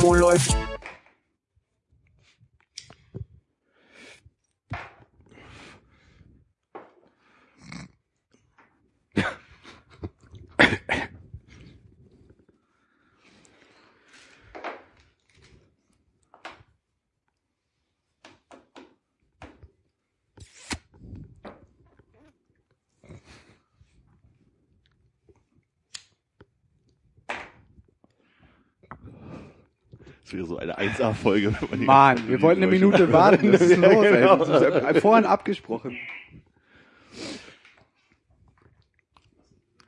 Wo läuft? Das wäre so eine 1A-Folge. wenn man die Mann, wir wollten eine Minute warten. Was ist los, ey? genau. Das ist ja vorhin abgesprochen.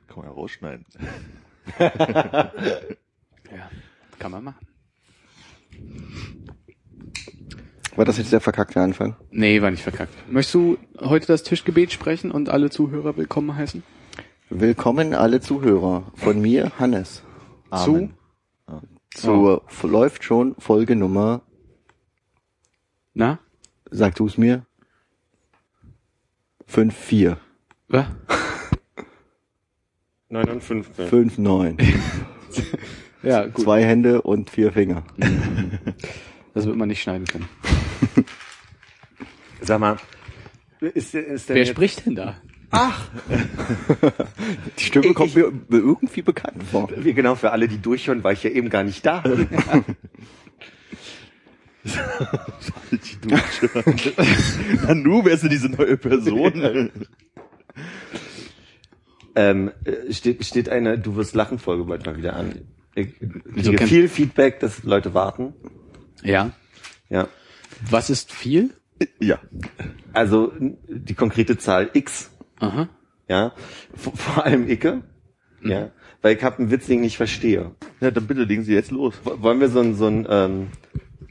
Kann man ja rausschneiden. Ja, kann man machen. War das jetzt der verkackte Anfang? Nee, war nicht verkackt. Möchtest du heute das Tischgebet sprechen und alle Zuhörer willkommen heißen? Willkommen alle Zuhörer. Von mir, Hannes. Amen. Zur f- läuft schon Folge Nummer, Na? sag du es mir? 5-4. Was? 59. 5-9. Ja, gut. Zwei Hände und vier Finger. Das wird man nicht schneiden können. Sag mal, ist, der- ist der Wer jetzt- spricht denn da? Die Stimme Ich- kommt mir irgendwie bekannt vor. Wie genau, für alle, die durchhören, war ich ja eben gar nicht da. Nanu, wer ist denn diese neue Person? ähm, äh, steht, steht eine Du wirst lachen Folge bald mal wieder an. Ich Wieso kriege viel Feedback, dass Leute warten. Ja. Ja. Was ist viel? ja. Also die konkrete Zahl X. Aha. Ja. V vor allem Icke. Ja. Weil ich hab einen Witz, den ich nicht verstehe. Ja, dann bitte legen Sie jetzt los. Wollen wir so ein, so ein, ähm,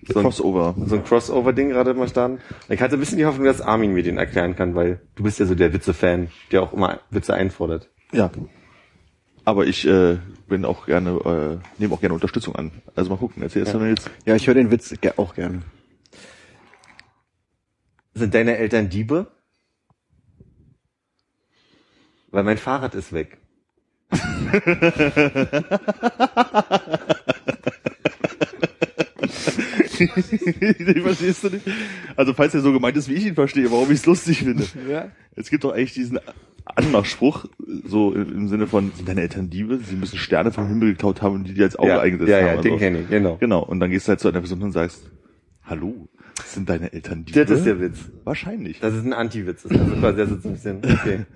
so ein, Crossover. so ein Crossover-Ding gerade mal starten? Ich hatte ein bisschen die Hoffnung, dass Armin mir den erklären kann, weil du bist ja so der Witze-Fan, der auch immer Witze einfordert. Ja. Aber ich äh, bin auch gerne, äh, nehme auch gerne Unterstützung an. Also mal gucken, erzählst du mir jetzt? Ja, ich höre den Witz auch gerne. Sind deine Eltern Diebe? Weil mein Fahrrad ist weg. Verstehst du nicht? Also falls er so gemeint ist, wie ich ihn verstehe, warum ich es lustig finde. Ja. Es gibt doch eigentlich diesen Anmachspruch, so im Sinne von, sind deine Eltern Diebe? Sie müssen Sterne vom Himmel geklaut haben und die dir als Auge ja, eingesetzt ja, haben. ja, den so. kenne ich, genau. Genau. Und dann gehst du halt zu einer Person und sagst, hallo, sind deine Eltern Diebe? Das ist der Witz. Wahrscheinlich. Das ist ein Anti-Witz. Das ist also quasi also so ein bisschen, okay.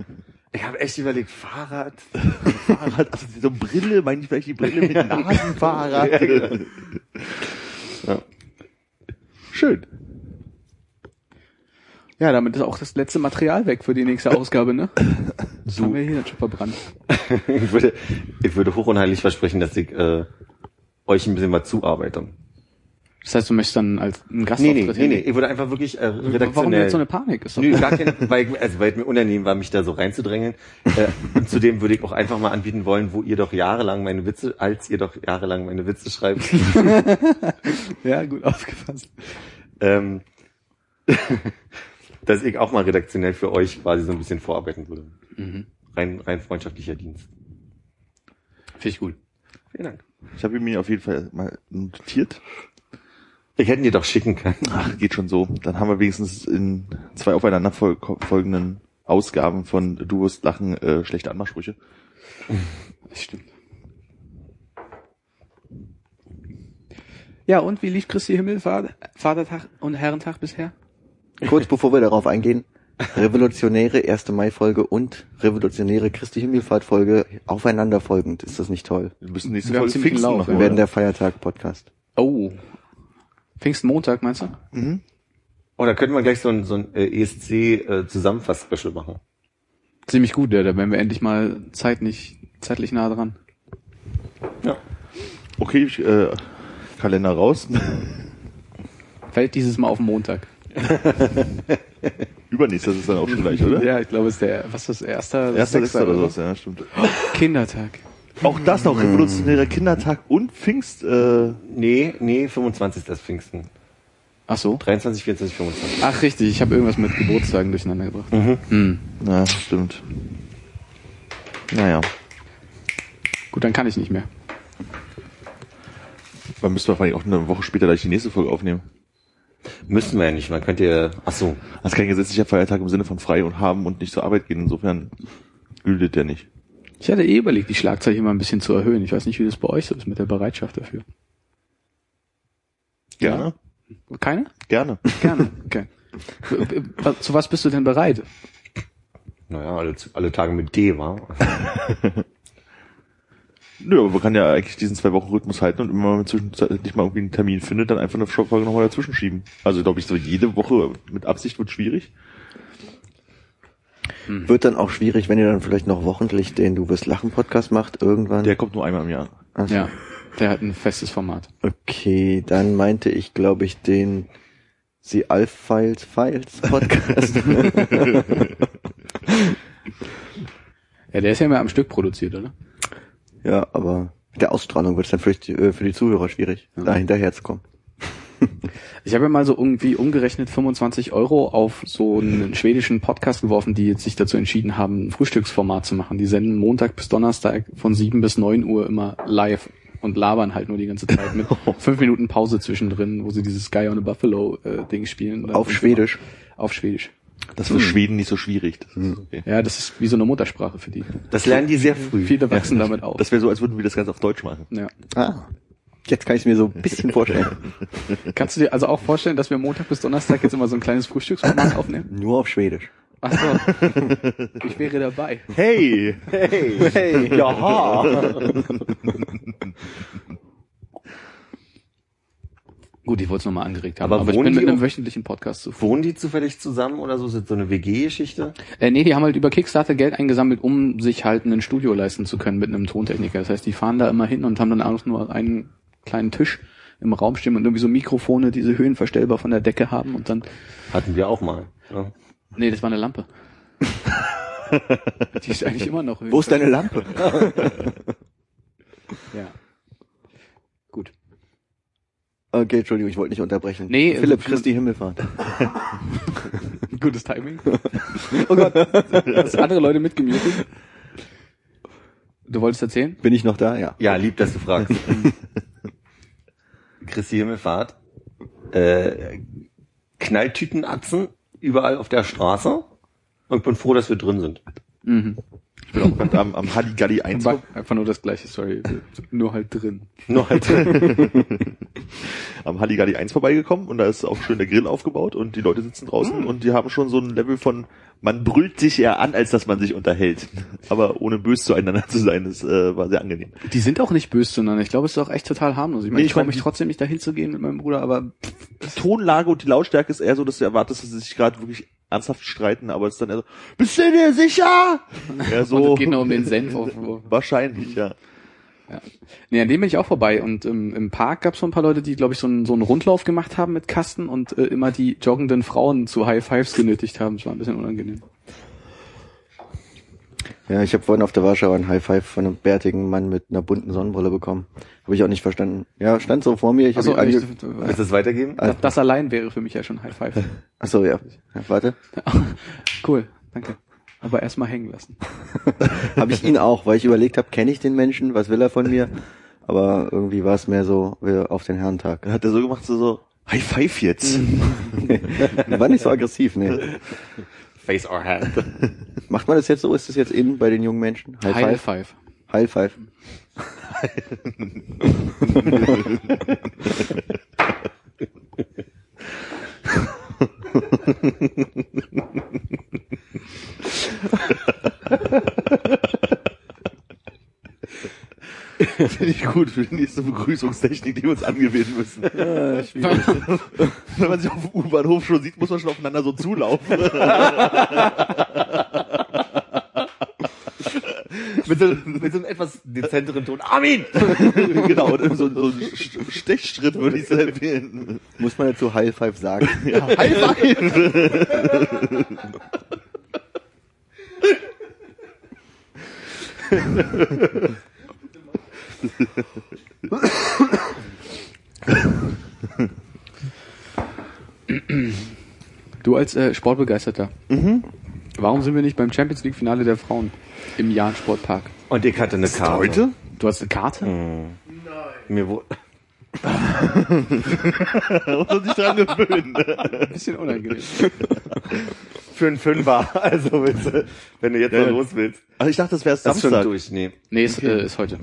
Ich habe echt überlegt, Fahrrad. Fahrrad, also so Brille, meine ich vielleicht die Brille mit Nasenfahrrad. Ja, genau. Ja. Schön. Ja, damit ist auch das letzte Material weg für die nächste Ausgabe, ne? Das haben wir hier schon verbrannt. Ich würde, ich würde hoch und heilig versprechen, dass ich äh, euch ein bisschen mal zuarbeite. Das heißt, du möchtest dann als ein Gast Nee, nee, nee, nee. Ich würde einfach wirklich äh, redaktionell... Warum jetzt so eine Panik? Ist doch Nö, gar keine, weil, also, weil es mir unangenehm war, mich da so reinzudrängeln. Äh, und zudem würde ich auch einfach mal anbieten wollen, wo ihr doch jahrelang meine Witze, als ihr doch jahrelang meine Witze schreibt, ja, gut aufgefasst. ähm, dass ich auch mal redaktionell für euch quasi so ein bisschen vorarbeiten würde. Mhm. Rein, rein freundschaftlicher Dienst. Finde ich gut. Vielen Dank. Ich habe mir auf jeden Fall mal notiert. Ich hätte ihn dir doch schicken können. Ach, geht schon so. Dann haben wir wenigstens in zwei aufeinander fol- folgenden Ausgaben von Du wirst lachen äh, schlechte Anmachsprüche. Das stimmt. Ja, und wie lief Christi Himmelfahrt, Vatertag und Herrentag bisher? Kurz bevor wir darauf eingehen, revolutionäre 1. Mai-Folge und revolutionäre Christi Himmelfahrt-Folge aufeinander folgend. Ist das nicht toll? Wir müssen nächste Wir Folge Pfingsten machen. ja. Wir werden der Feiertag-Podcast. Oh. Pfingstmontag, meinst du? Oh, da könnten wir gleich so ein, so ein äh, ESC-Zusammenfass-Special machen. Ziemlich gut, ja, da wären wir endlich mal zeitlich, zeitlich nah dran. Ja. Okay, ich, äh, Kalender raus. Fällt dieses Mal auf den Montag. Übernächstes ist dann auch schon gleich, oder? Ja, ich glaube, es ist der, was ist das, erster, Erster, Sechster Sechster oder sowas, ja, stimmt. Kindertag. Auch das noch, revolutionärer Kindertag und Pfingst, äh, Nee, nee, 25. ist Pfingsten. Ach so. 23, 24, 25. Ach richtig, ich habe irgendwas mit Geburtstagen durcheinander gebracht. Mhm. Hm. na, stimmt. Naja, Gut, dann kann ich nicht mehr. dann müssen wir vielleicht auch eine Woche später gleich die nächste Folge aufnehmen. Müssen wir ja nicht, man könnte ja, ach so. Das ist kein gesetzlicher Feiertag im Sinne von frei und haben und nicht zur Arbeit gehen. Insofern gilt der nicht. Ich hatte eh überlegt, die Schlagzeichen mal ein bisschen zu erhöhen. Ich weiß nicht, wie das bei euch so ist mit der Bereitschaft dafür. Gerne? Keine? Gerne. Gerne. Okay. Zu was bist du denn bereit? Naja, alle, alle Tage mit D, war. Nö, aber man kann ja eigentlich diesen zwei Wochen Rhythmus halten und immer wenn man zwischenzeitlich mal irgendwie einen Termin findet, dann einfach eine Folge nochmal dazwischen schieben. Also glaube ich, so jede Woche mit Absicht wird schwierig. Wird dann auch schwierig, wenn ihr dann vielleicht noch wochentlich den Du wirst lachen Podcast macht irgendwann. Der kommt nur einmal im Jahr. Ach so. Ja, der hat ein festes Format. Okay, dann meinte ich, glaube ich, den The Alf Files Files Podcast. Ja, der ist ja immer am Stück produziert, oder? ja, aber mit der Ausstrahlung wird es dann für die, äh, für die Zuhörer schwierig, da hinterher zu kommen. Ich habe ja mal so irgendwie umgerechnet 25 Euro auf so einen schwedischen Podcast geworfen, die jetzt sich dazu entschieden haben, ein Frühstücksformat zu machen. Die senden Montag bis Donnerstag von 7 bis 9 Uhr immer live und labern halt nur die ganze Zeit mit fünf Minuten Pause zwischendrin, wo sie dieses Guy on a Buffalo äh, Ding spielen. Auf Schwedisch. Auf Schwedisch. Das ist für Schweden nicht so schwierig. Das ist okay. Ja, das ist wie so eine Muttersprache für die. Das lernen die sehr früh. Viele wachsen damit auf. Das wäre so, als würden wir das Ganze auf Deutsch machen. ja. Ah, jetzt kann ich es mir so ein bisschen vorstellen. Kannst du dir also auch vorstellen, dass wir Montag bis Donnerstag jetzt immer so ein kleines Frühstücksformat aufnehmen? Nur auf Schwedisch. Ach so. Ich wäre dabei. Hey! Hey, Hey, jaha. Gut, ich wollte es nochmal angeregt haben, Aber aber, ich bin mit einem wöchentlichen Podcast zu Wohnen die zufällig zusammen oder so? Sind so eine WG-Geschichte? Äh, nee, die haben halt über Kickstarter Geld eingesammelt, um sich halt ein Studio leisten zu können mit einem Tontechniker. Das heißt, die fahren da immer hin und haben dann auch nur einen kleinen Tisch im Raum stehen und irgendwie so Mikrofone, die sie höhenverstellbar von der Decke haben und dann, Hatten wir auch mal. Ja. nee, das war eine Lampe. die ist eigentlich immer noch wo ist deine Lampe? Ja. Gut. Okay, Entschuldigung, ich wollte nicht unterbrechen. Nee, Philipp, also- Christi Himmelfahrt. Gutes Timing. oh Gott. Hast andere Leute mitgemutet? Du wolltest erzählen? Bin ich noch da? Ja. ja, lieb, dass du fragst. Christi Himmelfahrt. Äh, Knalltütenatzen überall auf der Straße. Und bin froh, dass wir drin sind. Mhm. Ich bin auch gerade am, am Halligalli 1 War einfach nur das gleiche, sorry. Nur halt drin. Nur halt. am Halligalli 1 vorbeigekommen und da ist auch schön der Grill aufgebaut und die Leute sitzen draußen und die haben schon so ein Level von, man brüllt sich eher an, als dass man sich unterhält. Aber ohne böse zueinander zu sein, das äh, war sehr angenehm. Die sind auch nicht böse zueinander. Ich glaube, es ist auch echt total harmlos. Ich meine, Nee, ich, freue mich trotzdem nicht dahin zu gehen mit meinem Bruder, aber Die Tonlage und die Lautstärke ist eher so, dass du erwartest, dass sie sich gerade wirklich ernsthaft streiten, aber es ist dann eher so, bist du dir sicher? Ja, so. geht nur um den Senf. Wahrscheinlich, ja. nee, an dem bin ich auch vorbei. Und ähm, im Park gab es so ein paar Leute, die, glaube ich, so einen, so einen Rundlauf gemacht haben mit Kasten und äh, immer die joggenden Frauen zu High Fives genötigt haben. Das war ein bisschen unangenehm. Ja, ich habe vorhin auf der Warschau ein High Five von einem bärtigen Mann mit einer bunten Sonnenbrille bekommen. Habe ich auch nicht verstanden. Ja, stand so vor mir. Ich ihn ich, ange- Willst du das weitergeben? das, das allein wäre für mich ja schon High Five. Achso, ja. ja. Warte. cool, danke. Aber erstmal hängen lassen. Habe ich ihn auch, weil ich überlegt habe, kenne ich den Menschen, was will er von mir? Aber irgendwie war es mehr so wie auf den Herrentag. Hat er so gemacht, so, so High Five jetzt. War nicht so aggressiv, ne. Face or hand. Macht man das jetzt so? Ist das jetzt in bei den jungen Menschen? High High Five? Five. High Five. Finde ich gut für die nächste Begrüßungstechnik, die wir uns angewöhnen müssen. Wenn man sich auf dem U-Bahnhof schon sieht, muss man schon aufeinander so zulaufen. mit, so, mit so einem etwas dezenteren Ton. Armin! genau, und so, so ein Sch- Stechschritt würde ich so empfehlen. Muss man jetzt so High Five sagen. Du als äh, Sportbegeisterter. Warum sind wir nicht beim Champions League Finale der Frauen im Jahn Sportpark? Und ich hatte eine Karte. Heute? Du hast eine Karte? Mir wo, Muss man sich dran gewöhnen. Ein bisschen unangenehm. für einen Fünfer. Also du, wenn du jetzt Ja, ja. los willst. Also ich dachte, das wäre Das ist schon Samstag. durch. Nee. Nee, ist, äh, ist heute.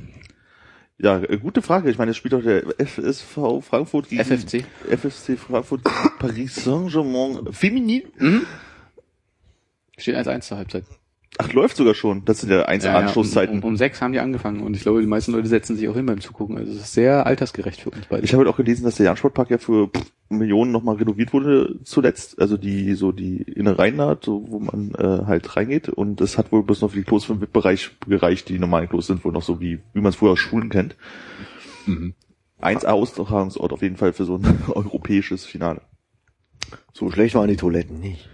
Ja, äh, gute Frage. Ich meine, es spielt doch der FSV Frankfurt gegen FFC. FSC Frankfurt Paris Saint-Germain feminin. Steht 1-1 zur Halbzeit. Ach, läuft sogar schon. Das sind ja 1 Ja, ja, Anstoßzeiten. Um, um, um sechs haben die angefangen und ich glaube, die meisten Leute setzen sich auch hin beim Zugucken. Also es ist sehr altersgerecht für uns beide. Ich habe halt auch gelesen, dass der Jan-Sportpark ja für pff, Millionen nochmal renoviert wurde zuletzt. Also die so die Innereien da, so, wo man äh, halt reingeht. Und es hat wohl bloß noch für die Klos vom VIP-Bereich gereicht. Die normalen Klos sind wohl noch so wie, wie man es früher aus Schulen kennt. Mhm. 1A Austragungsort auf jeden Fall für so ein europäisches Finale. So schlecht waren die Toiletten nicht.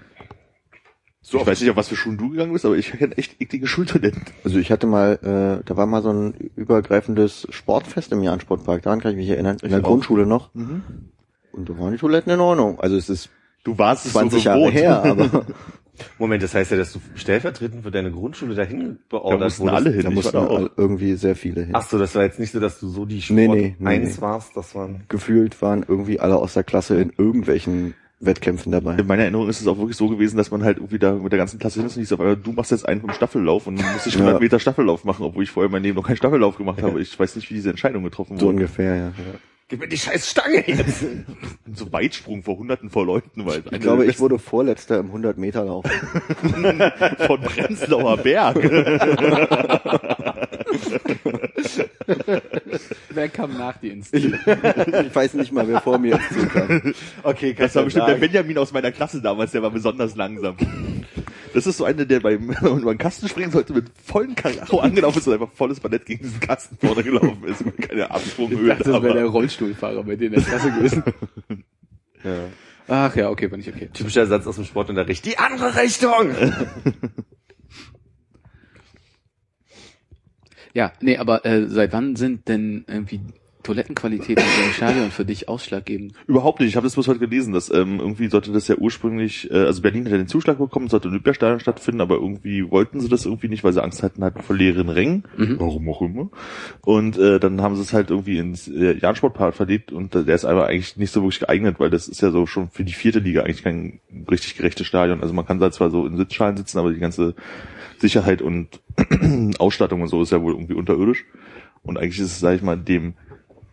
So, ich weiß nicht, auf was für Schulen du gegangen bist, aber ich kenne echt eklige Schultoiletten. Also ich hatte mal, äh, da war mal so ein übergreifendes Sportfest im Jahn Sportpark, daran kann ich mich erinnern, in Ich der auch. Grundschule noch. Und da waren die Toiletten in Ordnung. Also es ist Du warst es 20 so Jahre her, aber Moment, das heißt ja, dass du stellvertretend für deine Grundschule dahin Da beordert mussten wurdest. alle hin. da mussten da auch. irgendwie sehr viele hin. Ach so, das war jetzt nicht so, dass du so die Sport Nee, nee, nee, eins nee. warst, das waren Gefühlt waren irgendwie alle aus der Klasse in irgendwelchen Wettkämpfen dabei. In meiner Erinnerung ist es auch wirklich so gewesen, dass man halt irgendwie da mit der ganzen Klasse hin ist und auf einmal, du machst jetzt einen vom Staffellauf und dann muss ich 100 Ja. Meter Staffellauf machen, obwohl ich vorher mein Leben noch keinen Staffellauf gemacht habe. Ich weiß nicht, wie diese Entscheidung getroffen So wurde. ungefähr, ja. Gib mir die scheiß Stange jetzt! So Weitsprung vor hunderten vor Leuten, weil Ich glaube, ich wurde Vorletzter im 100-Meter-Lauf. von Prenzlauer Berg. Wer kam nach dir ins Ich weiß nicht mal, wer vor mir ins Ziel kam. Okay, Das kannst war bestimmt der. Benjamin aus meiner Klasse damals, der war besonders langsam. Das ist so einer, der beim, über den Kasten springen sollte, mit vollen Karacho angelaufen ist und einfach volles Ballett gegen diesen Kasten vorne gelaufen ist, weil keine Absprunghöhe Ich dachte, das da wäre der. Rollstuhlfahrer bei dir in der Klasse gewesen. Ja. Ach ja, okay, bin ich okay. Typischer Satz aus dem Sportunterricht. Die andere Richtung! Ja, nee, aber äh, seit wann sind denn irgendwie Toilettenqualitäten im Stadion für dich ausschlaggebend? Überhaupt nicht. Ich habe das bloß heute gelesen, dass ähm, irgendwie sollte das ja ursprünglich, äh, also Berlin hat ja den Zuschlag bekommen, sollte Olympiastadion stattfinden, aber irgendwie wollten sie das irgendwie nicht, weil sie Angst hatten halt vor leeren Rängen. Mhm. Warum auch immer. Und äh, dann haben sie es halt irgendwie ins äh, Jahn-Sportpark verlegt und äh, der ist aber eigentlich nicht so wirklich geeignet, weil das ist ja so schon für die vierte Liga eigentlich kein richtig gerechtes Stadion. Also man kann da zwar so in Sitzschalen sitzen, aber die ganze Sicherheit und Ausstattung und so ist ja wohl irgendwie unterirdisch. Und eigentlich ist es, sag ich mal, dem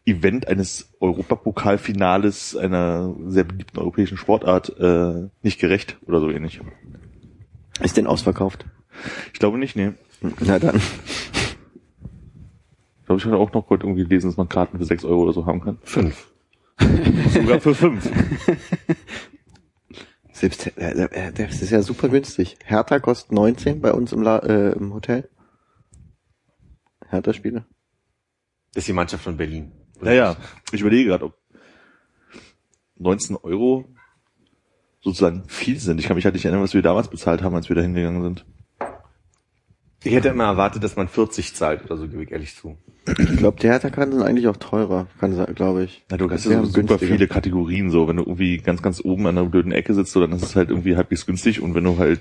Event eines Europapokalfinales einer sehr beliebten europäischen Sportart äh, nicht gerecht oder so ähnlich. Ist denn ausverkauft? Ich glaube nicht, nee. Na dann. Ich glaube, ich hatte auch noch heute irgendwie gelesen, dass man Karten für 6 Euro oder so haben kann. Fünf. Sogar für 5. Selbst, äh, äh, das ist ja super günstig. Hertha kostet 19 bei uns im, La äh, im Hotel. Hertha-Spiele. Das ist die Mannschaft von Berlin. Naja, ich überlege gerade, ob 19 Euro sozusagen viel sind. Ich kann mich halt nicht erinnern, was wir damals bezahlt haben, als wir da hingegangen sind. Ich hätte immer erwartet, dass man 40 zahlt oder so, gebe ich ehrlich zu. Ich glaube, Hertha-Karten sind eigentlich auch teurer, kann sein, glaube ich. Na, du hast ja so super günstiger. viele Kategorien, so. Wenn du irgendwie ganz, ganz oben an einer blöden Ecke sitzt, so, dann ist es halt irgendwie halbwegs günstig und wenn du halt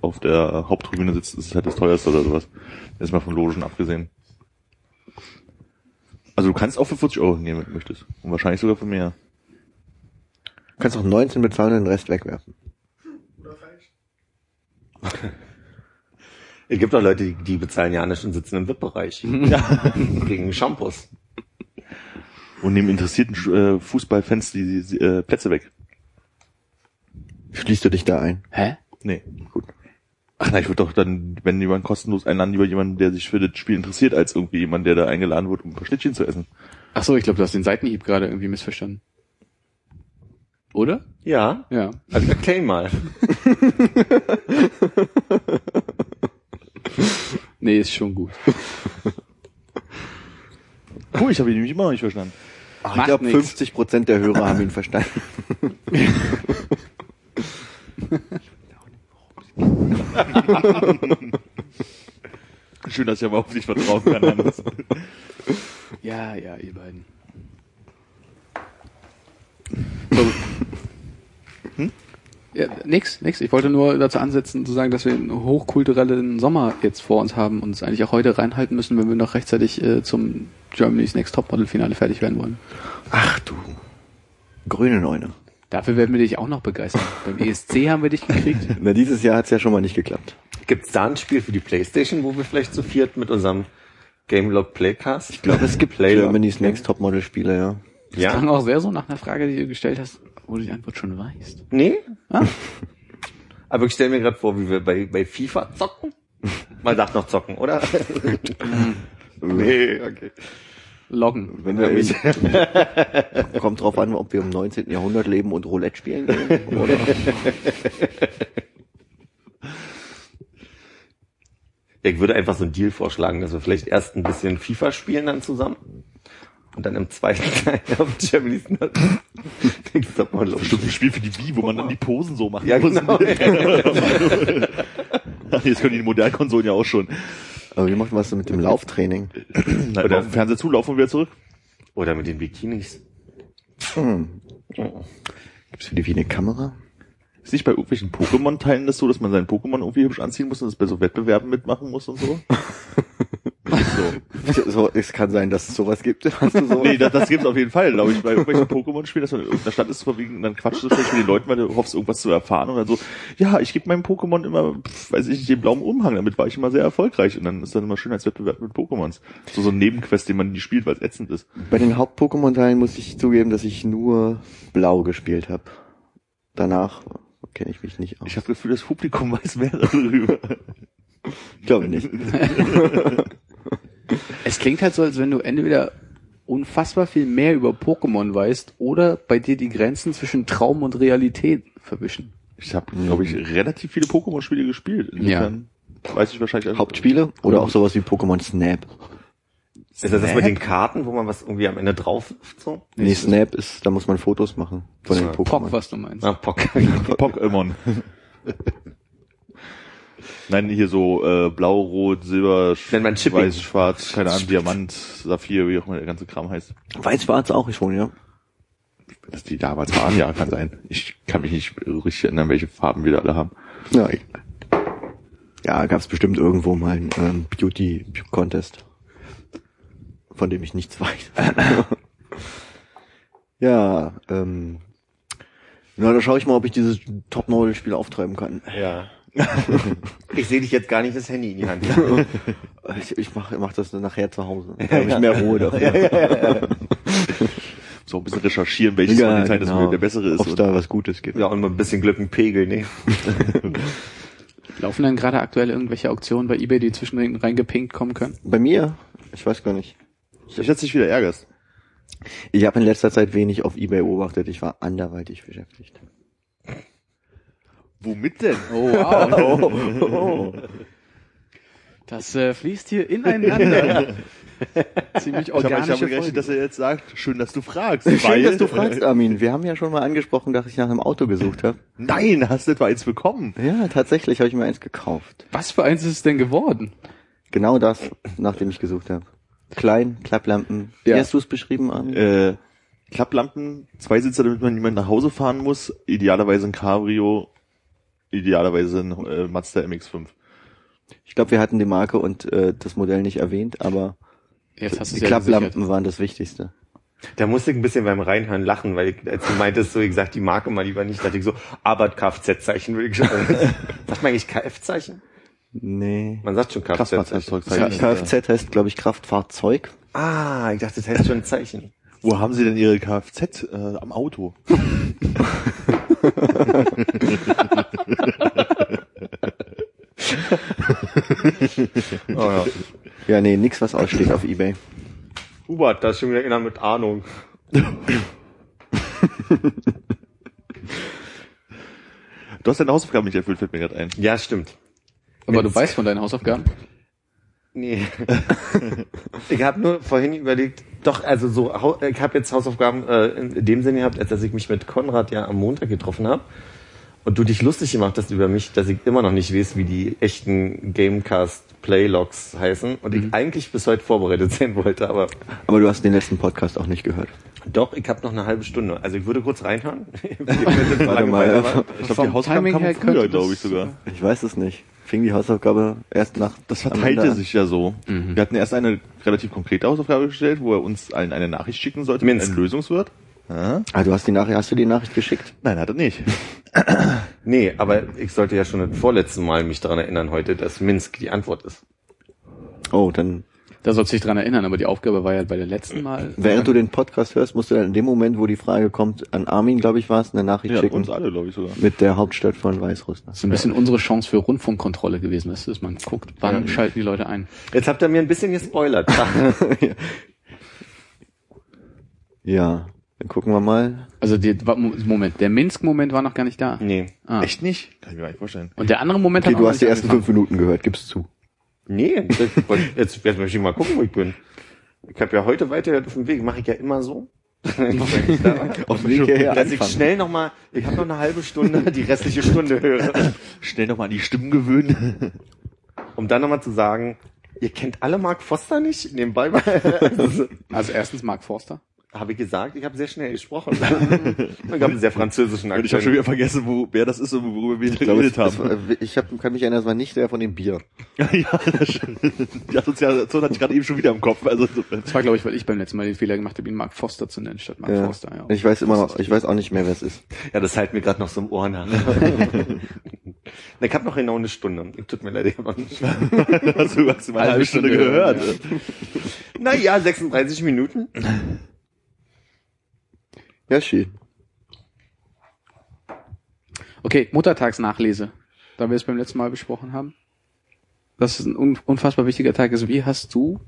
auf der Haupttribüne sitzt, ist es halt das teuerste oder sowas. Erstmal von Logen abgesehen. Also du kannst auch für 40 Euro hingehen, wenn du möchtest. Und wahrscheinlich sogar für mehr. Du kannst auch 19 bezahlen und den Rest wegwerfen. Es gibt auch Leute, die, die bezahlen ja nicht und sitzen im VIP-Bereich. Ja. Gegen Shampoos. Und nehmen interessierten äh, Fußballfans die, die äh, Plätze weg. Schließt du dich da ein? Hä? Nee, gut. Ach nein, ich würde doch dann, wenn jemand kostenlos einladen, lieber jemanden, der sich für das Spiel interessiert, als irgendwie jemand, der da eingeladen wird, um ein paar Schnittchen zu essen. Ach so, ich glaube, du hast den Seitenhieb gerade irgendwie missverstanden. Oder? Ja. Ja. Also erklär ihn mal. Nee, ist schon gut. Cool, ich habe ihn nämlich immer noch nicht verstanden. Ach, ich glaube, nix. 50 Prozent der Hörer haben ihn verstanden. Schön, dass ich aber auf dich vertrauen kann, Hannes. Ja, ja, ihr beiden. So. Hm? Ja, nix, nix. Ich wollte nur dazu ansetzen, zu sagen, dass wir einen hochkulturellen Sommer jetzt vor uns haben und es eigentlich auch heute reinhalten müssen, wenn wir noch rechtzeitig äh, zum Germany's Next Topmodel Finale fertig werden wollen. Ach du. Grüne Neune. Dafür werden wir dich auch noch begeistern. Beim ESC haben wir dich gekriegt. Na, dieses Jahr hat's ja schon mal nicht geklappt. Gibt's da ein Spiel für die Playstation, wo wir vielleicht zu viert mit unserem Gamelog Playcast? Ich glaube, es gibt. Germany's Next Topmodel Spiele, ja. Das Ja? klang auch sehr so nach einer Frage, die du gestellt hast, wo du die Antwort schon weißt. Nee? Ah. Aber ich stelle mir gerade vor, wie wir bei, bei FIFA zocken. Man darf noch zocken, oder? nee, okay. Loggen. Wenn wir in, kommt drauf an, ob wir im 19. Jahrhundert leben und Roulette spielen gehen, oder? Ich würde einfach so einen Deal vorschlagen, dass wir vielleicht erst ein bisschen FIFA spielen dann zusammen. Und dann im zweiten Teil auf Germany's Next Topmodel. Bestimmt ein Spiel für die Wii, wo man dann die Posen so machen Ja, muss. genau. Ach, Jetzt können die modernen Konsolen ja auch schon. Aber wie macht man das denn mit dem Lauftraining? Nein, oder auf dem Fernseher zulaufen und wieder zurück. Oder mit den Bikinis. Hm. Gibt's für die wie eine Kamera? Ist nicht bei irgendwelchen Pokémon-Teilen das so, dass man seinen Pokémon irgendwie hübsch anziehen muss und das bei so Wettbewerben mitmachen muss und so? so. So, es kann sein, dass es sowas gibt. Hast du so? Nee, das, das gibt's auf jeden Fall, glaube ich, bei irgendwelchen Pokémon-Spielen, dass man in irgendeiner Stadt ist vorwiegend und dann quatschst du vielleicht mit den Leuten, weil du hoffst, irgendwas zu erfahren oder so. Ja, ich gebe meinem Pokémon immer, pf, weiß ich nicht, den blauen Umhang, damit war ich immer sehr erfolgreich und dann ist dann immer Schönheitswettbewerb mit Pokémons. So so ein Nebenquest, den man nie spielt, weil es ätzend ist. Bei den Haupt-Pokémon-Teilen muss ich zugeben, dass ich nur blau gespielt habe. Danach kenne ich mich nicht aus. Ich habe das Gefühl, das Publikum weiß mehr darüber. Ich glaube nicht. Es klingt halt so, als wenn du entweder unfassbar viel mehr über Pokémon weißt oder bei dir die Grenzen zwischen Traum und Realität verwischen. Ich habe, glaube ich, relativ viele Pokémon-Spiele gespielt. Insofern weiß ich wahrscheinlich Hauptspiele oder auch sowas wie Pokémon Snap. Ist das das mit den Karten, wo man was irgendwie am Ende drauf so? Nee, Snap ist, da muss man Fotos machen von den Ja. Pock, Pokémon. was du meinst. Ah, Pock. Pokémon. Nein, hier so äh, blau, rot, silber, weiß, schwarz, keine Ahnung, Diamant, Saphir, wie auch immer der ganze Kram heißt. Weiß-Schwarz auch schon, ja. Dass die damals waren, ja, kann sein. Ich kann mich nicht richtig erinnern, welche Farben wir da alle haben. Ja, ich- ja gab es bestimmt irgendwo mal einen ähm, Beauty-Contest, von dem ich nichts weiß. ja, ähm, na, da schaue ich mal, ob ich dieses Top-Model-Spiel auftreiben kann. Ja. Ich sehe dich jetzt gar nicht das Handy in die Hand. nehmen. Ich, ich mache mach das nachher zu Hause. Da habe ich mehr Ruhe dafür. So ein bisschen recherchieren, welches von den Teilen das genau. der bessere ist. Ob es da was Gutes gibt. Ja, und mal ein bisschen Glück und Pegel, ne? Laufen dann gerade aktuell irgendwelche Auktionen bei eBay, die zwischendrin reingepinkt kommen können? Bei mir, ich weiß gar nicht. Ich jetzt dich wieder ärgerst. Ich habe in letzter Zeit wenig auf Ebay beobachtet. Ich war anderweitig beschäftigt. Womit denn? Oh, wow. Das äh, fließt hier ineinander. Ziemlich Ich habe organische hab gerechnet, dass er jetzt sagt, schön, dass du fragst. Schön, dass du fragst, Armin. Wir haben ja schon mal angesprochen, dass ich nach einem Auto gesucht habe. Nein, hast du etwa eins bekommen? Ja, tatsächlich habe ich mir eins gekauft. Was für eins ist es denn geworden? Genau das, nach dem ich gesucht habe. Klein, Klapplampen. Wie Ja. hast du es beschrieben, Armin? Äh, Klapplampen, Zweisitzer, damit man niemand nach Hause fahren muss. Idealerweise ein Cabrio, idealerweise ein äh, Mazda MX-5. Ich glaube, wir hatten die Marke und äh, das Modell nicht erwähnt, aber Jetzt hast du die ja Klapplampen gesichert. waren das Wichtigste. Da musste ich ein bisschen beim Reinhören lachen, weil ich, als du meintest, so, ich sag die Marke mal lieber nicht, dachte ich so, aber Kfz-Zeichen will ich schon. Sagt man eigentlich Kf-Zeichen? Nee. Man sagt schon Kfz-Zeichen. Kfz heißt, glaube ich, Kraftfahrzeug. Ah, ich dachte, das heißt schon ein Zeichen. Wo haben Sie denn Ihre Kfz äh, am Auto? Oh, ja. Ja, nee, nix, was aussteht auf Ebay. Hubert, da ist schon wieder einer mit Ahnung. Du hast deine Hausaufgaben nicht erfüllt, fällt mir gerade ein. Ja, stimmt. Aber du weißt von deinen Hausaufgaben? Nee. ich habe nur vorhin überlegt, doch, also so, ich habe jetzt Hausaufgaben äh, in dem Sinne gehabt, als dass ich mich mit Konrad ja am Montag getroffen habe und du dich lustig gemacht hast über mich, dass ich immer noch nicht weiß, wie die echten Gamecast Playlogs heißen und ich eigentlich bis heute vorbereitet sein wollte, aber Aber du hast den letzten Podcast auch nicht gehört. doch, ich habe noch eine halbe Stunde. Also ich würde kurz reinhören. Warte mal. Ich glaube, die her kamen früher, glaube ich sogar. Ich weiß es nicht. Fing die Hausaufgabe erst nach. Das verteilte sich ja so. Wir hatten erst eine relativ konkrete Hausaufgabe gestellt, wo er uns allen eine Nachricht schicken sollte mit Minsk. einem Lösungswort. Ja? Ah, du hast die Nachricht, hast du die Nachricht geschickt? Nein, hat er nicht. Nee, aber ich sollte ja schon das vorletzte Mal mich daran erinnern heute, dass Minsk die Antwort ist. Oh, dann, Da sollst du dich dran erinnern, aber die Aufgabe war ja bei der letzten Mal. während du den Podcast hörst, musst du dann in dem Moment, wo die Frage kommt, an Armin, glaube ich, war es, eine Nachricht Ja, schicken. uns alle, glaube ich sogar. Mit der Hauptstadt von Weißrussland. Das ist ein bisschen unsere Chance für Rundfunkkontrolle gewesen, weißt du, dass man guckt, wann schalten die Leute ein. Jetzt habt ihr mir ein bisschen gespoilert. Ja, dann gucken wir mal. Also die, Moment, der Minsk-Moment war noch gar nicht da. nee. Ah. Echt nicht? Kann ich mir gar nicht vorstellen. Und der andere Moment Okay, hat du auch hast die ersten angefangen. fünf Minuten gehört, gib's zu. Nee, das, jetzt, jetzt möchte ich mal gucken, wo ich bin. Ich habe ja heute weiter auf dem Weg, mache ich ja immer so. Auf dem Weg hierher Dass ich anfangen. schnell nochmal, ich habe noch eine halbe Stunde, die restliche Stunde höre. Schnell nochmal an die Stimmen gewöhnen. Um dann nochmal zu sagen, ihr kennt alle Mark Foster nicht? Nebenbei mal. Also, Also erstens Mark Forster. Habe ich gesagt, ich habe sehr schnell gesprochen. Ich habe einen sehr französischen Und ich habe Akzent. schon wieder vergessen, wo, wer das ist und worüber wir Ich, geredet das, haben. war- ich hab, kann mich erinnern, das war nicht der von dem Bier. ja, das stimmt. Die Assoziation hatte ich gerade eben schon wieder im Kopf. Also, Das war, glaube ich, weil ich beim letzten Mal den Fehler gemacht habe, ihn Mark Forster zu nennen statt Mark Ja. Forster. Ja. Ich weiß immer noch, ich weiß auch nicht mehr, wer es ist. Ja, das halt mir gerade noch so im Ohr nach. ich habe noch genau eine Stunde. Tut mir leid, ich habe noch nicht. hast du maximal eine halbe Stunde Stunde gehört. gehört, Naja, 36 Minuten. Ja, schön. Okay, Muttertagsnachlese. Da wir es beim letzten Mal besprochen haben. Das ist ein un unfassbar wichtiger Tag. Also wie hast du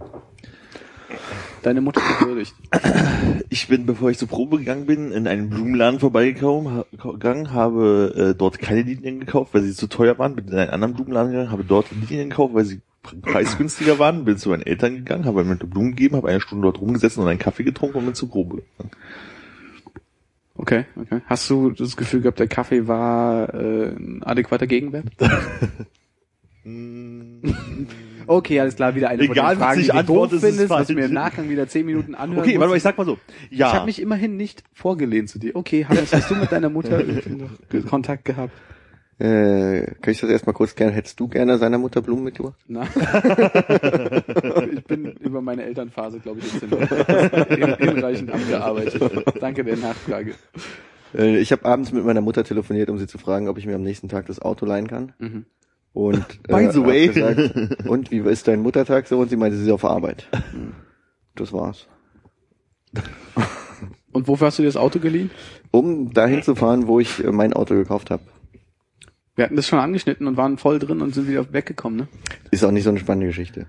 deine Mutter gewürdigt? Ich bin, bevor ich zur Probe gegangen bin, in einen Blumenladen vorbeigekommen, ha- gegangen, habe äh, dort keine Linien gekauft, weil sie zu teuer waren, bin in einen anderen Blumenladen gegangen, habe dort Linien gekauft, weil sie pre- preisgünstiger waren, bin zu meinen Eltern gegangen, habe mir Blumen gegeben, habe eine Stunde dort rumgesessen und einen Kaffee getrunken und bin zur Probe gegangen. Okay, okay. Hast du das Gefühl gehabt, der Kaffee war äh, ein adäquater Gegenwert? okay, alles klar, wieder eine Egal, von den Fragen, die ich du antworte, doof findest, was mir im Nachgang wieder zehn Minuten anhören Okay, warte mal, ich sag mal so. Ja. Ich habe mich immerhin nicht vorgelehnt zu dir. Okay, Hannes, hast du mit deiner Mutter Kontakt gehabt? Äh, kann ich das erstmal kurz gerne, hättest du gerne seiner Mutter Blumen mitgebracht? Na? ich bin über meine Elternphase, glaube ich, jetzt hin- hinreichend abgearbeitet. Danke der Nachfrage. Äh, ich habe abends mit meiner Mutter telefoniert, um sie zu fragen, ob ich mir am nächsten Tag das Auto leihen kann. Mhm. Und äh, By the hab way. gesagt, und wie ist dein Muttertag so? Und sie meinte, sie ist auf Arbeit. Das war's. Und wofür hast du dir das Auto geliehen? Um dahin zu fahren, wo ich äh, mein Auto gekauft habe. Wir hatten das schon angeschnitten und waren voll drin und sind wieder weggekommen, ne? Ist auch nicht so eine spannende Geschichte.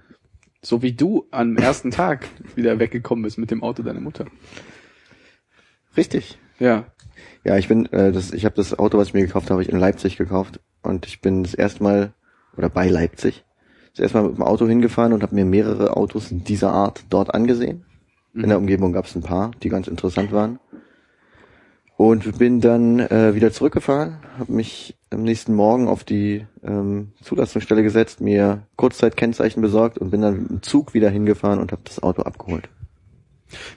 So wie du am ersten Tag wieder weggekommen bist mit dem Auto deiner Mutter. Richtig. Ja. Ja, ich bin, äh, das, ich habe das Auto, was ich mir gekauft habe, habe ich in Leipzig gekauft und ich bin das erste Mal oder bei Leipzig das erste Mal mit dem Auto hingefahren und habe mir mehrere Autos dieser Art dort angesehen. In der Umgebung gab es ein paar, die ganz interessant waren. Und bin dann äh, wieder zurückgefahren, habe mich am nächsten Morgen auf die ähm, Zulassungsstelle gesetzt, mir Kurzzeitkennzeichen besorgt und bin dann mit dem Zug wieder hingefahren und habe das Auto abgeholt.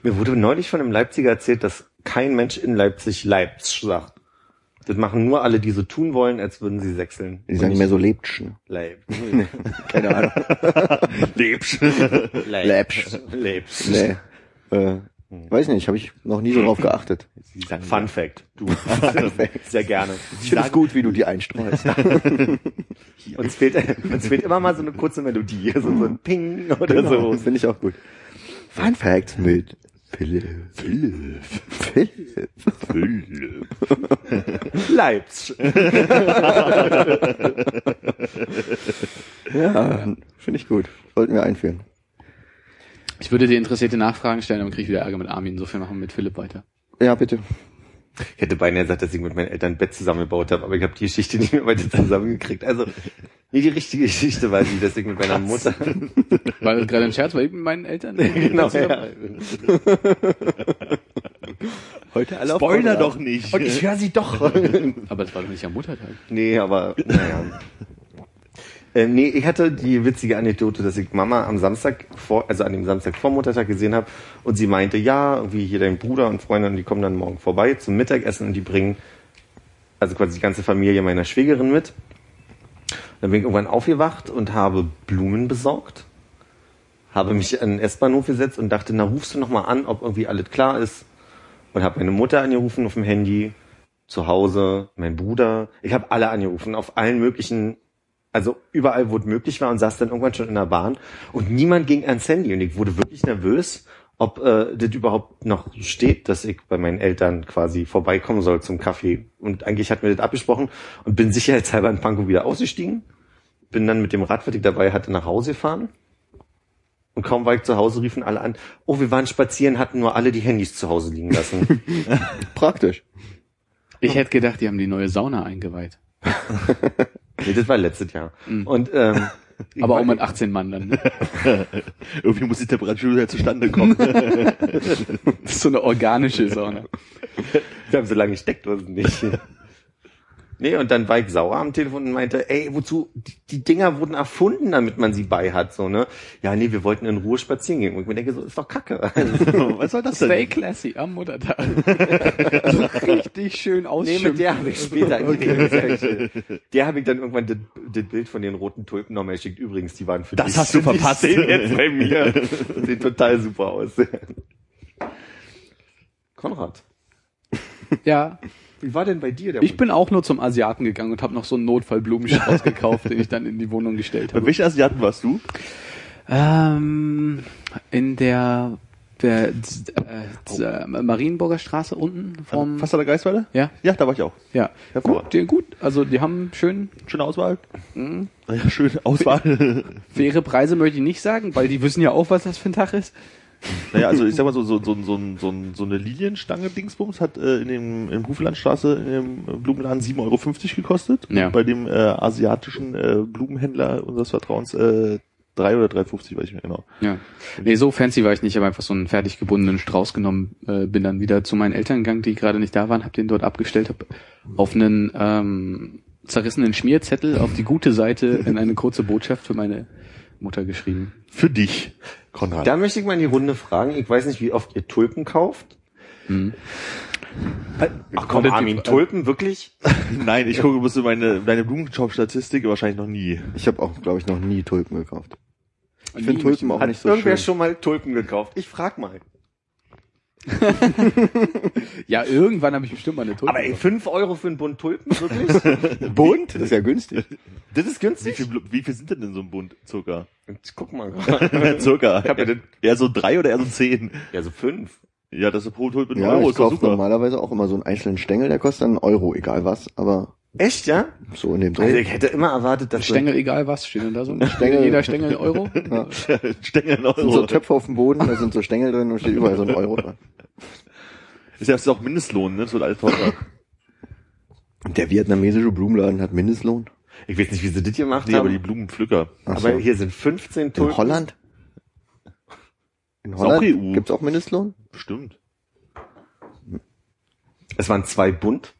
Mir wurde neulich von einem Leipziger erzählt, dass kein Mensch in Leipzig Leipzig sagt. Das machen nur alle, die so tun wollen, als würden sie sechseln. Die sagen mehr so Lebtschen. Leipzig. Keine Ahnung. Lebst. Läppsch. Leipzig. Nee. Äh, weiß nicht, habe ich noch nie so drauf geachtet. Fun Fact. Du. Sehr gerne. Ich finde es gut, wie du die einstreust. Uns fehlt, uns fehlt immer mal so eine kurze Melodie. So, so ein Ping oder Genau, so. finde ich auch gut. Fun Facts mit Philipp. Philipp. Philipp. Philipp. Leipzig. Ja, finde ich gut. Sollten wir einführen. Ich würde dir interessierte Nachfragen stellen, aber krieg ich wieder Ärger mit Armin. Insofern machen wir mit Philipp weiter. Ja, bitte. Ich hätte beinahe gesagt, dass ich mit meinen Eltern ein Bett zusammengebaut habe, aber ich habe die Geschichte nicht mehr weiter zusammengekriegt. Also, nie die richtige Geschichte war die, dass ich mit meiner Mutter... War das gerade ein Scherz, weil ich mit meinen Eltern? genau, ja. Heute alle Spoiler doch nicht. Und ich höre sie doch. Aber das war doch nicht am Muttertag. nee, aber, naja. Äh, nee, ich hatte die witzige Anekdote, dass ich Mama am Samstag vor, also an dem Samstag vor Muttertag gesehen habe und sie meinte, ja, irgendwie hier dein Bruder und Freundin, die kommen dann morgen vorbei zum Mittagessen und die bringen also quasi die ganze Familie meiner Schwägerin mit. Dann bin ich irgendwann aufgewacht und habe Blumen besorgt, habe mich an den S-Bahnhof gesetzt und dachte, na rufst du noch mal an, ob irgendwie alles klar ist und habe meine Mutter angerufen auf dem Handy, zu Hause, mein Bruder, ich habe alle angerufen auf allen möglichen also überall, wo es möglich war und saß dann irgendwann schon in der Bahn und niemand ging ans Handy und ich wurde wirklich nervös, ob äh, das überhaupt noch steht, dass ich bei meinen Eltern quasi vorbeikommen soll zum Kaffee. Und eigentlich hatten wir das abgesprochen und bin sicherheitshalber in Pankow wieder ausgestiegen, bin dann mit dem Rad, was ich dabei hatte, nach Hause gefahren. Und kaum war ich zu Hause, riefen alle an, oh, wir waren spazieren, hatten nur alle die Handys zu Hause liegen lassen. Praktisch. Ich hätte gedacht, die haben die neue Sauna eingeweiht. nee, das war letztes Jahr. Und ähm, Aber auch mit 18 Mann dann. ne? Irgendwie muss die Temperatur ja zustande kommen. Das ist so eine organische Sauna. Wir haben so lange Steckdosen nicht. Nee, und dann war ich sauer am Telefon und meinte, ey, wozu, die, die Dinger wurden erfunden, damit man sie bei hat, so, ne? Ja, nee, wir wollten in Ruhe spazieren gehen. Und ich mir denke, so, ist doch kacke. Was soll das Stay denn? classy am Muttertag. so richtig schön nee, ausschimpfen. mit der habe ich später okay. Der habe ich dann irgendwann das, das Bild von den roten Tulpen nochmal geschickt. Übrigens, die waren für Das dich. hast du verpasst. Die sehen jetzt bei mir. Sehen total super aus. Konrad, Ja, wie war denn bei dir der ich bin auch nur zum Asiaten gegangen und habe noch so einen Notfallblumenstrauß gekauft, den ich dann in die Wohnung gestellt Bei habe. welchen Asiaten warst du? Ähm, in der, der äh, äh, Marienburger Straße unten vom... Fast der Geistweide? ja, Ja, da war ich auch. ja. Gut, die, gut. Also die haben schön Schöne Auswahl. Ja, schöne Auswahl. faire Preise, möchte ich nicht sagen, weil die wissen ja auch, was das für ein Tag ist. Naja, also ich sag mal so, so, so, so, so, so eine Lilienstange Dingsbums hat äh, in dem in Hufelandstraße in dem Blumenladen 7,50 Euro gekostet. Ja. Bei dem äh, asiatischen äh, Blumenhändler unseres Vertrauens äh, 3 oder 3,50, weiß ich nicht mehr genau. Ja. Nee, so fancy war ich nicht. Ich habe einfach so einen fertig gebundenen Strauß genommen, äh, bin dann wieder zu meinen Eltern gegangen, die gerade nicht da waren, habe den dort abgestellt, habe auf einen ähm, zerrissenen Schmierzettel auf die gute Seite in eine kurze Botschaft für meine Mutter geschrieben. Für dich, Konrad. Da möchte ich mal in die Runde fragen. Ich weiß nicht, wie oft ihr Tulpen kauft. Ach komm, Oder die- Armin, Tulpen, wirklich? Nein, ich gucke musste meine deine Blumenshop-Statistik wahrscheinlich noch nie. Ich habe auch, glaube ich, noch nie Tulpen gekauft. Ich finde Tulpen auch Hat nicht so irgendwer schön. schon mal Tulpen gekauft? Ich frag mal. Ja, irgendwann habe ich bestimmt mal eine Tulpe. Aber ey, gekauft. fünf Euro für einen Bund Tulpen? Wirklich? Bunt? Das ist ja günstig. das ist Wie günstig? viel, Blu- wie viel sind denn in so einem Bund circa? Guck mal. circa. hab ja den- eher so drei oder eher so zehn? Ja, so fünf. Ja, das ist pro Tulpe ein Ja, Euro, ich kaufe normalerweise auch immer so einen einzelnen Stängel, der kostet dann einen Euro, egal was, aber Echt, ja? so in dem Also Dreh. ich hätte immer erwartet, dass Stängel, egal was, steht denn da so? Stängel. Jeder Stängel ein Euro? Ja. Stängel ein Das sind so Euro. Töpfe auf dem Boden, da sind so Stängel drin und steht überall so ein Euro dran. Ist ja das ist auch Mindestlohn, ne? Das wird alles teurer. Der vietnamesische Blumenladen hat Mindestlohn. Ich weiß nicht, wie sie das gemacht Nee, aber die. Blumenpflücker. Ach aber so. hier sind 15 Tulpen. In Holland? In auch Holland EU. gibt's auch Mindestlohn? Bestimmt. Es waren zwei Bund.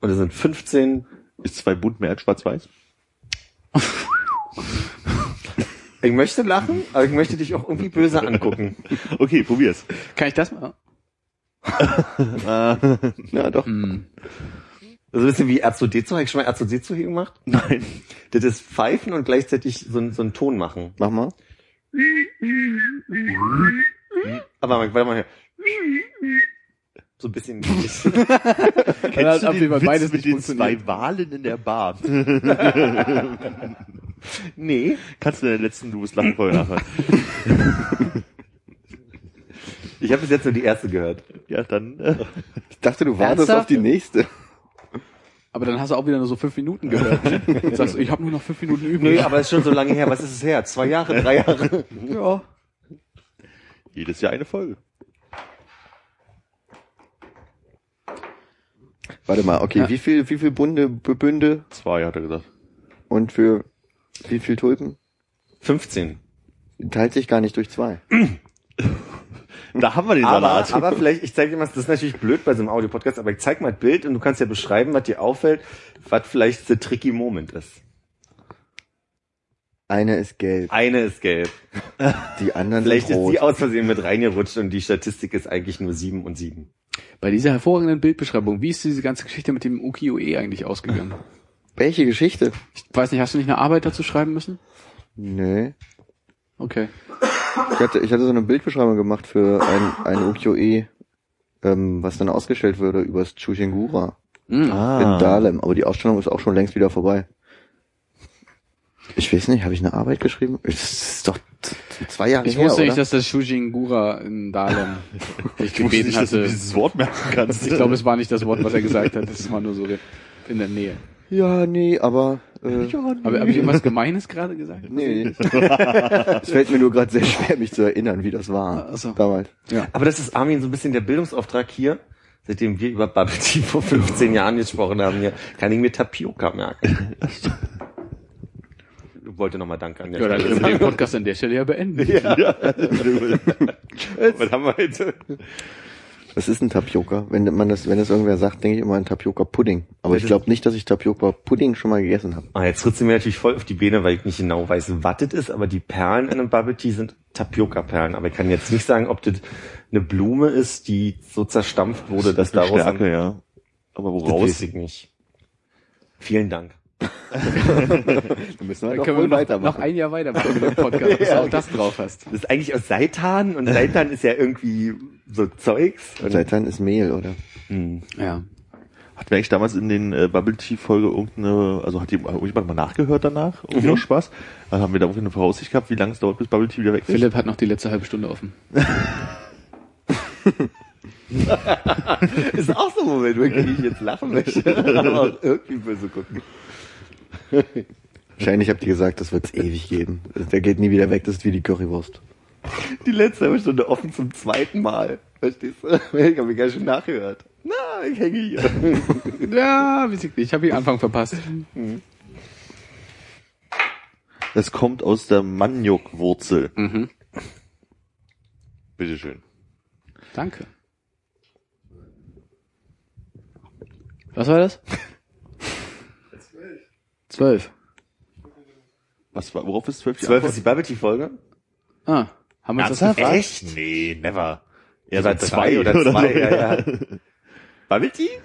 Und es sind 15. Ist zwei bunt mehr als schwarz-weiß? Ich möchte lachen, aber ich möchte dich auch irgendwie böse angucken. Okay, probier's. Kann ich das mal? Ja, doch. Hm. Also ein bisschen wie R2D2. Habe ich schon mal R2D2 hier gemacht? Nein. Das ist pfeifen und gleichzeitig so, einen- so einen Ton machen. Mach mal. Aber mal, warte mal hier. So ein bisschen. Kennst du den Witz beides mit den zwei Walen in der Bar? nee. Kannst du in der letzten Du bist lachen Folge nachhören. Ich habe bis jetzt nur die erste gehört. Ja, dann, äh, Ich dachte, du wartest Ernsthaft? auf die nächste. Aber dann hast du auch wieder nur so fünf Minuten gehört. Und sagst, ich habe nur noch fünf Minuten Nee, übrig. aber es ist schon so lange her. Was ist es her? Zwei Jahre, drei Jahre? ja. jedes Jahr eine Folge. Warte mal, okay, Ja. wie viel, wie viel Bunde, Bünde Zwei, hat er gesagt. und für wie viel Tulpen? 15. Teilt sich gar nicht durch zwei. Da haben wir den Aber, Salat. aber vielleicht, ich zeige dir mal, das ist natürlich blöd bei so einem Audio-Podcast, aber ich zeig mal ein Bild und du kannst ja beschreiben, was dir auffällt, was vielleicht the tricky Moment ist. Eine ist gelb, Eine ist gelb. die anderen Vielleicht sind ist die aus Versehen mit reingerutscht und die Statistik ist eigentlich nur sieben und sieben. Bei dieser hervorragenden Bildbeschreibung, wie ist diese ganze Geschichte mit dem Ukiyo-e eigentlich ausgegangen? Welche Geschichte? Ich weiß nicht, hast du nicht eine Arbeit dazu schreiben müssen? Nee. Okay. Ich hatte, ich hatte so eine Bildbeschreibung gemacht für ein, ein Ukiyo-e, ähm, was dann ausgestellt würde übers Chushingura Hm. in Dahlem. Aber die Ausstellung ist auch schon längst wieder vorbei. Ich weiß nicht, habe ich eine Arbeit geschrieben? Das ist doch zwei Jahre Ich her, wusste oder? nicht, dass das Shujingura in Dahlem Ich wusste gebeten nicht, dass du hatte. dieses Wort merken kannst. Ich glaube, es war nicht das Wort, was er gesagt hat. Das war nur so in der Nähe. ja, nee, aber äh, Aber habe ich irgendwas Gemeines gerade gesagt? nee. es fällt mir nur gerade sehr schwer, mich zu erinnern, wie das war Ach so. damals. Aber das ist Armin so ein bisschen der Bildungsauftrag hier. Seitdem wir über Bubble Tea vor 15 Jahren gesprochen haben, hier, kann ich mir Tapioca merken. Ich wollte nochmal Danke an der Ja, dann Stelle können wir den. Podcast an der Stelle ja beenden. Was haben wir heute? Was ist ein Tapioca? Wenn man das, wenn das irgendwer sagt, denke ich immer an Tapioca Pudding. Aber ich glaube nicht, dass ich Tapioca Pudding schon mal gegessen habe. Ah, jetzt tritt sie mir natürlich voll auf die Beine, weil ich nicht genau weiß, was das ist, aber die Perlen in einem Bubble Tea sind Tapioca-Perlen. Aber ich kann jetzt nicht sagen, ob das eine Blume ist, die so zerstampft wurde, dass daraus... Stärke, ja. Aber das woraus? weiß ich nicht. Vielen Dank. Dann müssen Dann können wir noch, noch ein Jahr weitermachen mit dem Podcast, dass du auch das drauf hast. Das ist eigentlich aus Seitan und Seitan ist ja irgendwie so Zeugs. Seitan ist Mehl, oder? Ja. Hatten wir eigentlich damals in den äh, Bubble Tea Folge irgendeine, also hat die- hat irgendjemand mal nachgehört danach? Irgendwie noch Spaß? Dann haben wir da irgendwie eine Voraussicht gehabt, wie lange es dauert, bis Bubble Tea wieder weg ist? Philipp hat noch die letzte halbe Stunde offen. ist auch so ein Moment, wirklich ich jetzt lachen möchte, aber auch irgendwie böse gucken. Wahrscheinlich habt ihr gesagt, das wird's ewig geben. Der geht nie wieder weg, das ist wie die Currywurst. Die letzte halbe Stunde offen zum zweiten Mal. Verstehst du? Ich habe mich gar schon nachgehört. Na, ich hänge hier. Ja, weiß ich nicht. Ich habe den Anfang verpasst. Das kommt aus der Maniok-Wurzel. Mhm. Bitteschön. Danke. Was war das? Zwölf. Was war, worauf ist zwölf die Zwölf ist die Bubble Tea Folge? Ah, haben wir uns das gefragt? Echt? Nee, never. Ja, so oder zwei oder zwei, ja, ja. Bubble Tea?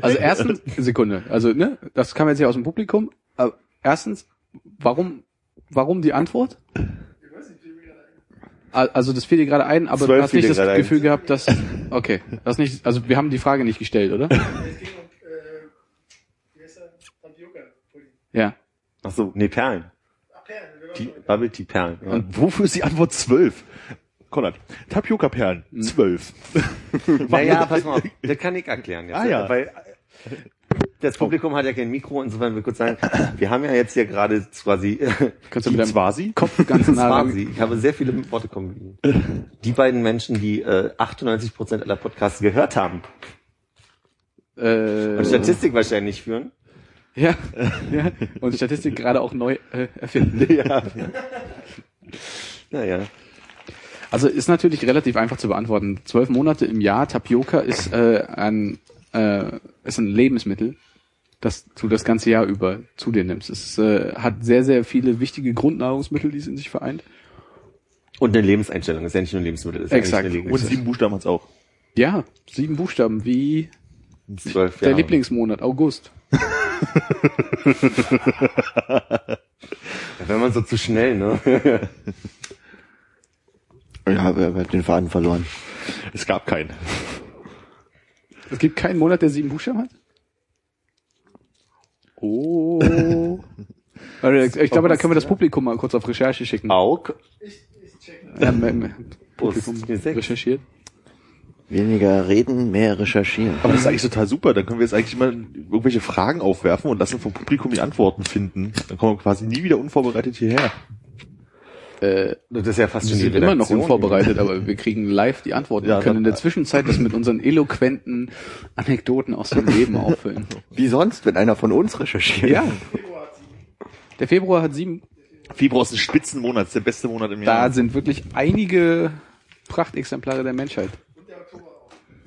Also erstens, Sekunde, also ne, das kam jetzt hier aus dem Publikum. Aber erstens, warum, warum die Antwort? Al- Also das fiel dir gerade ein, aber Zwölf du hast nicht das Gefühl ein. gehabt, dass okay, das nicht, also wir haben die Frage nicht gestellt, oder? Es ging um, äh, wie heißt der? Tapioca-Pudding. Ja. Ach so, nee, Perlen. Die Bubble Tea Perlen. Ja. Und wofür ist die Antwort zwölf? Konrad, Tapioca-Perlen, zwölf. Naja, pass mal auf, das kann ich erklären jetzt. Ah, ja. Weil äh, das Publikum hat ja kein Mikro, insofern will ich kurz sagen, wir haben ja jetzt hier gerade quasi Kannst du mit deinem Swasi? Kopf ganz nah. Ich habe sehr viele Worte kombiniert. Die beiden Menschen, die äh, 98% aller Podcasts gehört haben äh, und Statistik wahrscheinlich führen. Ja, ja, und Statistik gerade auch neu äh, erfinden. Ja. Naja. Also ist natürlich relativ einfach zu beantworten. Zwölf Monate im Jahr, Tapioca ist äh, ein äh, ist ein Lebensmittel, das du das ganze Jahr über zu dir nimmst. Es äh, hat sehr, sehr viele wichtige Grundnahrungsmittel, die es in sich vereint. Und eine Lebenseinstellung, ist ja nicht nur ein Lebensmittel, ist Exakt. ja eine Und Lebensmittel. sieben Buchstaben hat's auch. Ja, sieben Buchstaben, wie Zwölf der. Lieblingsmonat, August. Ja, wenn man so zu schnell, ne? Ja, wir haben den Faden verloren. Es gab keinen. Es gibt keinen Monat, der sieben Buchstaben hat? Oh. Also, ich glaube, da können wir das Publikum mal kurz auf Recherche schicken. Aug. Ja, m- m- Bus. Publikum Sechs. recherchiert. Weniger reden, mehr recherchieren. Aber das ist eigentlich total super. Dann können wir jetzt eigentlich immer irgendwelche Fragen aufwerfen und lassen vom Publikum die Antworten finden. Dann kommen wir quasi nie wieder unvorbereitet hierher. Äh, Das ist ja fast wir schon die sind immer noch unvorbereitet, aber wir kriegen live die Antworten. Ja, wir können in der Zwischenzeit das mit unseren eloquenten Anekdoten aus dem Leben auffüllen. Wie sonst, wenn einer von uns recherchiert. Ja. Der Februar hat sieben. Februar ist ein Spitzenmonat, ist der beste Monat im Jahr. Da sind wirklich einige Prachtexemplare der Menschheit.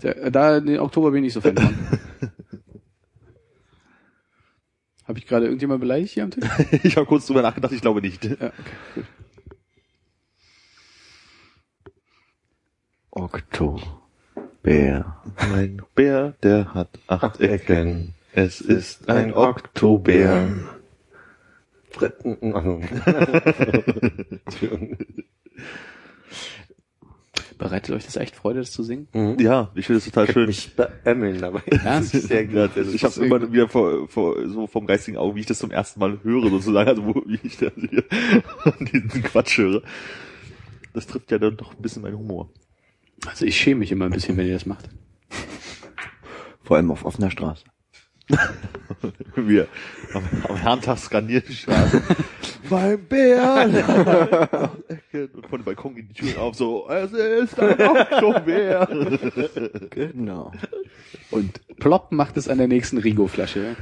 Da, den Oktober bin ich nicht so Fan von. Habe ich gerade irgendjemand beleidigt hier am Tisch? ich habe kurz drüber nachgedacht, ich glaube nicht. Ja, okay, gut. Oktober. Mein Bär, der hat acht Ecken. Es ist ein Oktober. Dritten, also, Bereitet euch das echt Freude, das zu singen? Ja, ich finde das total ich schön. mich beämmeln dabei. Ist sehr Ja, gut. ich habe immer wieder vor, vor, so vom geistigen Auge, wie ich das zum ersten Mal höre, sozusagen, also wo, wie ich da hier diesen Quatsch höre. Das trifft ja dann doch ein bisschen meinen Humor. Also ich schäme mich immer ein bisschen, wenn ihr das macht. Vor allem auf offener Straße. Wir am, am Herrentag skandieren die Straße. mein Bär! Und von dem Balkon gehen die Türen auf, so, es ist ein Oktober! Genau. Und plopp macht es an der nächsten Rigo-Flasche.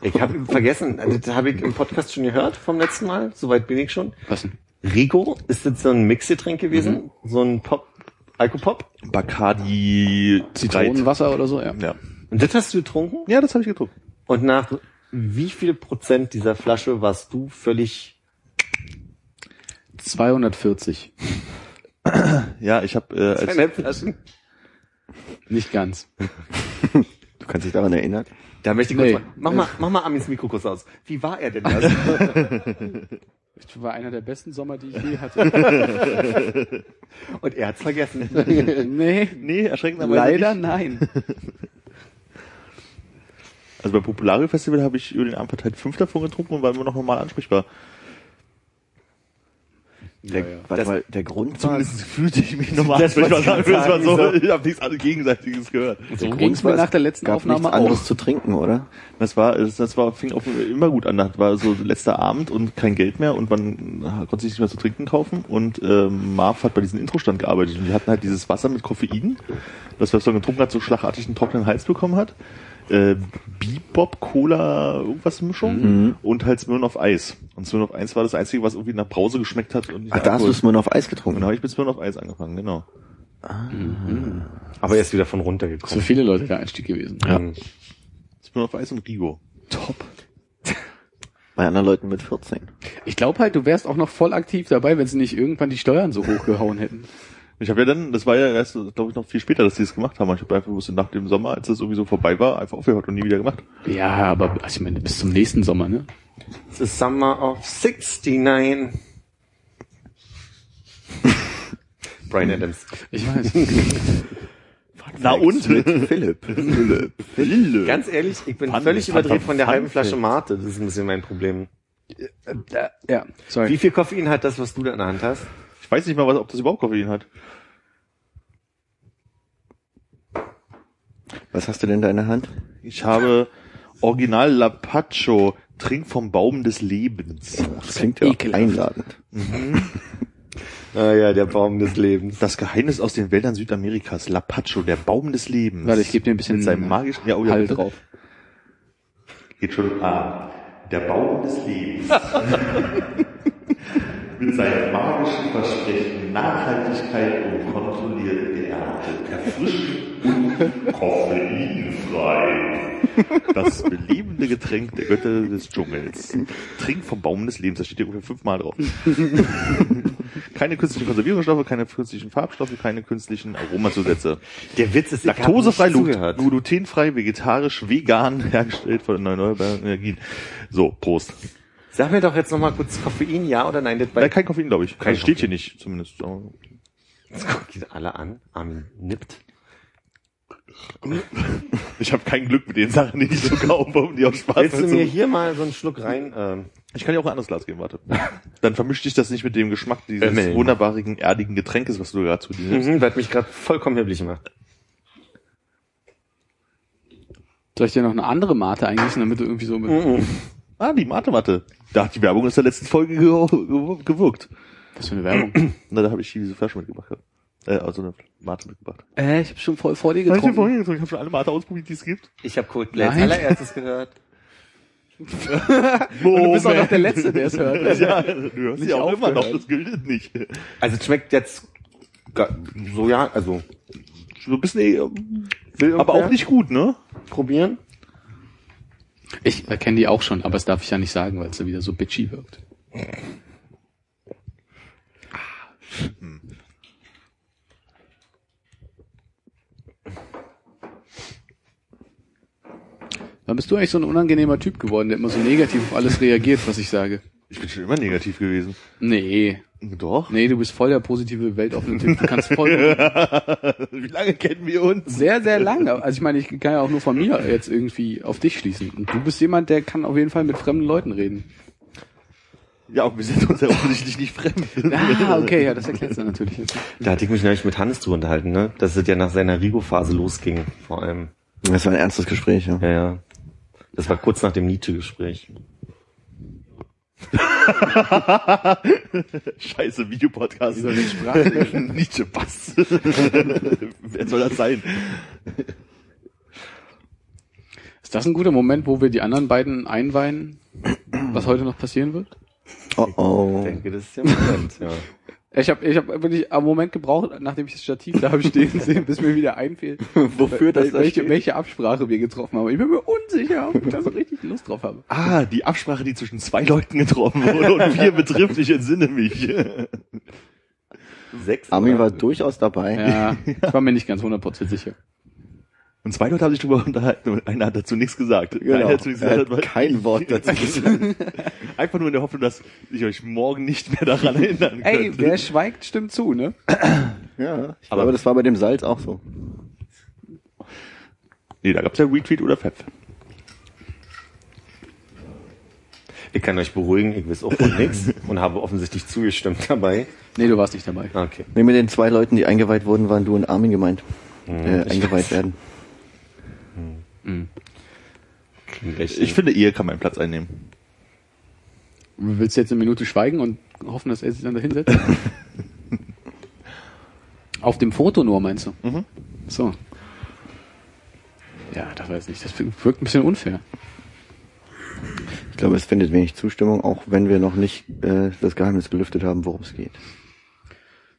Ich habe vergessen, also das habe ich im Podcast schon gehört vom letzten Mal, soweit bin ich schon. Was denn? Rigo, ist das so ein Mixgetränk gewesen? So ein Pop, Alkopop? Bacardi Zitronenwasser oder so, ja. Ja. Und das hast du getrunken? ja, das habe ich getrunken. Und nach wie viel Prozent dieser Flasche warst du völlig 240. Ja, ich habe äh, als, Flaschen? Nicht ganz. Du kannst dich daran erinnern? Da möchte ich kurz Nee. mal, mach mal, mach mal Amins Mikro kurz aus. Wie war er denn das? Das war einer der besten Sommer, die ich je hatte. Und er hat's vergessen. nee, nee, erschreckenderweise leider nicht. nein. Also beim Populario Festival habe ich über den Abend verteilt fünf davon getrunken und war immer noch normal ansprechbar. Der, warte das- mal, der Grund war, Zumindest fühlte ich mich normal Das ich ansprechbar. Das war so, sagen, ich habe nichts anderes Gegenseitiges gehört. So der ging's mir war, nach es der letzten gab Aufnahme nichts anderes auch. zu trinken, oder? Das war, das, das war, fing auf immer gut an. Das war so letzter Abend und kein Geld mehr und man konnte sich nicht mehr zu trinken kaufen. Und ähm, Marv hat bei diesem Introstand gearbeitet und die hatten halt dieses Wasser mit Koffein, das was man getrunken hat, so schlagartig einen trockenen Hals bekommen hat. Äh, Bebop, Cola, irgendwas Mischung und halt Smirnoff Eis. Und Smirnoff Eis war das einzige, was irgendwie nach Brause geschmeckt hat. Und Ach, da hast du mal auf Eis getrunken. dann habe ich mit Smirnoff Eis angefangen, genau. Aber er ist wieder von So runtergekommen. viele Leute der Einstieg gewesen. Ja. Mhm. Smirnoff Eis und Rigo. Top. Bei anderen Leuten mit 14. Ich glaube halt, du wärst auch noch voll aktiv dabei, wenn sie nicht irgendwann die Steuern so hochgehauen hätten. Ich habe ja dann, das war ja erst, glaube ich, noch viel später, dass die es gemacht haben. Ich habe einfach bloß nach dem Sommer, als das irgendwie so vorbei war, einfach aufgehört und nie wieder gemacht. Ja, aber also ich meine, bis zum nächsten Sommer, ne? The Summer of 69. Brian Adams. Ich weiß. Na und? Mit Philipp. Philipp. Lille. Ganz ehrlich, ich bin Fun- völlig Fun- überdreht von der halben Flasche Mate. Das ist ein bisschen mein Problem. ja, sorry. Wie viel Koffein hat das, was du da in der Hand hast? Ich weiß nicht mal, was, ob das überhaupt Koffein hat. Was hast du denn da in der Hand? Ich habe Original Lapacho, Trink vom Baum des Lebens. Das klingt ja ekelhaft. einladend. Ah ja, der Baum des Lebens. Das Geheimnis aus den Wäldern Südamerikas. Lapacho, der Baum des Lebens. Warte, ich gebe dir ein bisschen Mit seinem magischen, ja, oh ja, Hall drauf. Geht schon an. Der Baum des Lebens. Mit seinem magischen Versprechen Nachhaltigkeit und kontrollierte Ernte. Erfrischend und koffeinfrei. Das belebende Getränk der Götter des Dschungels. Trink vom Baum des Lebens. Da steht hier ungefähr fünfmal drauf. keine künstlichen Konservierungsstoffe, keine künstlichen Farbstoffe, keine künstlichen Aromazusätze. Der Witz ist, Laktosefrei, glutenfrei, vegetarisch, vegan, hergestellt von erneuerbaren Energien. So, Prost. Sag mir doch jetzt noch mal kurz Koffein, ja oder nein? Das Nein, kein Koffein, glaube ich. Kein Das steht hier nicht, zumindest. Jetzt gucken die alle an. Armin nippt. Ich habe kein Glück mit den Sachen, die ich so kaufe, um die aus Spaß Willst du mir hier mal so einen Schluck rein? Ähm, Ich kann dir auch ein anderes Glas geben, warte. Dann vermischt dich das nicht mit dem Geschmack dieses Ömmeln. wunderbaren, erdigen Getränkes, was du gerade zu dir nimmst. mhm, weil mich gerade vollkommen hibbelig macht. Soll ich dir noch eine andere Mate eingießen, damit du irgendwie so mit... Mhm. Ah, die Mate-Matte. Da hat die Werbung aus der letzten Folge ge ge gewirkt. Was für eine Werbung. Na, da habe ich diese Flasche mitgebracht. Äh, also eine Mate mitgebracht. äh, ich habe schon voll vor dir Hab ich, getrunken. ich habe schon alle Mate ausprobiert, die es gibt. Ich habe Coldplay als Nein. allererstes gehört. Du bist auch noch der Letzte, der es hört. Ja, du hörst dich auch immer noch, das gilt nicht. Also es schmeckt jetzt so ja, also So ein bisschen, eh, aber auch nicht gut, ne? probieren. Ich erkenne die auch schon, aber das darf ich ja nicht sagen, weil es ja wieder so bitchy wirkt. Wann bist du eigentlich so ein unangenehmer Typ geworden, der immer so negativ auf alles reagiert, was ich sage? Ich bin schon immer negativ gewesen. Nee, Doch. nee, du bist voll der positive, weltoffene Typ. Du kannst voll Wie lange kennen wir uns? sehr, sehr lange. Also ich meine, ich kann ja auch nur von mir jetzt irgendwie auf dich schließen. Und du bist jemand, der kann auf jeden Fall mit fremden Leuten reden. Ja, wir sind uns ja offensichtlich nicht fremd. Ah, okay, ja, das erklärt dann natürlich jetzt. Da hatte ich mich nämlich mit Hannes drüber unterhalten, ne? Dass es ja nach seiner Rigo-Phase losging, vor allem. Das war ein ernstes Gespräch, ja. Ja, ja. Das war kurz nach dem Nietzsche-Gespräch. Scheiße, Videopodcast. Soll? Nietzsche, was? Wer soll das sein? Ist das ein guter Moment, wo wir die anderen beiden einweihen, was heute noch passieren wird? Oh oh. Ich denke, das ist ja Moment, ja. Ich habe ich hab wirklich einen Moment gebraucht, nachdem ich das Stativ da habe stehen sehen, bis mir wieder einfiel, Wofür das wel- da welche, steht? welche Absprache wir getroffen haben. Ich bin mir unsicher, ob ich da so richtig Lust drauf habe. Ah, die Absprache, die zwischen zwei Leuten getroffen wurde und vier betrifft, ich entsinne mich. Sechs. Armin war durchaus dabei. Ja, ich war mir nicht ganz 100% sicher. Und zwei Leute haben sich darüber unterhalten und einer hat dazu nichts gesagt. Genau. Einer hat dazu nichts Er gesagt, hat weil- kein Wort dazu gesagt. Einfach nur in der Hoffnung, dass ich euch morgen nicht mehr daran erinnern Ey, könnte. wer schweigt, stimmt zu, ne? Ja, ich glaube, das war bei dem Salz auch so. nee, da gab's ja Retweet oder Pfeff. Ich kann euch beruhigen, ich weiß auch von nichts und habe offensichtlich zugestimmt dabei. Nee, du warst nicht dabei. Okay. Nee, mit den zwei Leuten, die eingeweiht wurden, waren du und Armin gemeint. äh, eingeweiht werden. Recht. Ich finde, Ehe kann meinen Platz einnehmen. Willst du jetzt eine Minute schweigen und hoffen, dass er sich dann da hinsetzt? Auf dem Foto nur, meinst du? Mhm. So. Ja, das weiß ich nicht. Das wirkt ein bisschen unfair. Ich glaube, es findet wenig Zustimmung, auch wenn wir noch nicht äh, das Geheimnis gelüftet haben, worum es geht.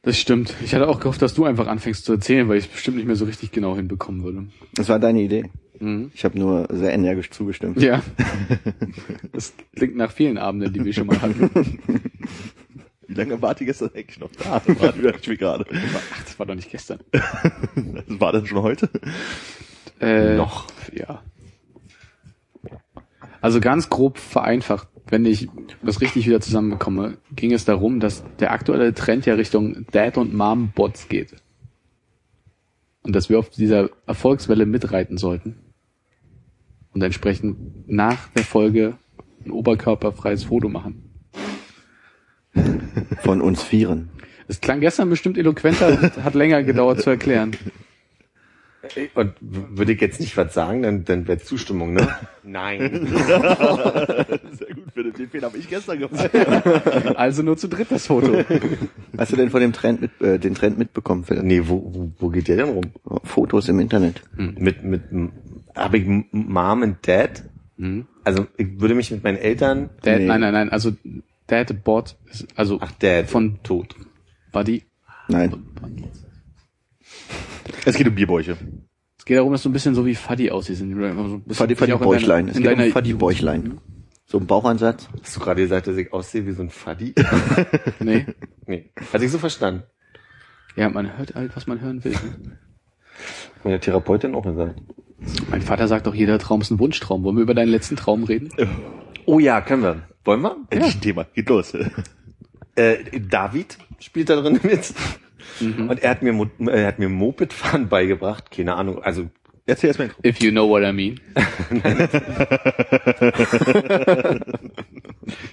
Das stimmt. Ich hatte auch gehofft, dass du einfach anfängst zu erzählen, weil ich es bestimmt nicht mehr so richtig genau hinbekommen würde. Das war deine Idee. Mhm. Ich habe nur sehr energisch zugestimmt. Ja. Das klingt nach vielen Abenden, die wir schon mal hatten. Wie lange wart ihr gestern eigentlich noch da? Das war wieder ich gerade. Ach, das war doch nicht gestern. Das war das schon heute? Äh, Noch. Ja. Also ganz grob vereinfacht, wenn ich das richtig wieder zusammenbekomme, ging es darum, dass der aktuelle Trend ja Richtung Dad- und Mom-Bots geht. Und dass wir auf dieser Erfolgswelle mitreiten sollten. Und entsprechend nach der Folge ein oberkörperfreies Foto machen. Von uns Vieren. Es klang gestern bestimmt eloquenter und hat länger gedauert zu erklären. Und würde ich jetzt nicht was sagen, dann, dann wäre Zustimmung, ne? Nein. Sehr gut, Philipp. Den Fehler habe ich gestern gemacht. Also nur zu dritt das Foto. Hast du denn von dem Trend mit, äh, den Trend mitbekommen, Philipp? Nee, wo, wo, wo geht der denn rum? Fotos im Internet. Mit, mit, habe ich Mom und Dad? Mhm. Also, ich würde mich mit meinen Eltern, Dad, Nee. Nein, nein, nein. Also Dad-Bot ist also ach, Dad, von tot. Buddy. Nein. Es geht um Bierbäuche. Es geht darum, dass du ein bisschen so wie Fuddy aussiehst. So Fadi auch in Bäuchlein. deiner- Es geht um Jugend. Bäuchlein. So ein Bauchansatz. Hast du gerade gesagt, dass ich aussehe wie so ein Faddy? Nee. nee. Hatte ich so verstanden. Ja, man hört halt, was man hören will. Meine Therapeutin auch gesagt. Mein Vater sagt auch, jeder Traum ist ein Wunschtraum. Wollen wir über deinen letzten Traum reden? Oh ja, können wir. Wollen wir? Endlich ein Thema. Geht los. Äh, David spielt da drin mit. Und er hat mir, Mo- er hat mir Mopedfahren beigebracht. Keine Ahnung. Also, Erzähl erst mal Intro. If you know what I mean.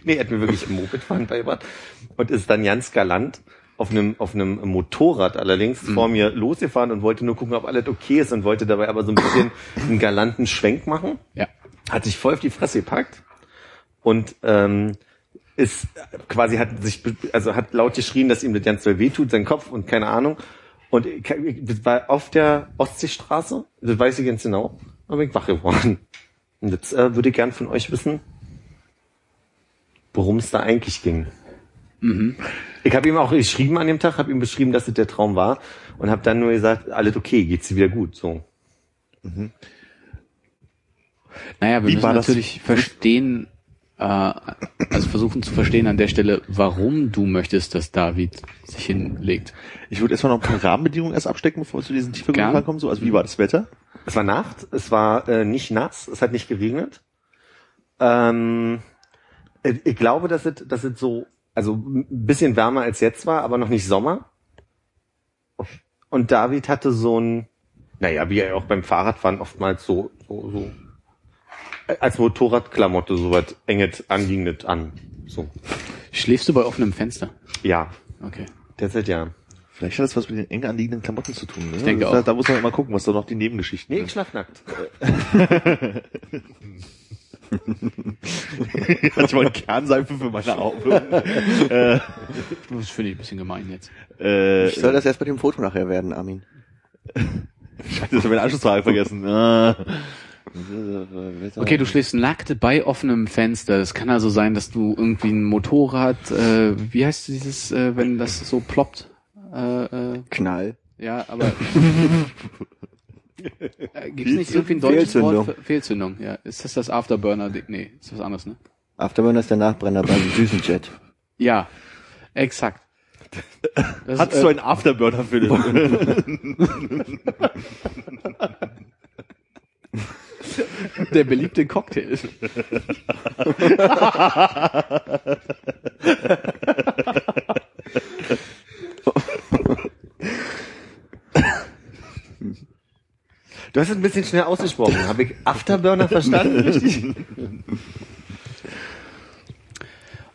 nee, er hat mir wirklich Mopedfahren beigebracht. Und ist dann ganz galant auf einem, auf einem Motorrad allerdings vor mir losgefahren und wollte nur gucken, ob alles okay ist und wollte dabei aber so ein bisschen einen galanten Schwenk machen. Ja. Hat sich voll auf die Fresse gepackt und ähm, ist quasi hat sich also hat laut geschrien, dass ihm das ganz doll wehtut, sein Kopf und keine Ahnung. Und das war auf der Ostseestraße, das weiß ich ganz genau, bin ich wach geworden. Und jetzt äh, würde ich gern von euch wissen, worum es da eigentlich ging. Ich habe ihm auch geschrieben an dem Tag, habe ihm beschrieben, dass es der Traum war und habe dann nur gesagt, alles okay, geht's dir wieder gut. So. Naja, wir Wie müssen war das? natürlich verstehen, äh, also versuchen zu verstehen an der Stelle, warum du möchtest, dass David sich hinlegt. Ich würde erstmal noch ein paar Rahmenbedingungen erst abstecken, bevor wir zu diesen tiefer Gern. kommen. So, also wie war das Wetter? Es war Nacht, es war äh, nicht nass, es hat nicht geregnet. Ähm, ich, ich glaube, dass es, dass es so, also ein bisschen wärmer als jetzt war, aber noch nicht Sommer. Und David hatte so ein, naja, wie er auch beim Fahrradfahren oftmals so, so, so äh, als Motorradklamotte so was enges anliegendes an. So. Schläfst du bei offenem Fenster? Ja, Okay. derzeit ja. Vielleicht hat das was mit den eng anliegenden Klamotten zu tun. Ne? Ich denke da, auch. Da muss man immer gucken, was da noch die Nebengeschichten Nee, ich schlaf nackt. Ich wollte Kernseife für meine Augen. Das finde ich ein bisschen gemein jetzt. äh, Ich soll das erst mit dem Foto nachher werden, Armin. Scheiße, das habe ich meine Anschlussfrage vergessen. Ah. Okay, du schläfst nackt bei offenem Fenster. Es kann also sein, dass du irgendwie ein Motorrad, äh, wie heißt dieses, äh, wenn das so ploppt? Äh, äh, Knall. ja, aber äh, gibt es nicht irgendwie ein deutsches Fehlzündung. Wort für Fehlzündung? Ja, ist das das Afterburner? Nee, ist was anderes, ne? Afterburner ist der Nachbrenner beim Düsenjet. Ja, exakt. Das, Hattest äh, du einen Afterburner, Philipp? der beliebte Cocktail. Du hast es ein bisschen schnell ausgesprochen. Habe ich Afterburner verstanden? Richtig?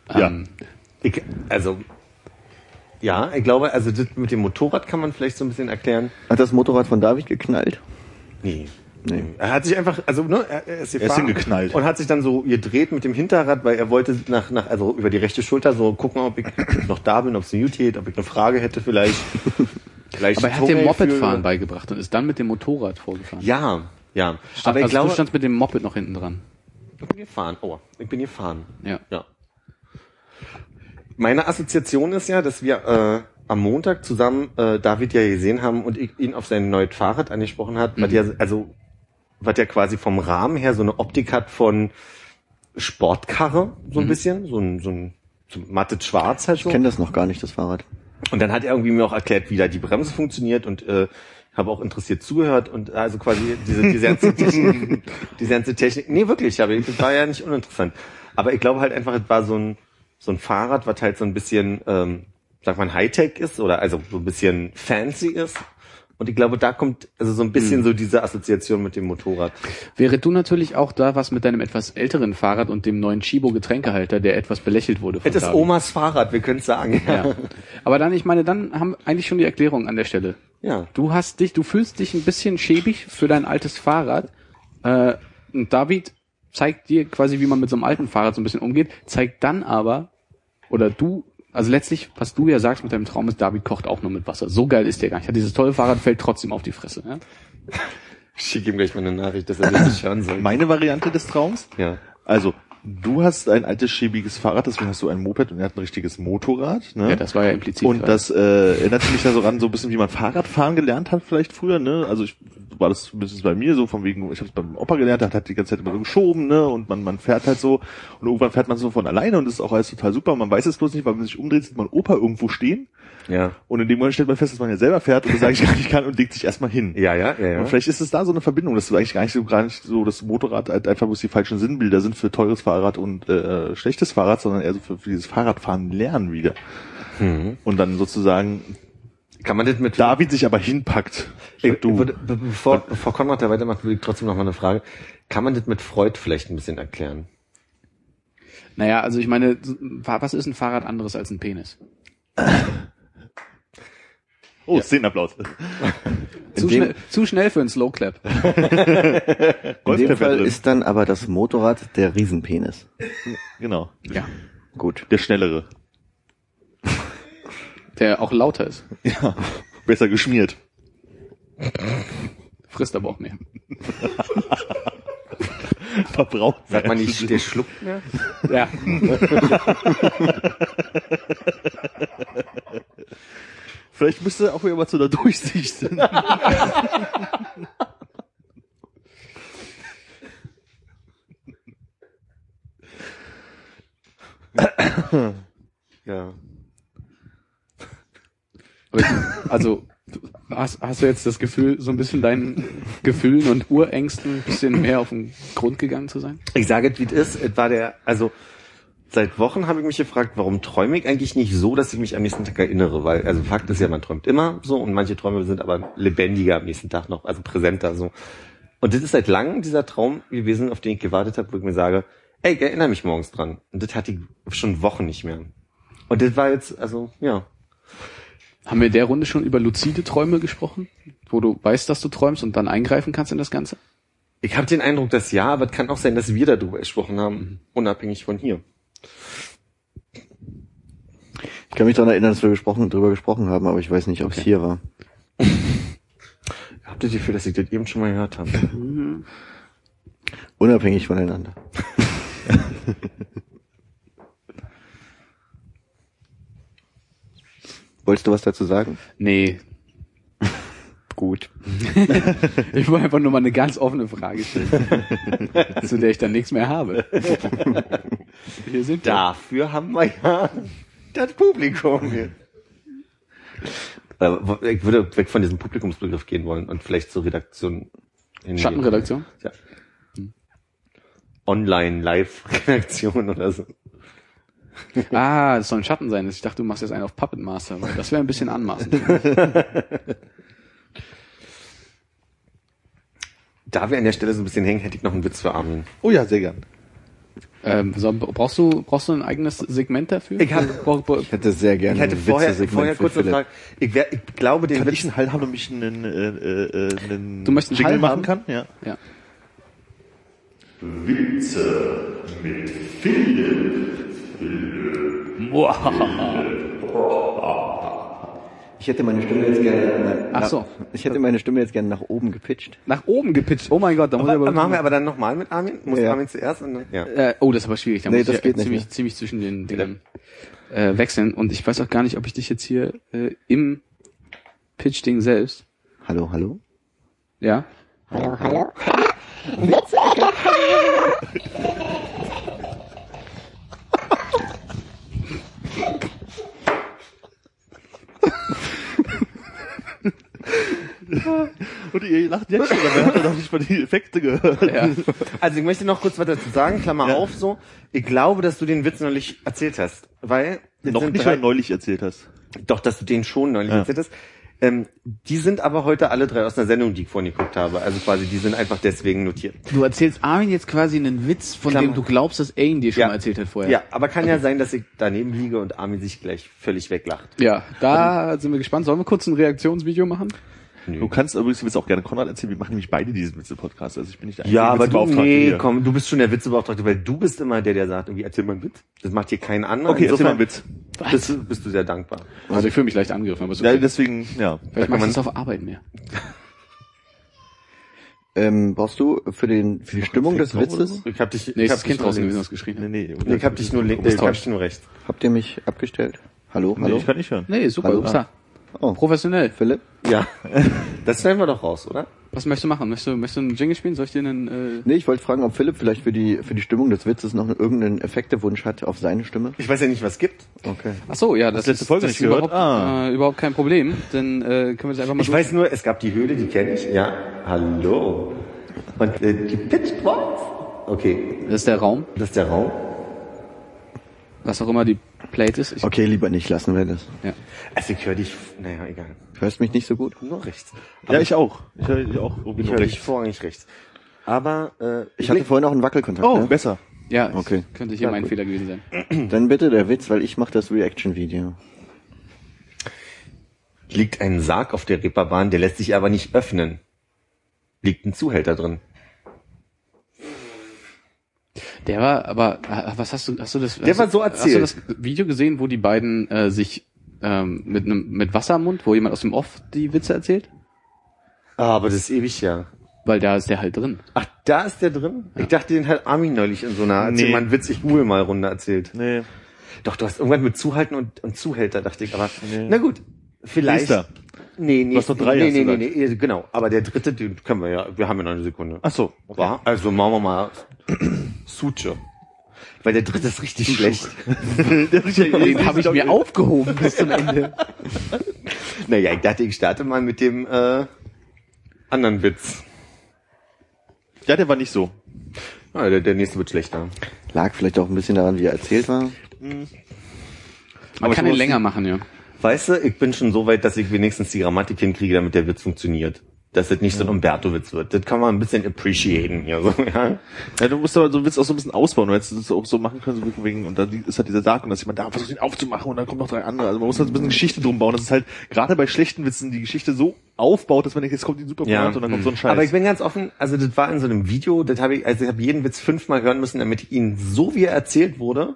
Ja. Ähm, Ich, also, ja, ich glaube, also das mit dem Motorrad kann man vielleicht so ein bisschen erklären. Hat das Motorrad von David geknallt? Nee. Nee. Er hat sich einfach, also ne, er, er ist ist gefahren hingeknallt. und hat sich dann so gedreht mit dem Hinterrad, weil er wollte nach, nach also über die rechte Schulter so gucken, ob ich noch da bin, ob es eine Jute geht, ob ich eine Frage hätte vielleicht. vielleicht aber er hat Tunnel Mopedfahren beigebracht und ist dann mit dem Motorrad vorgefahren. Ja, ja. Stand, aber ich also glaube, du standst mit dem Moped noch hinten dran. ich bin gefahren. Oh, ich bin gefahren. Ja. Ja. Meine Assoziation ist ja, dass wir äh, am Montag zusammen äh, David ja gesehen haben und ich ihn auf sein neues Fahrrad angesprochen hat, was ja also was ja quasi vom Rahmen her so eine Optik hat von Sportkarre so ein bisschen, so ein so ein so mattet schwarz halt Ich so. kenne das noch gar nicht, das Fahrrad. Und dann hat er irgendwie mir auch erklärt, wie da die Bremse funktioniert und äh, habe auch interessiert zugehört und also quasi diese, diese ganze Technik, diese ganze Technik. Nee, wirklich, aber das war ja nicht uninteressant. Aber ich glaube halt einfach, es war so ein so ein Fahrrad, was halt so ein bisschen, ähm, sagt man, Hightech ist oder also so ein bisschen fancy ist. Und ich glaube, da kommt also so ein bisschen so diese Assoziation mit dem Motorrad. Wäre du natürlich auch da was mit deinem etwas älteren Fahrrad und dem neuen Chibo Getränkehalter, der etwas belächelt wurde von Es ist. Omas Fahrrad, wir können es sagen. Ja. Aber dann, ich meine, dann haben wir eigentlich schon die Erklärung an der Stelle. ja. Du hast dich, du fühlst dich ein bisschen schäbig für dein altes Fahrrad. Äh, und David zeigt dir quasi, wie man mit so einem alten Fahrrad so ein bisschen umgeht, zeigt dann aber, oder du, also letztlich, was du ja sagst mit deinem Traum ist, David kocht auch nur mit Wasser. So geil ist der gar nicht. Hat dieses tolle Fahrrad, fällt trotzdem auf die Fresse. Ja? Ich schicke ihm gleich mal eine Nachricht, dass er das nicht hören soll. Meine Variante des Traums? Ja. Also, du hast ein altes, schäbiges Fahrrad, deswegen hast du ein Moped und er hat ein richtiges Motorrad. Ne? ja, das war ja implizit. Und das äh, erinnert mich da so ran, so ein bisschen wie man Fahrradfahren gelernt hat vielleicht früher, ne? Also ich war das mindestens bei mir so von wegen, ich habe es beim Opa gelernt, der hat halt die ganze Zeit immer so geschoben, ne? Und man man fährt halt so und irgendwann fährt man so von alleine und das ist auch alles total super. Man weiß es bloß nicht, weil wenn man sich umdreht, sieht man Opa irgendwo stehen Ja. und in dem Moment stellt man fest, dass man ja selber fährt und das eigentlich gar nicht kann und legt sich erstmal hin. Ja, ja, ja, ja. Und vielleicht ist es da so eine Verbindung, dass du eigentlich gar nicht so, gar nicht so das Motorrad halt einfach bloß die falschen Sinnbilder sind für teures Fahrrad und äh, schlechtes Fahrrad, sondern eher so für, für dieses Fahrradfahren lernen wieder. Mhm. Und dann sozusagen Kann man das mit David sich aber hinpackt. Ich, du. Würde, be- bevor, bevor Konrad da weitermacht, würde ich trotzdem noch mal eine Frage. Kann man das mit Freud vielleicht ein bisschen erklären? naja, also ich meine, was ist ein Fahrrad anderes als ein Penis? Oh, Szenenapplaus. Zu, schnell, zu schnell für einen Slow Clap. In dem Fall drin. ist dann aber das Motorrad der Riesenpenis. Genau. Ja. Gut. Der schnellere. Der auch lauter ist. Ja. Besser geschmiert. Frisst aber auch mehr. Verbraucht. Sagt man nicht, der schluckt mehr? Ja. Vielleicht müsste auch wieder mal zu der Durchsicht. Ja. Also, hast, hast du jetzt das Gefühl, so ein bisschen deinen Gefühlen und Urängsten ein bisschen mehr auf den Grund gegangen zu sein? Ich sage es, wie es ist. Es war der, also seit Wochen habe ich mich gefragt, warum träume ich eigentlich nicht so, dass ich mich am nächsten Tag erinnere? Weil, also Fakt ist ja, man träumt immer so und manche Träume sind aber lebendiger am nächsten Tag noch, also präsenter so. Und das ist seit langem dieser Traum gewesen, auf den ich gewartet habe, wo ich mir sage, ey, erinnere mich morgens dran. Und das hatte ich schon Wochen nicht mehr. Und das war jetzt, also, ja. Haben wir in der Runde schon über luzide Träume gesprochen? Wo du weißt, dass du träumst und dann eingreifen kannst in das Ganze? Ich habe den Eindruck, dass ja, aber es kann auch sein, dass wir darüber gesprochen haben, unabhängig von hier. Ich kann mich daran erinnern, dass wir gesprochen, drüber gesprochen haben, aber ich weiß nicht, ob es Okay. hier war. Habt ihr das Gefühl, dass ich das eben schon mal gehört habe? Unabhängig voneinander. Wolltest du was dazu sagen? Nee. Gut. Ich wollte einfach nur mal eine ganz offene Frage stellen, zu der ich dann nichts mehr habe. Hier sind wir. Dafür haben wir ja das Publikum hier. Äh, Ich würde weg von diesem Publikumsbegriff gehen wollen und vielleicht zur Redaktion. hingehen. Schattenredaktion? Ja. Online-Live-Redaktion oder so. Ah, das soll ein Schatten sein. Ich dachte, du machst jetzt einen auf Puppet Master. weil Das wäre ein bisschen anmaßend. Da wir an der Stelle so ein bisschen hängen, hätte ich noch einen Witz für Armin. Oh ja, sehr gern. ähm, so, brauchst du brauchst du ein eigenes Segment dafür? Ich hab- Ich hätte sehr gerne Ich hätte ein vorher, vorher kurz eine Philipp. Frage. Ich, wär, ich glaube, den Kann Witz... ich einen Hall haben, damit ich einen, äh, äh, äh, einen Du möchtest einen Jingle Hall machen haben? kann? Ja. ja. Ich hätte meine Stimme jetzt gerne. Ach so. Ich hätte meine Stimme jetzt gerne nach oben gepitcht. Nach oben gepitcht. Oh mein Gott, da muss ich aber, aber, machen wir aber dann nochmal mit Armin? Muss Ja. Armin zuerst? Und dann, ja. äh, oh, das ist aber schwierig. Da Nee, muss das ich geht nicht ziemlich, mehr. ziemlich zwischen den Dingern äh, wechseln. Und ich weiß auch gar nicht, ob ich dich jetzt hier äh, im Pitch-Ding selbst. Hallo, hallo? Ja. Und ihr lacht jetzt schon, aber ihr habt ja noch nicht mal die Effekte gehört. ja. Also ich möchte noch kurz was dazu sagen, Klammer Ja. auf so. Ich glaube, dass du den Witz neulich erzählt hast. Weil... noch nicht drei- neulich erzählt hast. Doch, dass du den schon neulich Ja. erzählt hast. Ähm, die sind aber heute alle drei aus einer Sendung, die ich vorhin geguckt habe. Also quasi, die sind einfach deswegen notiert. Du erzählst Armin jetzt quasi einen Witz, von Klammer. dem du glaubst, dass ihn dir schon Ja. mal erzählt hat vorher. Ja, aber kann ja sein, dass ich daneben liege und Armin sich gleich völlig weglacht. Ja, da sind wir gespannt. Sollen wir kurz ein Reaktionsvideo machen? Du kannst übrigens jetzt auch gerne Konrad erzählen, wir machen nämlich beide diesen Witze-Podcast. Also ich bin nicht der Ja, einzige aber du, Witzebeauftragte nee, hier. komm, du bist schon der Witzebeauftragte, weil du bist immer der, der sagt, irgendwie erzähl mal einen Witz. Das macht hier keinen an. Okay, erzähl mal einen Witz. Bist, du- bist du sehr dankbar. Also ich fühle mich leicht angegriffen, aber so Ja, deswegen, ja. Vielleicht machst du es auf Arbeit mehr. Ähm, brauchst du für den für die Stimmung des Witzes? Ich hab dich, Nee, ich hab das Kind draußen gewesen, links. was geschrien Nee, hat. nee. Ich hab dich nur ich hab dich nur rechts. Habt ihr mich abgestellt? Hallo, Nee, hallo? ich kann nicht hören. Nee, super, Hallo? Oh, Professionell. Philipp? Ja, das stellen wir doch raus, oder? Was möchtest du machen? Möchtest du, möchtest du einen Jingle spielen? Soll ich dir einen, äh, Nee, ich wollte fragen, ob Philipp vielleicht für die für die Stimmung des Witzes noch irgendeinen Effektewunsch hat auf seine Stimme. Ich weiß ja nicht, was es gibt. Okay. Ach so, ja, das letzte ist, Folge das nicht ist gehört? überhaupt, Ah. äh, überhaupt kein Problem. Dann äh, können wir das einfach mal Ich weiß nur, es gab die Höhle, die kenne ich. Ja, hallo. Und äh, die Pitched Voice. Okay, Das ist der Raum, das ist der Raum. was auch immer die Plate ist. Ich, Okay, lieber nicht, lassen wir das. ja. Also ich höre dich, naja, egal. Hörst mich nicht so gut? Nur rechts. Ja, ich auch. Ich höre dich auch. Ich nur höre dich rechts. vorrangig rechts. Aber äh, Ich hatte vorhin auch einen Wackelkontakt. Oh, ne? besser. Ja, Okay. könnte hier Ja, mein gut. Fehler gewesen sein. Dann bitte der Witz, weil ich mache das Reaction-Video. Liegt ein Sarg auf der Reeperbahn, der lässt sich aber nicht öffnen. Liegt ein Zuhälter drin. Der war, aber äh, was hast du, hast du das? Der hast war du, so erzählt. Hast du das Video gesehen, wo die beiden äh, sich ähm, mit einem mit Wasser im Mund, wo jemand aus dem Off die Witze erzählt? Ah, aber das ist ewig ja. Weil da ist der halt drin. Ach, da ist der drin? Ich dachte, den hat Armin neulich in so einer Nee. Einen Witz, ich google mal Runde erzählt. Nee. Doch, du hast irgendwann mit Zuhalten und, und Zuhälter, dachte ich, aber Nee. na gut. Vielleicht. Nächster. Nee, nee, Du hast noch drei, nee, nee, nee, nee, genau. Aber der dritte, den können wir ja, wir haben ja noch eine Sekunde. Ach so. War? Also machen wir mal Suche. Weil der dritte ist richtig schlecht. Den habe ich mir aufgehoben bis zum Ende. Naja, ich dachte, ich starte mal mit dem äh, anderen Witz. Ja, der war nicht so. Ah, der, der nächste wird schlechter. Lag vielleicht auch ein bisschen daran, wie er erzählt war. Man Aber kann ihn länger machen, ja. Weißt du, ich bin schon so weit, dass ich wenigstens die Grammatik hinkriege, damit der Witz funktioniert. Dass das nicht so ein Umberto-Witz wird. Das kann man ein bisschen appreciaten hier so, ja. Ja, du musst aber so einen Witz auch so ein bisschen ausbauen. Du hättest es auch so machen können, so wegen, und dann ist halt dieser Sarg und dass jemand da versucht, ihn aufzumachen und dann kommen noch drei andere. Also man muss halt ein bisschen Geschichte drum bauen. Das ist halt, gerade bei schlechten Witzen, die Geschichte so aufbaut, dass man denkt, jetzt kommt die super Ja. Und dann kommt so ein Scheiß. Aber ich bin ganz offen, also das war in so einem Video, das habe ich, also ich habe jeden Witz fünfmal hören müssen, damit ich ihn so wie er erzählt wurde,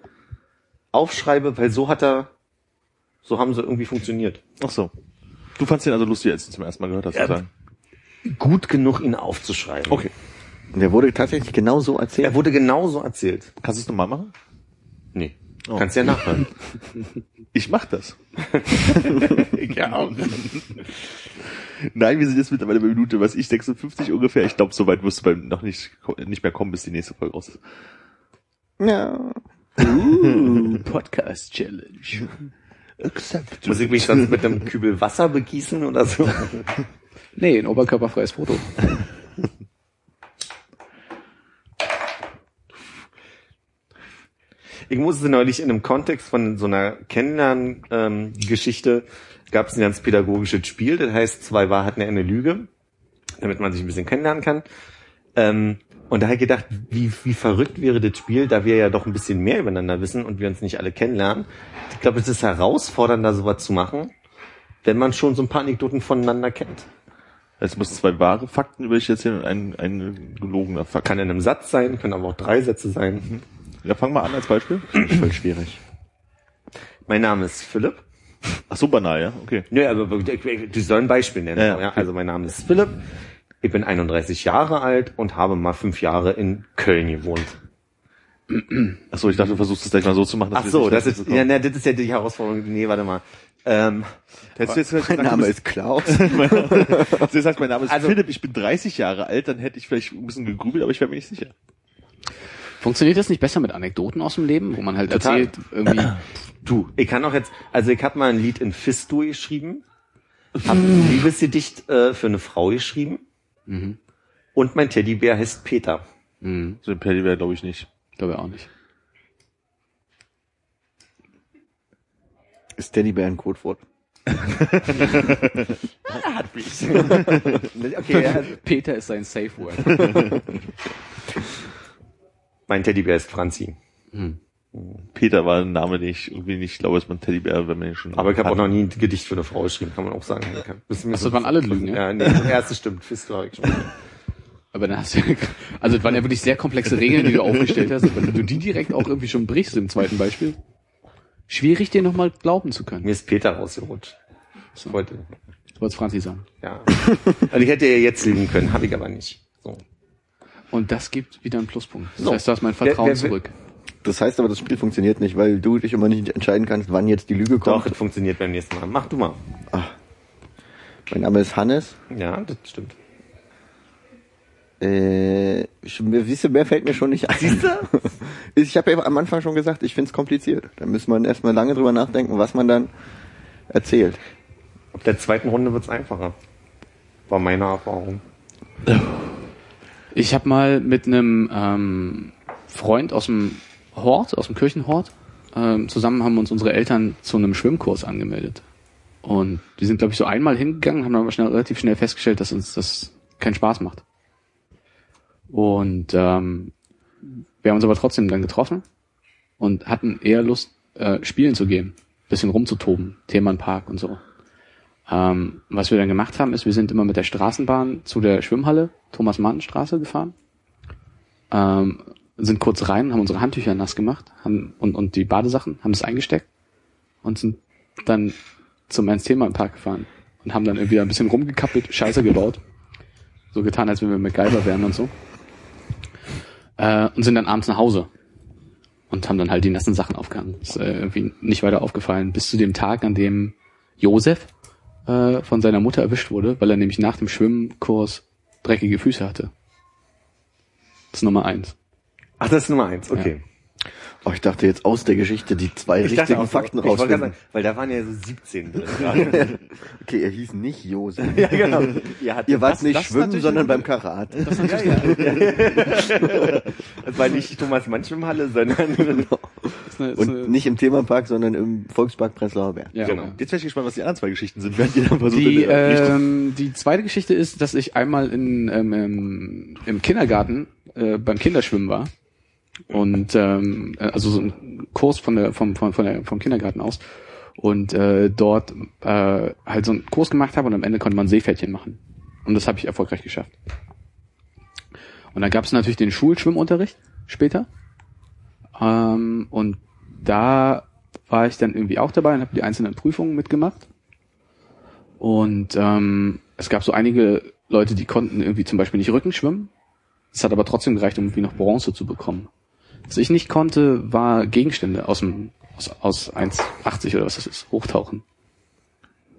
aufschreibe, weil so hat er, so haben sie irgendwie funktioniert. Ach so. Du fandst den also lustig, als du ihn zum ersten Mal gehört hast, Ja. sozusagen. Gut genug, ihn aufzuschreiben. Okay. Und der wurde tatsächlich genau so erzählt. Er wurde genauso erzählt. Kannst du es nochmal machen? Nee. Oh. Kannst ja nachhören. Ich mach das. ja, auch. Nein, wir sind jetzt mittlerweile bei Minute, was ich, 56 ungefähr. Ich glaube, so weit wirst du beim noch nicht, nicht mehr kommen, bis die nächste Folge raus ist. Ja. Podcast Challenge. Accept. Muss ich mich sonst mit einem Kübel Wasser begießen oder so? Nee, ein oberkörperfreies Foto. Ich musste neulich in einem Kontext von so einer Kennenlern-Geschichte, gab es ein ganz pädagogisches Spiel, das heißt zwei Wahrheiten, eine Lüge, damit man sich ein bisschen kennenlernen kann. Ähm, und da habe ich gedacht, wie, wie verrückt wäre das Spiel, da wir ja doch ein bisschen mehr übereinander wissen und wir uns nicht alle kennenlernen. Ich glaube, es ist herausfordernder, sowas zu machen, wenn man schon so ein paar Anekdoten voneinander kennt. Es muss zwei wahre Fakten über dich erzählen und ein, ein gelogener Fakt. Kann in einem Satz sein, können aber auch drei Sätze sein. Ja, fang mal an als Beispiel. Voll schwierig. Mein Name ist Philipp. Ach so banal, ja, okay. Nö, aber du soll ein Beispiel nennen. Ja, Ja. Also mein Name ist Philipp. Ich bin 31 Jahre alt und habe mal fünf Jahre in Köln gewohnt. Ach so, ich dachte, du versuchst es gleich mal so zu machen. Ach wir so, das ist, ja, ne, das ist ja die Herausforderung. Nee, warte mal. Ähm, Hättest du jetzt gesagt, Mein Name ist Klaus. das heißt, mein Name ist Also- Philipp, ich bin 30 Jahre alt, dann hätte ich vielleicht ein bisschen gegrübelt, aber ich wäre mir nicht sicher. Funktioniert das nicht besser mit Anekdoten aus dem Leben, wo man halt Total. erzählt, irgendwie, du, ich kann auch jetzt, also ich habe mal ein Lied in Fisto geschrieben, habe ein Liebesgedicht äh, für eine Frau geschrieben und mein Teddybär heißt Peter. hm, So ein Paddy wäre, glaube ich, nicht. glaube ich auch nicht. Ist Teddybär ein Codewort? Okay, ja, Peter ist sein Safe Word. mein Teddybär ist Franzi. Peter war ein Name, den ich irgendwie nicht glaube, dass man Teddybär, wenn man ihn schon. Aber ich habe auch noch nie ein Gedicht für eine Frau geschrieben, kann man auch sagen. Das, Das waren alle Lügen, ja? Ja, nee, das erste stimmt. Fisto habe ich schon. Aber dann hast du, also es waren ja wirklich sehr komplexe Regeln, die du aufgestellt hast. Wenn du die direkt auch irgendwie schon brichst im zweiten Beispiel, schwierig dir nochmal glauben zu können. Mir ist Peter rausgerutscht. Ich So. wollte, Du wolltest Franzi sagen. ja. Also ich hätte ja jetzt lügen können, habe ich aber nicht. So. Und das gibt wieder einen Pluspunkt. Das So. heißt, du hast mein Vertrauen Wer- wer- zurück. Das heißt aber, das Spiel funktioniert nicht, weil du dich immer nicht entscheiden kannst, wann jetzt die Lüge Doch, kommt. das funktioniert beim nächsten Mal. Mach du mal. Mein Name ist Hannes. Ja, das stimmt. Äh, siehst du, mehr fällt mir schon nicht ein. Siehst du? Ich habe ja am Anfang schon gesagt, ich find's kompliziert. Da muss man erstmal lange drüber nachdenken, was man dann erzählt. Ab der zweiten Runde wird's einfacher. War meine Erfahrung. Ich habe mal mit einem ähm, Freund aus dem Hort, aus dem Kirchenhort, ähm, zusammen haben uns unsere Eltern zu einem Schwimmkurs angemeldet. Und die sind, glaube ich, so einmal hingegangen, haben aber schnell, relativ schnell festgestellt, dass uns das keinen Spaß macht. Und ähm, wir haben uns aber trotzdem dann getroffen und hatten eher Lust, äh, spielen zu gehen, bisschen rumzutoben, Themenpark und so. Ähm, was wir dann gemacht haben, ist, wir sind immer mit der Straßenbahn zu der Schwimmhalle, Thomas-Mann-Straße gefahren, ähm, sind kurz rein, haben unsere Handtücher nass gemacht haben, und, und die Badesachen, haben es eingesteckt und sind dann zum Ernst-Thälmann-Park gefahren und haben dann irgendwie ein bisschen rumgekappelt, Scheiße gebaut. So getan, als wenn wir MacGyver wären und so. Äh, und sind dann abends nach Hause und haben dann halt die nassen Sachen aufgehangen. Ist äh, irgendwie nicht weiter aufgefallen, bis zu dem Tag, an dem Josef äh, von seiner Mutter erwischt wurde, weil er nämlich nach dem Schwimmkurs dreckige Füße hatte. Das ist Nummer eins. Ach, das ist Nummer eins, okay. Oh, ich dachte jetzt aus der Geschichte die zwei Ich richtigen auch so, Fakten ich wollte gerade rausfinden. sagen, weil da waren ja so 17 drin. Okay, er hieß nicht Josef. ja, genau. Ihr, wart das- nicht das schwimmen, sondern beim Karate. Ja, ja. Das war nicht Thomas Mann Schwimmhalle, sondern Das eine, das eine, Und nicht im Themapark, sondern im Volkspark Prenzlauer Berg. ja, genau. ja. Jetzt wäre ich gespannt, was die anderen zwei Geschichten sind, während ihr dann versucht, Die, ähm, die zweite Geschichte ist, dass ich einmal in, ähm, im, im Kindergarten äh, beim Kinderschwimmen war. Und ähm, äh, also so ein Kurs von der, vom, von, von der, vom Kindergarten aus. Und äh, dort äh, halt so einen Kurs gemacht habe und am Ende konnte man Seepferdchen machen. Und das habe ich erfolgreich geschafft. Und dann gab es natürlich den Schulschwimmunterricht später. Ähm, und da war ich dann irgendwie auch dabei und habe die einzelnen Prüfungen mitgemacht. Und ähm, es gab so einige Leute, die konnten irgendwie zum Beispiel nicht Rücken schwimmen. Es hat aber trotzdem gereicht, um irgendwie noch Bronze zu bekommen. Was ich nicht konnte, war Gegenstände aus dem aus, aus 1,80 oder was das ist, hochtauchen.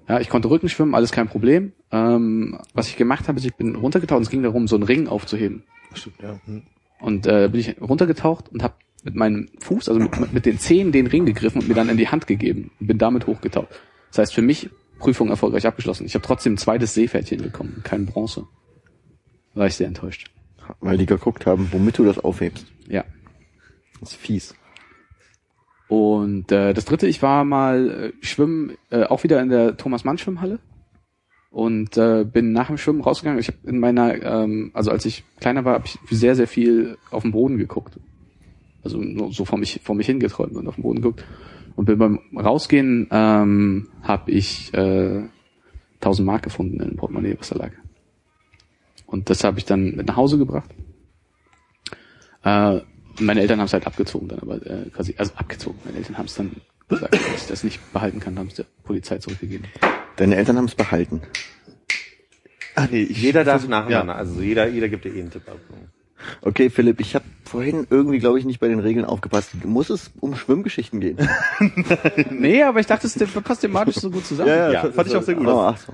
Ja, ich konnte Rücken schwimmen, alles kein Problem. Ähm, was ich gemacht habe, ist, ich bin runtergetaucht und es ging darum, so einen Ring aufzuheben. Stimmt, ja. Hm. Und äh, bin ich runtergetaucht und habe mit meinem Fuß, also mit, mit den Zehen, den Ring gegriffen und mir dann in die Hand gegeben und bin damit hochgetaucht. Das heißt für mich Prüfung erfolgreich abgeschlossen. Ich habe trotzdem ein zweites Seepferdchen bekommen, kein Bronze. War ich sehr enttäuscht. Weil die geguckt haben, womit du das aufhebst. Ja. Ist fies. Und äh, das dritte, ich war mal äh, schwimmen, äh, auch wieder in der Thomas Mann Schwimmhalle und äh, bin nach dem Schwimmen rausgegangen. Ich habe in meiner, ähm, also als ich kleiner war, habe ich sehr sehr viel auf den Boden geguckt, also nur so vor mich vor mich hingeträumt und auf den Boden geguckt und bin beim Rausgehen ähm, habe ich äh, 1000 Mark gefunden in dem Portemonnaie, was da lag. Und das habe ich dann mit nach Hause gebracht. Äh, meine Eltern haben es halt abgezogen dann, aber äh, quasi, also abgezogen. Meine Eltern haben es dann gesagt, dass ich das nicht behalten kann, haben es der Polizei zurückgegeben. Deine Eltern haben es behalten. Ah, nee, ich Jeder darf versuch- nacheinander, also jeder, jeder gibt dir eh einen Tipp ab. Okay, Philipp, ich habe vorhin irgendwie, glaube ich, nicht bei den Regeln aufgepasst. Muss es um Schwimmgeschichten gehen? Nee, aber ich dachte, es passt thematisch so gut zusammen. Ja, ja, Ja, fand ich auch sehr gut. Oh, ach so.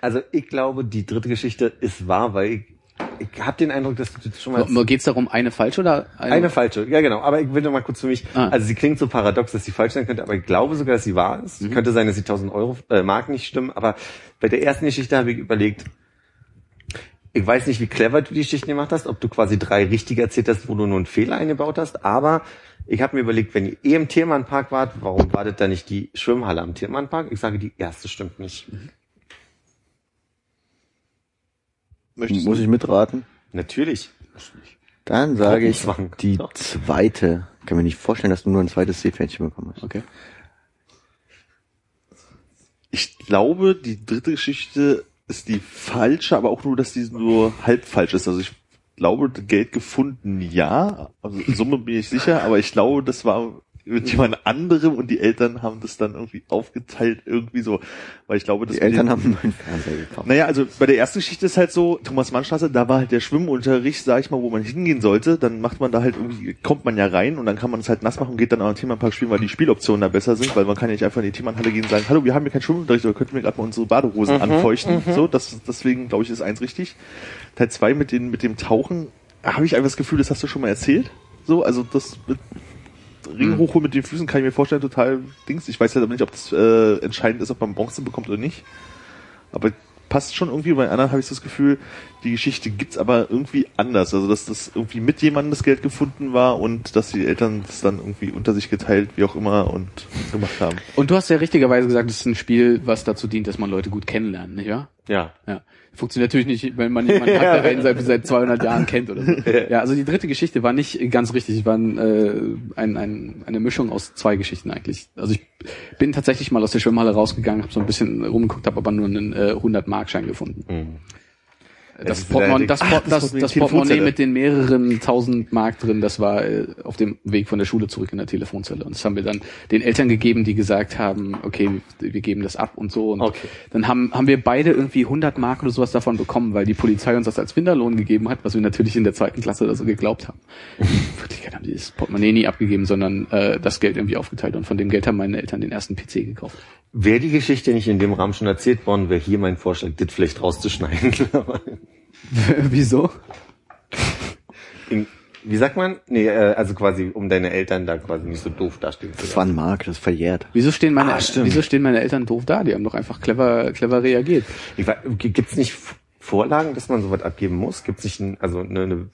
Also ich glaube, die dritte Geschichte ist wahr, weil ich, ich habe den Eindruck, dass du das schon mal... Geht es darum, eine falsche oder Eine falsche, ja genau. Aber ich will noch mal kurz für mich. Ah. Also sie klingt so paradox, dass sie falsch sein könnte, aber ich glaube sogar, dass sie wahr ist. Könnte sein, dass die 1000 Euro äh, Mark nicht stimmen. Aber bei der ersten Geschichte habe ich überlegt, ich weiß nicht, wie clever du die Geschichten gemacht hast, ob du quasi drei richtige erzählt hast, wo du nur einen Fehler eingebaut hast. Aber ich habe mir überlegt, wenn ihr eh im Tiermannpark wart, warum wartet da nicht die Schwimmhalle am Tiermannpark? Ich sage, die erste stimmt nicht. Möchtest Muss du? ich mitraten? Natürlich. Dann sage ich die zweite. Ich kann mir nicht vorstellen, dass du nur ein zweites Seepferdchen bekommen hast. Okay. Ich glaube, die dritte Geschichte ist die falsche, aber auch nur, dass die nur halb falsch ist. Also ich glaube, Geld gefunden, ja. Also Summe bin ich sicher, aber ich glaube, das war mit jemand anderem und die Eltern haben das dann irgendwie aufgeteilt, irgendwie so. Weil ich glaube, dass Die Eltern wir- haben einen neuen Fernseher gekauft. Naja, also bei der ersten Geschichte ist halt so, Thomas Mannstraße, da war halt der Schwimmunterricht, sag ich mal, wo man hingehen sollte. Dann macht man da halt irgendwie, kommt man ja rein und dann kann man es halt nass machen und geht dann am Themenpark spielen, weil die Spieloptionen da besser sind, weil man kann ja nicht einfach in die Themenhalle gehen und sagen, hallo, wir haben hier keinen Schwimmunterricht, oder könnt ihr mir gerade mal unsere Badehosen anfeuchten. So, das, deswegen glaube ich, ist eins richtig. Teil zwei mit, den, mit dem Tauchen, habe ich einfach das Gefühl, das hast du schon mal erzählt. So, also das mit Ring hochholen mit den Füßen kann ich mir vorstellen, total Dings. Ich weiß halt aber nicht, ob das äh, entscheidend ist, ob man Bronze bekommt oder nicht. Aber passt schon irgendwie. Bei anderen habe ich das Gefühl, die Geschichte gibt's aber irgendwie anders. Also dass das irgendwie mit jemandem das Geld gefunden war und dass die Eltern das dann irgendwie unter sich geteilt, wie auch immer, und gemacht haben. Und du hast ja richtigerweise gesagt, es ist ein Spiel, was dazu dient, dass man Leute gut kennenlernt, nicht wahr? Ja. Ja. Funktioniert natürlich nicht, wenn man jemanden hat, der einen seit, seit 200 Jahren kennt oder so. Ja, also die dritte Geschichte war nicht ganz richtig. Es war äh, ein, ein, eine Mischung aus zwei Geschichten eigentlich. Also ich bin tatsächlich mal aus der Schwimmhalle rausgegangen, habe so ein bisschen rumgeguckt, habe aber nur einen äh, 100-Markschein gefunden. Mhm. Das, wieder- das, Port- das das, Portemonnaie mit den mehreren tausend Mark drin, das war äh, auf dem Weg von der Schule zurück in der Telefonzelle. Und das haben wir dann den Eltern gegeben, die gesagt haben, okay, wir geben das ab und so. Und Okay. dann haben, haben wir beide irgendwie 100 Mark oder sowas davon bekommen, weil die Polizei uns das als Finderlohn gegeben hat, was wir natürlich in der zweiten Klasse oder so geglaubt haben. In Wirklichkeit haben die das Portemonnaie nie abgegeben, sondern äh, das Geld irgendwie aufgeteilt. Und von dem Geld haben meine Eltern den ersten PC gekauft. Wäre die Geschichte nicht in dem Rahmen schon erzählt worden, wäre hier mein Vorschlag, das vielleicht rauszuschneiden. Wieso? In, wie sagt man? Nee, äh, also quasi, um deine Eltern da quasi nicht so doof dastehen zu Das war ein Mark, das ist verjährt. Wieso stehen meine, Ah, wieso stehen meine Eltern doof da? Die haben doch einfach clever, clever reagiert. Gibt's nicht Vorlagen, dass man sowas abgeben muss? Gibt's nicht ein, also eine, eine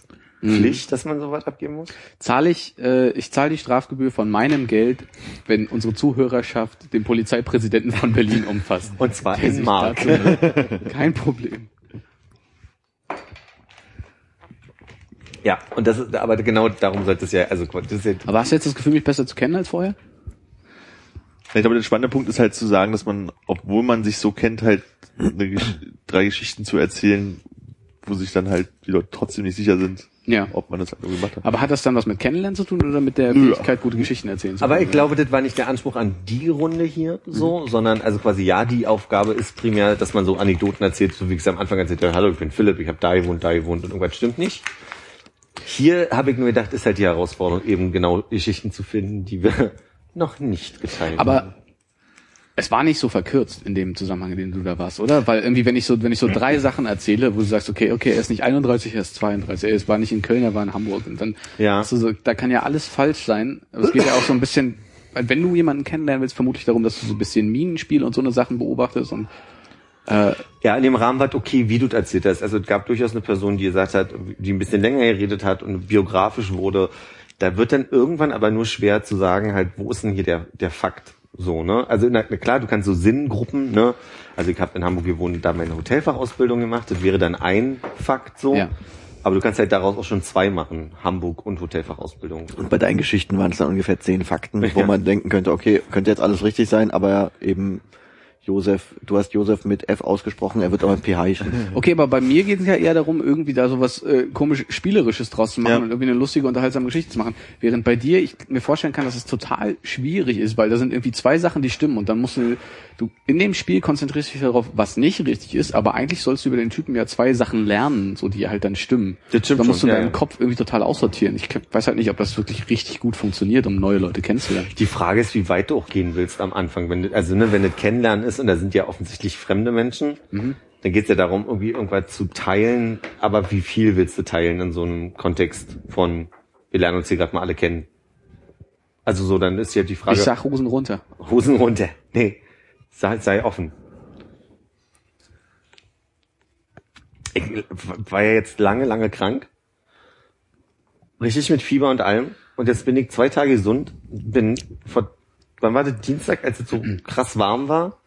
Pflicht, dass man sowas abgeben muss? Zahle ich, äh, ich zahle die Strafgebühr von meinem Geld, wenn unsere Zuhörerschaft den Polizeipräsidenten von Berlin umfasst. Und zwar in Mark. dazu- Kein Problem. Ja, und das ist, aber genau darum sollte es ja, also das ist ja, Aber hast du jetzt das Gefühl, mich besser zu kennen als vorher? Ich glaube, der spannende Punkt ist halt zu sagen, dass man, obwohl man sich so kennt, halt eine Gesch drei Geschichten zu erzählen, wo sich dann halt die Leute trotzdem nicht sicher sind, Ja. ob man das halt nur gemacht hat. Aber hat das dann was mit Kennenlernen zu tun oder mit der Nö. Fähigkeit, gute Geschichten erzählen zu aber können? ich glaube, das war nicht der Anspruch an die Runde hier so, sondern also quasi ja, die Aufgabe ist primär, dass man so Anekdoten erzählt, so wie ich es am Anfang erzählt habe, hallo, ich bin Philipp, ich habe da gewohnt, da gewohnt und irgendwas stimmt nicht. Hier habe ich nur gedacht, ist halt die Herausforderung, eben genau Geschichten zu finden, die wir noch nicht geteilt haben. Aber es war nicht so verkürzt in dem Zusammenhang, in dem du da warst, oder? Weil irgendwie, wenn ich so, wenn ich so drei Sachen erzähle, wo du sagst, okay, okay, er ist nicht 31, er ist 32, er ist- war nicht in Köln, er war in Hamburg und dann, Ja. hast du so, da kann ja alles falsch sein. Aber es geht ja auch so ein bisschen, wenn du jemanden kennenlernen willst, vermutlich darum, dass du so ein bisschen Minenspiel und so eine Sachen beobachtest und äh, Ja, in dem Rahmen war es okay, wie du es erzählt hast. Also es gab durchaus eine Person, die gesagt hat, die ein bisschen länger geredet hat und biografisch wurde. Da wird dann irgendwann aber nur schwer zu sagen, halt, wo ist denn hier der, der Fakt? So, ne? Also na, klar, du kannst so Sinngruppen, ne? Also ich habe in Hamburg gewohnt da meine Hotelfachausbildung gemacht. Das wäre dann ein Fakt so. Ja. Aber du kannst halt daraus auch schon zwei machen, Hamburg und Hotelfachausbildung. Und bei deinen Geschichten waren es dann ungefähr zehn Fakten, wo Ja. man denken könnte, okay, könnte jetzt alles richtig sein, aber eben Josef, du hast Josef mit F ausgesprochen, er wird aber mit PH geschrieben. Okay, aber bei mir geht es ja eher darum, irgendwie da sowas äh, komisch Spielerisches draus zu machen Ja. und irgendwie eine lustige, unterhaltsame Geschichte zu machen. Während bei dir ich mir vorstellen kann, dass es total schwierig ist, weil da sind irgendwie zwei Sachen, die stimmen und dann musst du, du in dem Spiel konzentrierst du dich darauf, was nicht richtig ist, aber eigentlich sollst du über den Typen ja zwei Sachen lernen, so die halt dann stimmen. Das stimmt da musst schon, du ja, deinen ja. Kopf irgendwie total aussortieren. Ich weiß halt nicht, ob das wirklich richtig gut funktioniert, um neue Leute kennenzulernen. Die Frage ist, wie weit du auch gehen willst am Anfang. Wenn du, also ne, wenn das Kennenlernen ist und da sind ja offensichtlich fremde Menschen, dann geht es ja darum, irgendwie irgendwas zu teilen. Aber wie viel willst du teilen in so einem Kontext von, wir lernen uns hier gerade mal alle kennen? Also so, dann ist ja die Frage, Ich sag Hosen runter. Hosen runter. Nee, sei, sei offen. Ich war ja jetzt lange, lange krank. Richtig mit Fieber und allem. Und jetzt bin ich zwei Tage gesund. Bin vor, wann war das Dienstag, als es so krass warm war?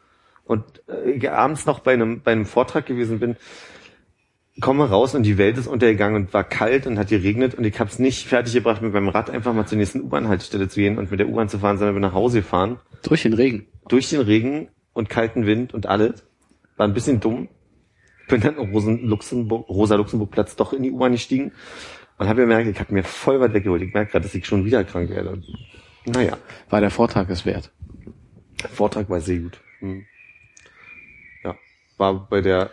Und äh, abends noch bei einem, bei einem Vortrag gewesen bin, komme raus und die Welt ist untergegangen und war kalt und hat geregnet und ich habe es nicht fertiggebracht, mit meinem Rad einfach mal zur nächsten U-Bahn-Haltestelle zu gehen und mit der U-Bahn zu fahren, sondern bin nach Hause gefahren Durch den Regen. durch den Regen und kalten Wind und alles. War ein bisschen dumm. Bin dann Rosen Luxemburg, Rosa Luxemburg Platz doch in die U-Bahn gestiegen und habe gemerkt, ich habe mir voll weit weggeholt. Ich merke gerade, dass ich schon wieder krank werde. Naja, War der Vortrag es wert. der Vortrag war sehr gut. Hm. War bei der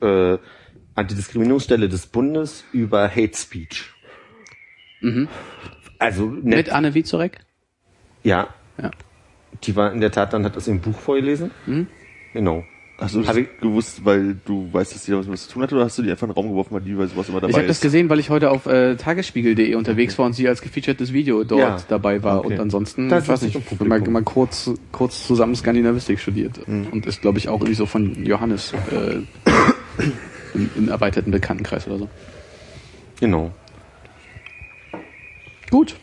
äh, Antidiskriminierungsstelle des Bundes über Hate Speech. Mhm. Also Mit nett. Anne Wiezorek? Ja, Ja. die war in der Tat dann hat das im Buch vorgelesen. Mhm. Genau. Hast du das ich- gewusst, weil du weißt, dass die da was mit zu tun hat, oder hast du die einfach in den Raum geworfen, weil die bei sowas immer dabei Ich habe das ist? gesehen, weil ich heute auf äh, tagesspiegel.de unterwegs war und sie als gefeaturtes Video dort Ja. dabei war. Okay. Und ansonsten, Das ich weiß ist nicht, ich mal, mal kurz, kurz zusammen Skandinavistik studiert. Und ist, glaube ich, auch irgendwie so von Johannes äh, im, im erweiterten Bekanntenkreis oder so. Genau. Gut.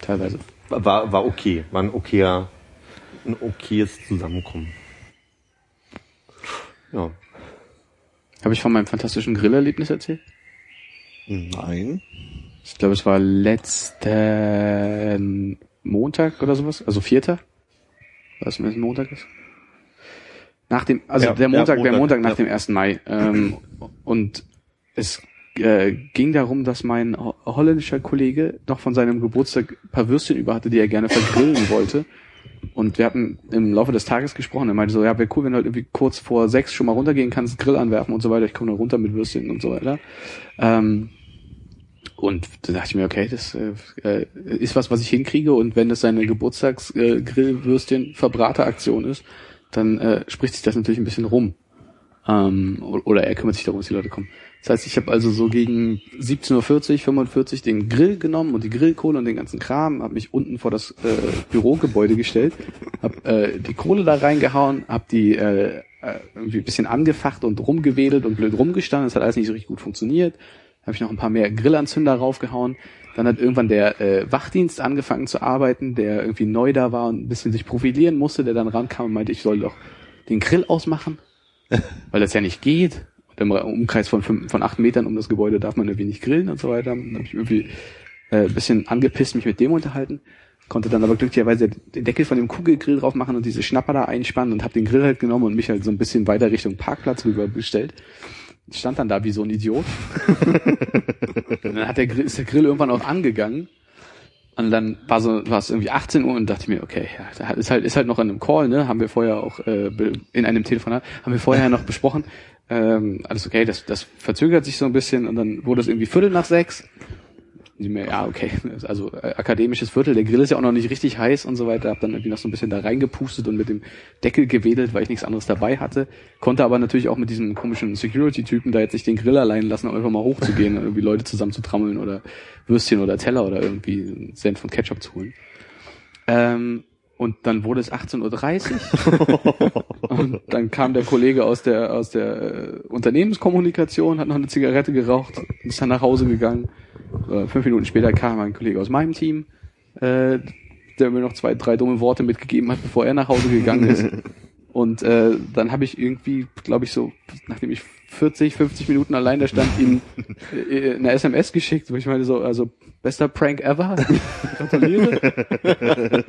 Teilweise. War, war okay. War ein okayer, ein okayes Zusammenkommen. Ja. Habe ich von meinem fantastischen Grillerlebnis erzählt? Nein. Ich glaube, es war letzten Montag oder sowas, also vierter. Was mir Montag ist? Nach dem, also Ja, der ja, Montag, der Montag, Montag nach ja. dem 1. Mai. Ähm, und es äh, ging darum, dass mein ho- holländischer Kollege noch von seinem Geburtstag ein paar Würstchen über hatte, die er gerne vergrillen wollte. Und wir hatten im Laufe des Tages gesprochen. Er meinte so, ja, wäre cool, wenn du halt irgendwie kurz vor sechs schon mal runtergehen kannst, Grill anwerfen und so weiter. Ich komme dann runter mit Würstchen und so weiter. Ähm, und da dachte ich mir, okay, das äh, äh, ist was, was ich hinkriege. Und wenn das seine Geburtstags-Grillwürstchen-Verbrater-Aktion ist, dann äh, spricht sich das natürlich ein bisschen rum. Ähm, oder er kümmert sich darum, dass die Leute kommen. Das heißt, ich habe also so gegen 17.40 Uhr, 45 den Grill genommen und die Grillkohle und den ganzen Kram, habe mich unten vor das äh, Bürogebäude gestellt, habe äh, die Kohle da reingehauen, habe die äh, äh, irgendwie ein bisschen angefacht und rumgewedelt und blöd rumgestanden. Das hat alles nicht so richtig gut funktioniert. Habe ich noch ein paar mehr Grillanzünder raufgehauen. Dann hat irgendwann der äh, Wachdienst angefangen zu arbeiten, der irgendwie neu da war und ein bisschen sich profilieren musste, der dann rankam und meinte, ich soll doch den Grill ausmachen, weil das ja nicht geht. Im Umkreis von, fünf, von acht Metern um das Gebäude darf man irgendwie nicht grillen und so weiter. Dann habe ich irgendwie äh, ein bisschen angepisst mich mit dem unterhalten, konnte dann aber glücklicherweise den Deckel von dem Kugelgrill drauf machen und diese Schnapper da einspannen und habe den Grill halt genommen und mich halt so ein bisschen weiter Richtung Parkplatz rübergestellt. Stand dann da wie so ein Idiot. dann hat der Grill, ist der Grill irgendwann auch angegangen. Und dann war so, war es irgendwie 18 Uhr und dachte ich mir, okay, ja, ist halt, ist halt noch in einem Call, ne? Haben wir vorher auch äh, in einem Telefonat, haben wir vorher noch besprochen. Ähm, alles okay, das, das verzögert sich so ein bisschen und dann wurde es irgendwie Viertel nach sechs. Ich mir, ja, okay, also äh, akademisches Viertel, der Grill ist ja auch noch nicht richtig heiß und so weiter, hab dann irgendwie noch so ein bisschen da reingepustet und mit dem Deckel gewedelt, weil ich nichts anderes dabei hatte. Konnte aber natürlich auch mit diesen komischen Security-Typen da jetzt nicht den Grill allein lassen, um einfach mal hochzugehen und irgendwie Leute zusammen zu trammeln oder Würstchen oder Teller oder irgendwie Senf und Ketchup zu holen. Ähm, und dann wurde es 18.30 Uhr. und dann kam der Kollege aus der, aus der äh, Unternehmenskommunikation, hat noch eine Zigarette geraucht, ist dann nach Hause gegangen. Äh, fünf Minuten später kam ein Kollege aus meinem Team, äh, der mir noch zwei, drei dumme Worte mitgegeben hat, bevor er nach Hause gegangen ist. Und äh, dann habe ich irgendwie, glaube ich, so, nachdem ich 40, 50 Minuten allein da stand, ihm äh, eine SMS geschickt, wo ich meine so, also bester Prank ever. Gratuliere.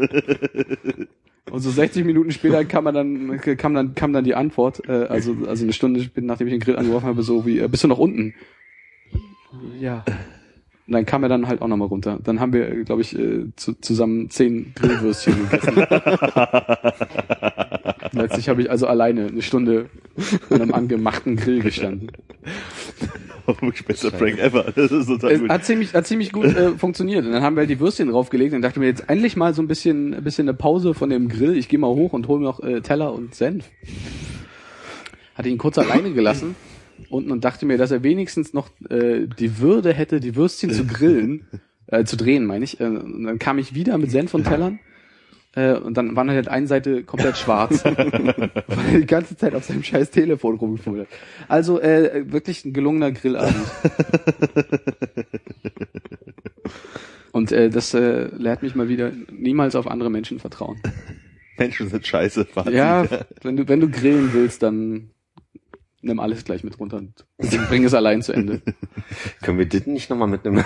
Und so 60 Minuten später kam man dann, kam dann, kam dann die Antwort, äh, also, also eine Stunde später, nachdem ich den Grill angeworfen habe, so wie, äh, bist du noch unten? Ja. Und dann kam er dann halt auch nochmal runter. Dann haben wir, glaube ich, äh, zu, zusammen zehn Grillwürstchen gegessen. Letztlich habe ich also alleine eine Stunde an einem angemachten Grill gestanden. Wirklich bester Prank ever. Das ist total gut. hat ziemlich, hat ziemlich gut äh, funktioniert. Und dann haben wir halt die Würstchen draufgelegt und dachte mir jetzt endlich mal so ein bisschen, ein bisschen eine Pause von dem Grill. Ich gehe mal hoch und hole mir noch äh, Teller und Senf. Hatte ihn kurz alleine gelassen und dachte mir, dass er wenigstens noch äh, die Würde hätte, die Würstchen zu grillen, äh, zu drehen, meine ich. Äh, und dann kam ich wieder mit Senf und Tellern. Äh, und dann war halt eine Seite komplett schwarz, weil er die ganze Zeit auf seinem scheiß Telefon rumgefummelt hat. Also äh, wirklich ein gelungener Grillabend. Und äh, das äh, lehrt mich mal wieder, niemals auf andere Menschen vertrauen. Menschen sind scheiße. Fazit. Ja, wenn du, wenn du grillen willst, dann nimm alles gleich mit runter und bring es allein zu Ende. Können wir das nicht nochmal mit einem,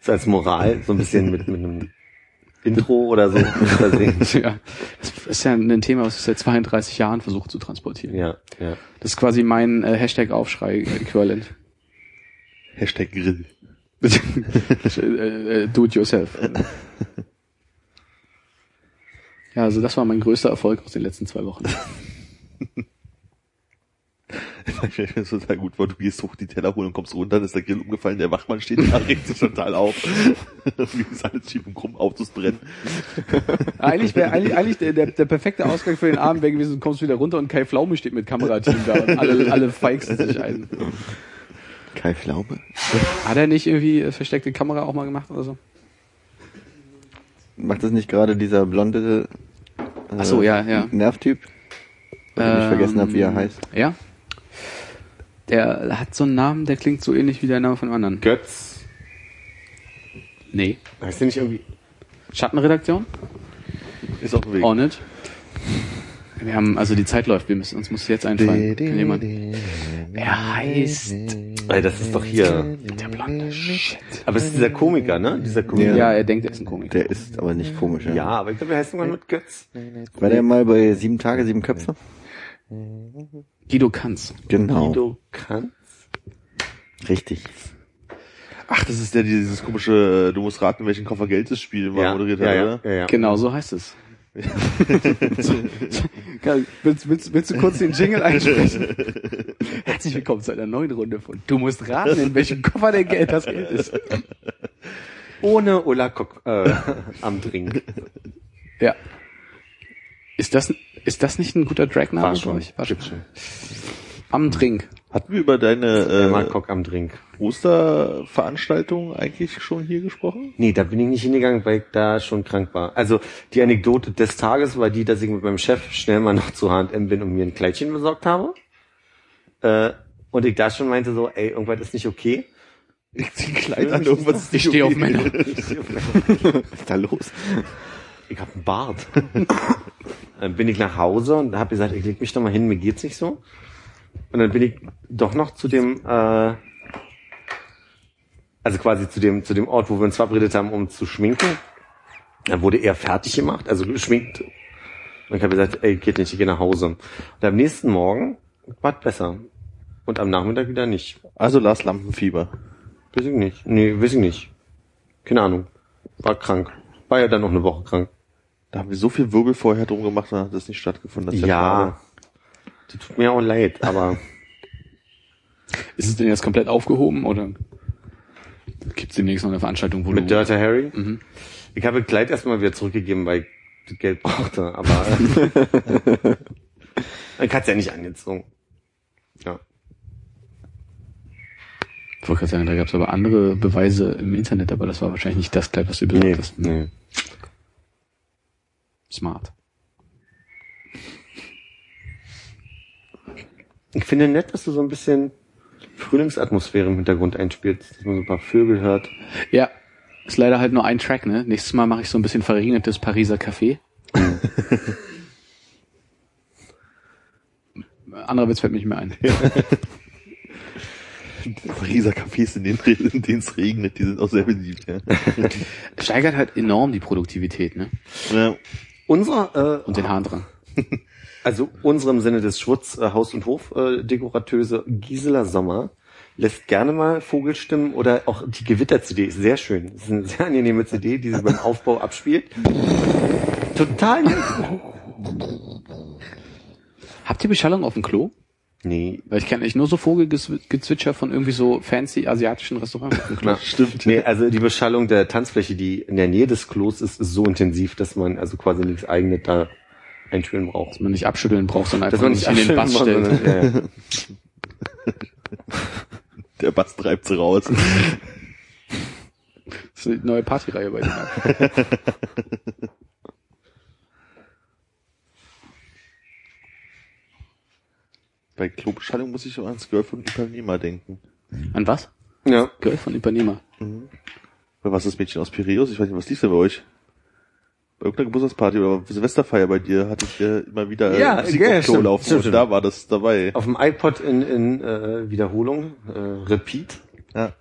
so als Moral, so ein bisschen mit, mit einem Intro oder so ja, das ist ja ein Thema, was ich seit 32 Jahren versuche zu transportieren. Ja, ja. Das ist quasi mein äh, Hashtag-Aufschrei-Äquivalent. Hashtag Grill. äh, äh, do it yourself. Ja, also das war mein größter Erfolg aus den letzten zwei Wochen. Ich finde es total gut, weil du gehst hoch die Teller holen und kommst runter, dann ist der Grill umgefallen, der Wachmann steht da, regt sich total auf. Wie ist alles schief und krumm, Autos brennen. Eigentlich wäre eigentlich, eigentlich der, der, der perfekte Ausgang für den Abend wäre gewesen, du kommst wieder runter und Kai Pflaume steht mit Kamerateam da und alle, alle feixen sich ein. Kai Pflaume? Hat er nicht irgendwie äh, versteckte Kamera auch mal gemacht oder so? Macht das nicht gerade dieser blonde äh, Ach so, ja, ja. Nervtyp? Weil ich vergessen habe, wie er Ähm, heißt. Ja. Der hat so einen Namen, der klingt so ähnlich wie der Name von einem anderen. Götz. Nee. Heißt der nicht irgendwie? Schattenredaktion? Ist dem Weg. Auch nicht. Wir haben, also die Zeit läuft, wir müssen, uns muss jetzt einfallen. Kann jemand, er heißt, Ey, das ist doch hier. der blonde Shit. Aber es ist dieser Komiker, ne? Dieser Komiker. Ja, er denkt, er ist ein Komiker. Der ist aber nicht komisch. Ja, aber ich glaube, er heißt irgendwann mit Götz. War der mal bei sieben Tage, sieben Köpfe? Guido Kanz. Genau. Guido Kanz. Richtig. Ach, das ist der, dieses komische, du musst raten, welchen Koffer Geld das Spiel mal Ja, moderiert ja, hat, ja, oder? ja, ja. Genau so heißt es. Geil. willst, willst, willst du kurz den Jingle einsprechen? Herzlich willkommen zu einer neuen Runde von Du musst raten, in welchem Koffer der Geld das Geld ist. Ohne Ulla Kock äh, am Drink. Ja. Ist das, ist das nicht ein guter Dragname? War schon. ich? War schon. Am Trink. Hatten wir über deine äh, am Drink. Osterveranstaltung eigentlich schon hier gesprochen? Nee, da bin ich nicht hingegangen, weil ich da schon krank war. Also die Anekdote des Tages war die, dass ich mit meinem Chef schnell mal noch zu H&M bin und mir ein Kleidchen besorgt habe. Äh, und ich da schon meinte so, ey, irgendwas ist nicht okay. Ich zieh ein Kleid an, irgendwas ist Ich nicht stehe auf okay. Männer. Was ist da los? Ich hab einen Bart. dann bin ich nach Hause und habe gesagt, ich leg mich doch mal hin, mir geht's nicht so. Und dann bin ich doch noch zu dem, äh, also quasi zu dem, zu dem Ort, wo wir uns verabredet haben, um zu schminken. Dann wurde er fertig gemacht, also geschminkt. Und ich habe gesagt, ey, geht nicht, ich gehe nach Hause. Und am nächsten Morgen war es besser. Und am Nachmittag wieder nicht. Also Lars Lampenfieber. Weiß ich nicht. Nee, weiß ich nicht. Keine Ahnung. War krank. War ja dann noch eine Woche krank. Da haben wir so viel Wirbel vorher drum gemacht, dann hat das nicht stattgefunden. Das ist Ja. Das tut mir auch leid, aber Ist es denn jetzt komplett aufgehoben oder gibt's demnächst noch eine Veranstaltung, wo mit du... Dirty Harry. Mhm. Ich habe Kleid erstmal wieder zurückgegeben, weil ich das Geld brauchte, aber ich hat's ja nicht angezogen. Ja. Ich wollte gerade sagen, da gab's aber andere Beweise im Internet, aber das war wahrscheinlich nicht das Kleid, was du besorgt hast. nee. Smart. Ich finde nett, dass du so ein bisschen Frühlingsatmosphäre im Hintergrund einspielst, dass man so ein paar Vögel hört. Ja, ist leider halt nur ein Track, ne? Nächstes Mal mache ich so ein bisschen verregnetes Pariser Café. Anderer Witz fällt mir nicht mehr ein. Pariser Cafés, in denen, in denen es regnet, die sind auch sehr beliebt. Ja. Steigert halt enorm die Produktivität, ne? ja. Unser, äh, Und den Harndrang. also unserem Sinne des Schwutz äh, Haus- und Hof-Dekorateuse äh, Dekorateuse Gisela Sommer lässt gerne mal Vogelstimmen oder auch die Gewitter-CD ist sehr schön. Das ist eine sehr angenehme CD, die sie beim Aufbau abspielt. Total. Habt ihr Beschallung auf dem Klo? Nee, Weil ich kenne echt nur so Vogelgezwitscher von irgendwie so fancy asiatischen Restaurants. Na, stimmt. Nee, also die Beschallung der Tanzfläche, die in der Nähe des Klos ist, ist so intensiv, dass man also quasi nichts eigenes da einspielen braucht. Dass man nicht abschütteln braucht, sondern Dass einfach man sich nicht in den Bass stellt. sondern- ja, ja. Der Bass treibt sie raus. Das ist eine neue Partyreihe bei dir. Bei Klobeschallung muss ich so ans Girl von Ipanema denken. An was? ja. Girl von Ipanema. Oder was ist das Mädchen aus Piräus? Ich weiß nicht, was lief denn bei euch? Bei irgendeiner Geburtstagsparty oder Silvesterfeier bei dir hatte ich ja immer wieder äh, Ja, Musik ja, auf Klo stimmt, laufen stimmt, und stimmt. da war das dabei. Auf dem iPod in, in äh, Wiederholung, äh, Repeat. Ja.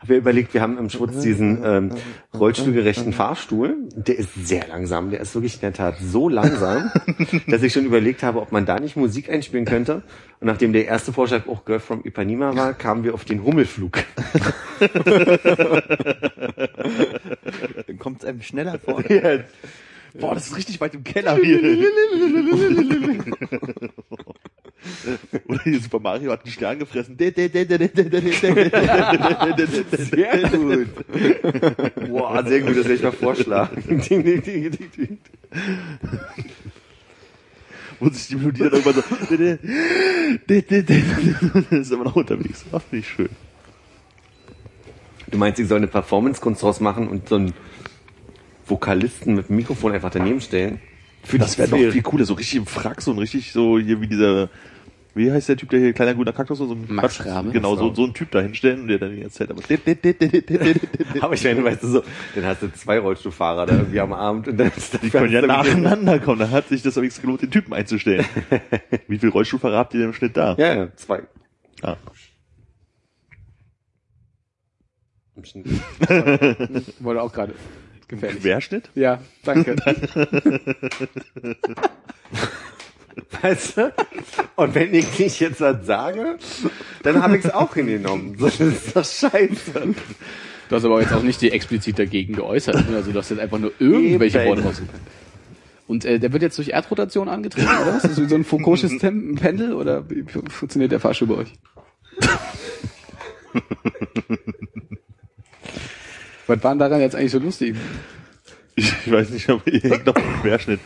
Hab mir überlegt, wir haben im Schutz diesen ähm, rollstuhlgerechten Fahrstuhl. Der ist sehr langsam. Der ist wirklich in der Tat so langsam, dass ich schon überlegt habe, ob man da nicht Musik einspielen könnte. Und nachdem der erste Vorschlag auch Girl from Ipanema war, kamen wir auf den Hummelflug. Dann kommt es einem schneller vor. Boah, das ist richtig weit im Keller hier. Oder hier Super Mario hat einen Stern gefressen. Sehr gut. Boah, sehr gut, das werde ich mal vorschlagen. Ding, ding, ding, ding, ding. Wo sich die Melodie dann irgendwann so. Das ist immer noch unterwegs. Ach, finde ich schön. Du meinst, ich soll eine Performance-Kunst draus machen und so einen Vokalisten mit dem Mikrofon einfach daneben stellen? Für Das wäre noch viel cooler, so richtig im Frack, so ein richtig so hier wie dieser wie heißt der Typ, der hier kleiner guter Kaktus und so ein Max Quatsch- Rabe. Genau, so, so einen Typ da hinstellen und der dann die ganze Zeit aber Aber ich meine, weißt du so, dann hast du zwei Rollstuhlfahrer da irgendwie am Abend und dann Die können ja nacheinander kommen. Da hat sich das aber gelohnt, den Typen einzustellen. Wie viel Rollstuhlfahrer habt ihr denn im Schnitt da? Ja, ja, zwei. Ah. Im Schnitt. Wurde auch gerade gefährlich. Querschnitt? Ja, danke. Weißt du? Und wenn ich nicht jetzt was sage, dann habe ich es auch hingenommen. Das ist doch scheiße. Du hast aber jetzt auch nicht die explizit dagegen geäußert. ne? Also du hast jetzt einfach nur irgendwelche. Worte rausgekommen. Und äh, der wird jetzt durch Erdrotation angetrieben, oder was? Ist das wie so ein Foucault'sches Tem- Pendel oder wie fu- funktioniert der Fahrstuhl bei euch? was war denn daran jetzt eigentlich so lustig? Ich, ich weiß nicht, aber ihr hängt noch im Querschnitt.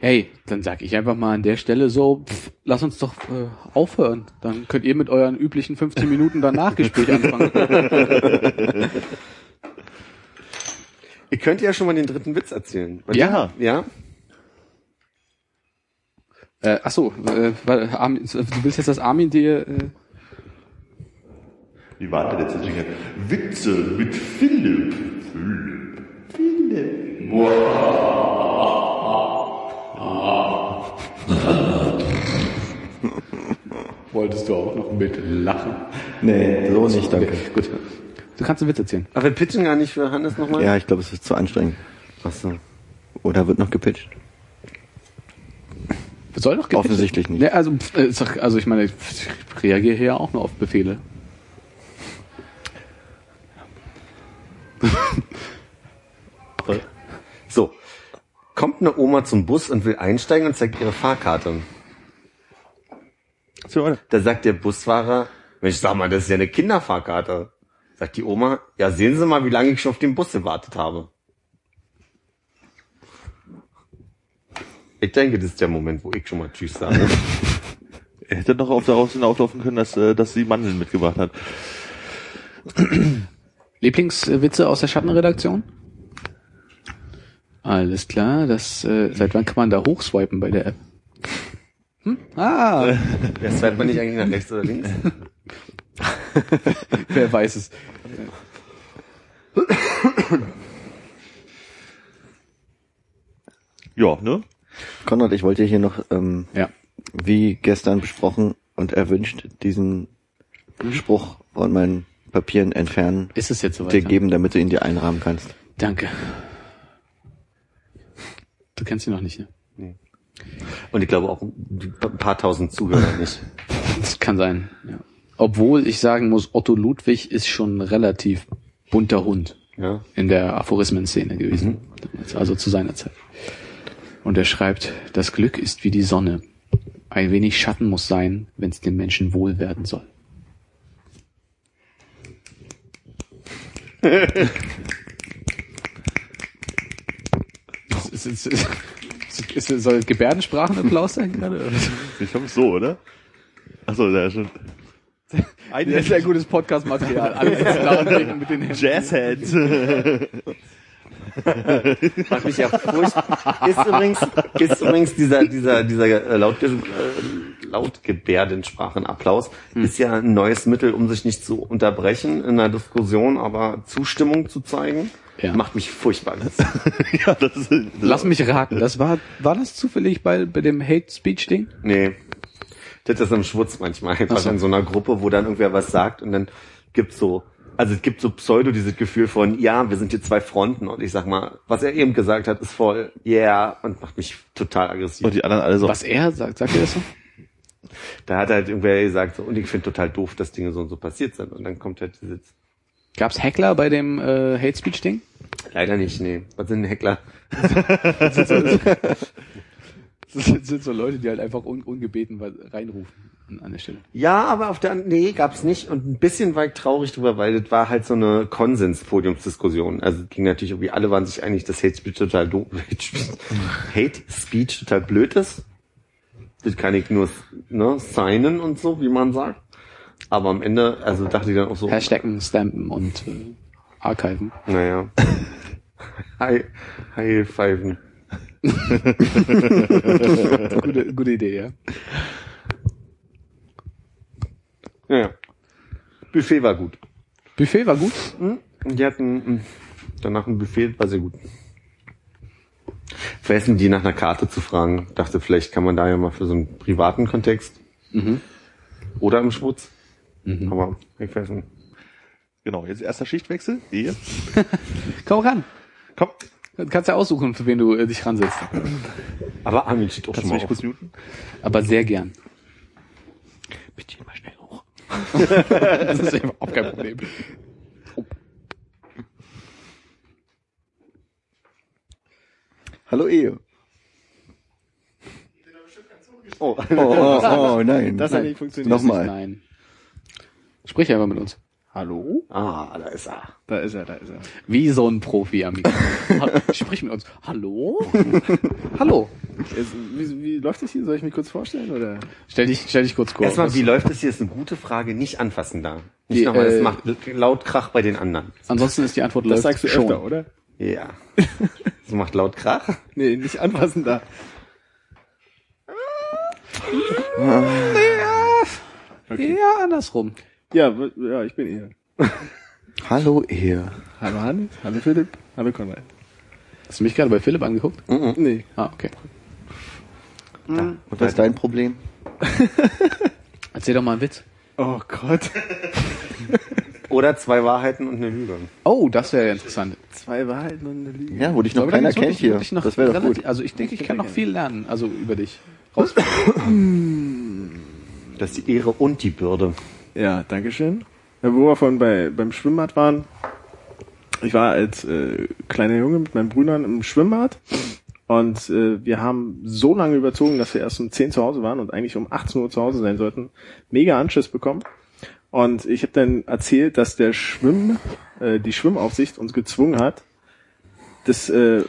Hey, dann sag ich einfach mal an der Stelle so, pff, lass uns doch äh, aufhören. Dann könnt ihr mit euren üblichen 15 Minuten danach Gespräch anfangen. Ihr könnt ja schon mal den dritten Witz erzählen. Ja. Ja? Äh, ach so, äh, weil Armin, du willst jetzt, dass Armin dir... Äh, Wie war denn der letzte Jingle? Witze mit Philipp. Philipp. wolltest du auch noch mit lachen? Nee, so nicht, danke. Okay, gut. Du kannst einen Witz erzählen. Aber wir pitchen gar nicht für Hannes nochmal? Ja, ich glaube, es ist zu anstrengend. Ach so. Oder wird noch gepitcht? Soll doch gepitcht- Offensichtlich nicht. Ne, also, äh, also ich meine, ich reagiere hier ja auch nur auf Befehle. So. Kommt eine Oma zum Bus und will einsteigen und zeigt ihre Fahrkarte. So. Da sagt der Busfahrer, Mensch, sag mal, das ist ja eine Kinderfahrkarte. Sagt die Oma, ja, sehen Sie mal, wie lange ich schon auf den Bus gewartet habe. Ich denke, das ist der Moment, wo ich schon mal Tschüss sage. Er hätte doch auf daraus hinauslaufen können, dass, äh, dass sie Mandeln mitgebracht hat. Lieblingswitze aus der Schattenredaktion? Alles klar, das, äh, seit wann kann man da hochswipen bei der App? Hm? Ah, Ja, swipet man nicht eigentlich nach rechts oder links? wer weiß es. Ja, ne? Konrad, ich wollte hier noch, ähm, Ja. wie gestern besprochen und erwünscht, diesen Spruch von meinen Papieren entfernen, Ist es jetzt soweit? dir geben, damit du ihn dir einrahmen kannst. Danke. Du kennst ihn noch nicht, ne? Und ich glaube auch ein paar tausend Zuhörer nicht. Das kann sein, ja. Obwohl ich sagen muss, Otto Ludwig ist schon ein relativ bunter Hund Ja. in der Aphorismenszene gewesen. Also zu seiner Zeit. Und er schreibt, das Glück ist wie die Sonne. Ein wenig Schatten muss sein, wenn es dem Menschen wohl werden soll. Ist, ist, ist, ist, ist, soll Gebärdensprachenapplaus sein gerade? Ich glaube so, oder? Achso, ja, schon. Ein Das ist ja gutes Podcast-Material. Alle sitzen da und denken mit den Händen. Jazzheads. Macht mich ja furchtbar. Ist übrigens, ist übrigens dieser, dieser, dieser äh, Lautge äh, Lautgebärdensprachenapplaus ist ja ein neues Mittel, um sich nicht zu unterbrechen in einer Diskussion, aber Zustimmung zu zeigen. Ja. Macht mich furchtbar. ja, das ist, das Lass mich raten, das war, war das zufällig bei, bei dem Hate Speech Ding? Nee. Das ist im Schwutz manchmal einfach Ach so. in so einer Gruppe, wo dann irgendwer was sagt und dann gibt's so, also es gibt so pseudo dieses Gefühl von, ja, wir sind hier zwei Fronten und ich sag mal, was er eben gesagt hat, ist voll, yeah, und macht mich total aggressiv. Und die anderen alle so. Was er sagt, sagt er das so? Da hat halt irgendwer gesagt, so, und ich finde total doof, dass Dinge so und so passiert sind. Und dann kommt halt dieses, Gab's Heckler bei dem äh, Hate Speech Ding? leider nicht, nee. Was sind denn Heckler? Das sind, so Leute, die halt einfach un, ungebeten reinrufen an, der Stelle. Ja, aber auf der, nee, gab's nicht. Und ein bisschen war ich traurig drüber, weil das war halt so eine Konsens-Podiumsdiskussion. Also es ging natürlich irgendwie, alle waren sich einig, dass Hate Speech total doof, Hate Speech, total blöd ist. Das kann ich nur, ne, signen und so, wie man sagt. Aber am Ende, also dachte ich dann auch so, Hashtaggen, stampen und äh, archiven. naja. High, High Pfeifen. Gute, gute Idee, ja. Ja, ja. Buffet war gut. Buffet war gut. Und die hatten mh, danach ein Buffet, war sehr gut. Vergessen die nach einer Karte zu fragen. Dachte, vielleicht kann man da ja mal für so einen privaten Kontext. Oder im Schmutz. Aber ich weiß nicht. Genau, jetzt erster Schichtwechsel. Ehe. Komm ran. Komm, Du kannst ja aussuchen, für wen du äh, dich ransetzt. Aber Armin steht auch kannst schon du mal mich kurz muten? Aber sehr gern. Bitte mal schnell hoch. Das ist überhaupt kein Problem. Hallo Ehe. Oh, oh, oh, oh nein. Das hat nicht funktioniert. Nochmal. Nein. Sprich einfach mit uns. Hallo? Ah, da ist er. Da ist er, da ist er. Wie so ein Profi. Ha- Sprich mit uns. Hallo? Hallo. Es, wie, wie läuft das hier? Soll ich mich kurz vorstellen? Oder? Stell dich, stell dich kurz vor. Erstmal, wie läuft es hier? Ist eine gute Frage. Nicht anfassen da. Nicht nochmal, äh, es macht laut Krach bei den anderen. Ansonsten ist die Antwort Das läuft sagst du schon. öfter, oder? Ja. Es macht laut Krach. Nee, nicht anfassen da. Ja, andersrum. Ja, ja, ich bin hier. Hallo Ehe. Hallo Hannes, hallo Philipp, hallo Konrad. Hast du mich gerade bei Philipp angeguckt? Nee. Ah, okay. Und was ist dein Problem? Erzähl doch mal einen Witz. Oh Gott. Oder zwei Wahrheiten und eine Lüge. Oh, das wäre interessant. Zwei Wahrheiten und eine Lüge. Ja, wo dich noch Aber da keiner kennt hier. noch Das wäre doch relativ- gut. Also ich denke, ich kann noch viel lernen, also über dich. Raus. Das ist die Ehre und die Bürde. Ja, Dankeschön. Ja, wo wir vorhin bei, beim Schwimmbad waren. Ich war als äh, kleiner Junge mit meinen Brüdern im Schwimmbad und äh, wir haben so lange überzogen, dass wir erst um 10 zu Hause waren und eigentlich um 18 Uhr zu Hause sein sollten. Mega Anschiss bekommen. Und ich habe dann erzählt, dass der Schwimm, äh, die Schwimmaufsicht uns gezwungen hat, das äh,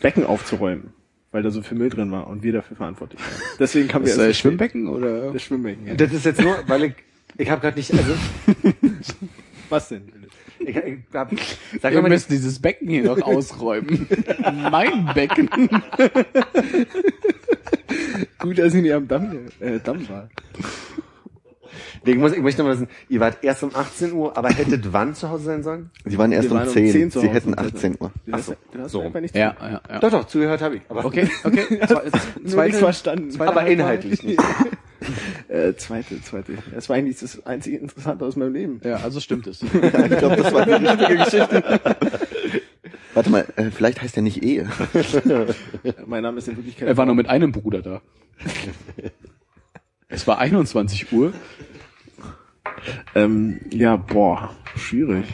Becken aufzuräumen, weil da so viel Müll drin war und wir dafür verantwortlich waren. Deswegen kam wir Das erst äh, zu spät. Schwimmbecken oder? Das Schwimmbecken. Ja. Das ist jetzt nur, weil ich, ich habe gerade nicht, also, Was denn? ich, ich hab, sag Wir mal, müssen dieses Becken hier noch ausräumen. mein Becken. Gut, dass ich nicht am Damm, äh, Damm war. ich, muss, ich möchte noch mal wissen, ihr wart erst um 18 Uhr, aber hättet wann zu Hause sein sollen? Sie waren erst um waren um 10. 10 zu Sie Hause. hätten 18 Uhr. Ach so, du hast so. einfach nicht Ja, ja, ja. Doch, doch, zugehört habe ich. Aber, Okay, okay. Zwe Nur nichts zweite, verstanden. aber inhaltlich nicht. Äh, zweite, zweite. Das war eigentlich das einzige Interessante aus meinem Leben. Ja, also stimmt es. Ich glaube, das war die richtige Geschichte. Warte mal, äh, vielleicht heißt er nicht Ehe. Mein Name ist in Wirklichkeit. Er war nur mit einem Bruder da. Es war 21 Uhr. ähm, ja, boah, schwierig.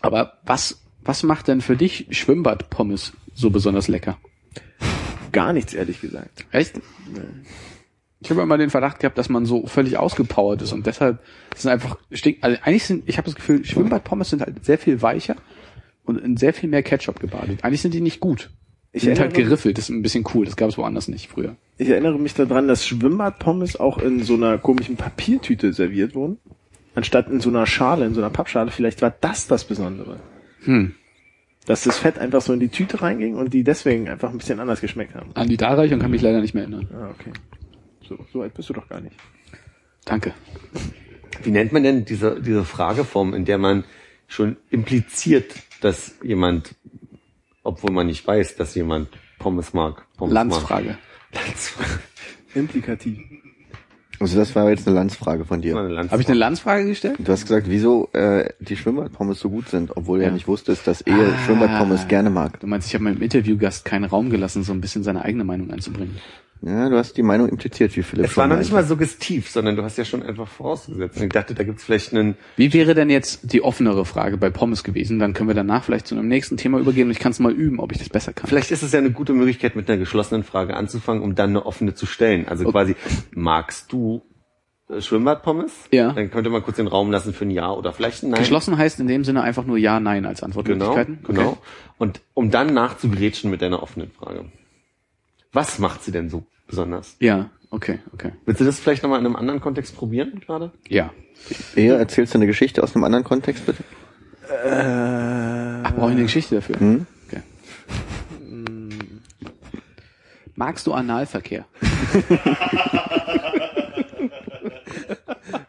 Aber was, was macht denn für dich Schwimmbad-Pommes so besonders lecker? Gar nichts, ehrlich gesagt. Echt? Ich habe immer den Verdacht gehabt, dass man so völlig ausgepowert ist und deshalb sind einfach stink, also eigentlich sind, ich habe das Gefühl, Schwimmbad-Pommes sind halt sehr viel weicher und in sehr viel mehr Ketchup gebadet. Eigentlich sind die nicht gut. Die Ich sind halt geriffelt, das ist ein bisschen cool, das gab es woanders nicht früher. Ich erinnere mich daran, dass Schwimmbadpommes auch in so einer komischen Papiertüte serviert wurden. Anstatt in so einer Schale, in so einer Pappschale. Vielleicht war das das Besondere. Hm. Dass das Fett einfach so in die Tüte reinging und die deswegen einfach ein bisschen anders geschmeckt haben. An die Darreichung kann mich leider nicht mehr erinnern. Ah, okay. So, so alt bist du doch gar nicht. Danke. Wie nennt man denn diese, diese Frageform, in der man schon impliziert, dass jemand, obwohl man nicht weiß, dass jemand Pommes mag? Pommes Landsfrage. Mag. Landsfrage. Implikativ. Also das war jetzt eine Landsfrage von dir. Habe ich eine Landsfrage gestellt? Du hast gesagt, wieso äh, die Schwimmbadpommes so gut sind, obwohl ja Ja. nicht wusstest, dass Ehe Ah. Schwimmbadpommes gerne mag. Du meinst, ich habe meinem Interviewgast keinen Raum gelassen, so ein bisschen seine eigene Meinung einzubringen. Ja, du hast die Meinung impliziert, wie Philipp Es war noch nicht mal suggestiv, sondern du hast ja schon einfach vorausgesetzt. Und ich dachte, da gibt's vielleicht einen, Wie wäre denn jetzt die offenere Frage bei Pommes gewesen? Dann können wir danach vielleicht zu einem nächsten Thema übergehen und ich kann es mal üben, ob ich das besser kann. vielleicht ist es ja eine gute Möglichkeit, mit einer geschlossenen Frage anzufangen, um dann eine offene zu stellen. Also quasi, magst du äh, Schwimmbadpommes? Ja. Dann könnte man kurz den Raum lassen für ein Ja oder vielleicht ein Nein. Geschlossen heißt in dem Sinne einfach nur Ja, Nein als Genau, Antwortmöglichkeiten. genau. Okay. Und um dann nachzugrätschen mit deiner offenen Frage. Was macht sie denn so besonders? Ja, okay, okay. Willst du das vielleicht nochmal in einem anderen Kontext probieren gerade? Ja. Ehe, erzählst du eine Geschichte aus einem anderen Kontext, bitte? Äh, Ach, brauche ich eine Geschichte dafür? Hm? Okay. Magst du Analverkehr?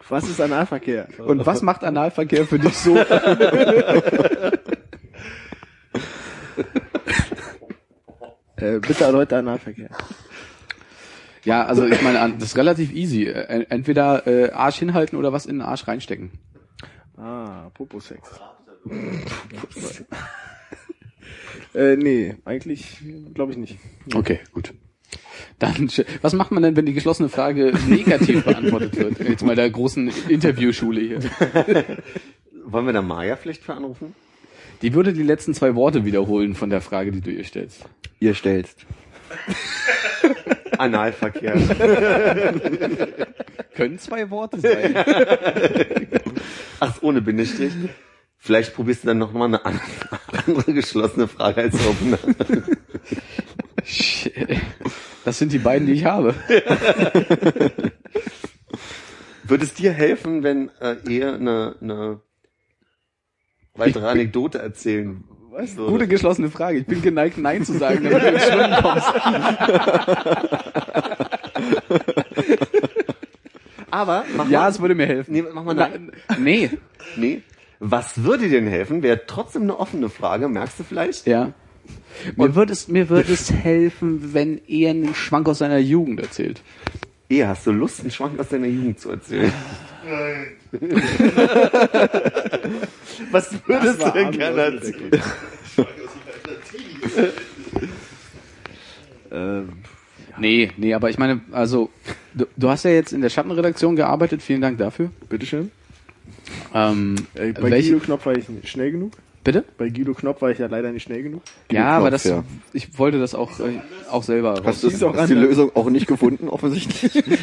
Was ist Analverkehr? Und was macht Analverkehr für dich so? Äh, bitte erneut Analverkehr. Ja, also ich meine, das ist relativ easy. Äh, Entweder äh, Arsch hinhalten oder was in den Arsch reinstecken. Ah, Poposex. äh, nee, eigentlich glaube ich nicht. Okay, gut. Dann, was macht man denn, wenn die geschlossene Frage negativ beantwortet wird? Jetzt mal der großen Interviewschule hier. Wollen wir da Maya vielleicht für anrufen? Die würde die letzten zwei Worte wiederholen von der Frage, die du ihr stellst. Ihr stellst. Analverkehr. Können zwei Worte sein. Ach, ohne Bindestrich. Vielleicht probierst du dann noch mal eine an- andere geschlossene Frage als Opener. Das sind die beiden, die ich habe. Würde es dir helfen, wenn äh, ihr eine, eine weitere Anekdote erzählen? Weißt du? Gute geschlossene Frage. Ich bin geneigt, Nein zu sagen, damit du ins Schwimmen kommst. Aber mach Ja, mal, es würde mir helfen. nee, mach mal nein. Nee. Nee. Was würde dir denn helfen? Wäre trotzdem eine offene Frage, merkst du vielleicht? Ja. Mir würde es, mir würde es helfen, wenn er einen Schwank aus seiner Jugend erzählt. Eh, hast du Lust, einen Schwank aus deiner Jugend zu erzählen? Was würdest du denn gerne erzählen? Ähm, Nee, nee, aber ich meine, also, du, du hast ja jetzt in der Schattenredaktion gearbeitet, vielen Dank dafür. bitteschön. Ähm, Äh, bei welche, Guido Knopf war ich nicht schnell genug. bitte? Bei Guido Knopf war ich ja leider nicht schnell genug. Ja, aber das, ja. ich wollte das auch, äh, auch selber Hast du auch hast die? Lösung auch nicht gefunden, offensichtlich?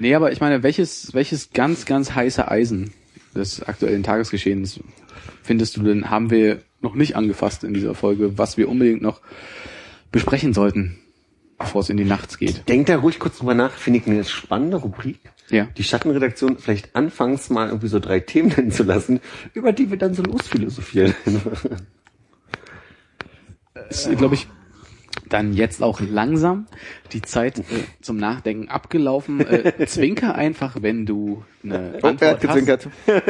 Nee, aber ich meine, welches, welches ganz, ganz heiße Eisen des aktuellen Tagesgeschehens findest du denn, haben wir noch nicht angefasst in dieser Folge, was wir unbedingt noch besprechen sollten, bevor es in die Nacht geht? Denk da ruhig kurz drüber nach, finde ich eine spannende Rubrik. Ja. Die Schattenredaktion vielleicht anfangs mal irgendwie so drei Themen nennen zu lassen, über die wir dann so losphilosophieren. ist, glaube ich, dann jetzt auch langsam die Zeit äh, zum Nachdenken abgelaufen. Äh, zwinker einfach, wenn du eine Oh, er Antwort hat gezwinkert. hast.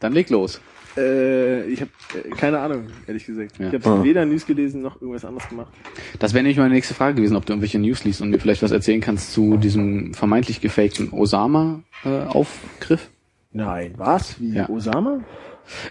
Dann leg los. Äh, ich habe äh, keine Ahnung, ehrlich gesagt. Ja. Ich habe Ah. weder News gelesen noch irgendwas anderes gemacht. Das wäre nämlich meine nächste Frage gewesen, ob du irgendwelche News liest und mir vielleicht was erzählen kannst zu diesem vermeintlich gefakten Osama-Aufgriff. Nein, was? Wie Ja. Osama?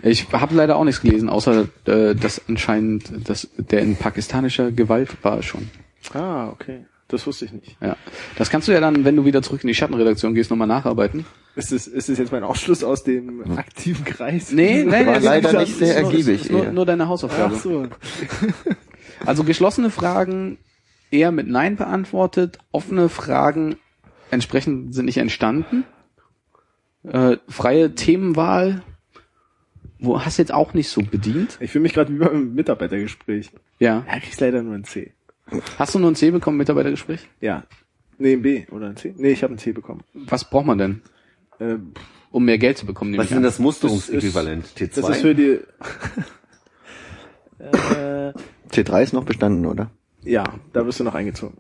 Ich habe leider auch nichts gelesen, außer äh, dass anscheinend dass der in pakistanischer Gewalt war schon. Ah, okay. Das wusste ich nicht. Ja, das kannst du ja dann, wenn du wieder zurück in die Schattenredaktion gehst, nochmal nacharbeiten. Ist es, ist es jetzt mein Ausschluss aus dem aktiven Kreis? Nee, nee, War leider nicht sehr nur- ergiebig, Ist nur, eher. nur deine Hausaufgabe. Ach so. Also geschlossene Fragen eher mit Nein beantwortet, offene Fragen entsprechend sind nicht entstanden. Äh, freie Themenwahl, wo hast du jetzt auch nicht so bedient. Ich fühle mich gerade wie beim Mitarbeitergespräch. Ja. Ja, kriegst leider nur ein C. Hast du nur ein C bekommen, Mitarbeitergespräch? Ja. Nee, ein B oder ein C? Nee, ich habe ein C bekommen. Was braucht man denn, Äh, um mehr Geld zu bekommen? Was ist denn das Musterungsäquivalent? T2? das ist für die... äh, C3 ist noch bestanden, oder? ja, da wirst du noch eingezogen.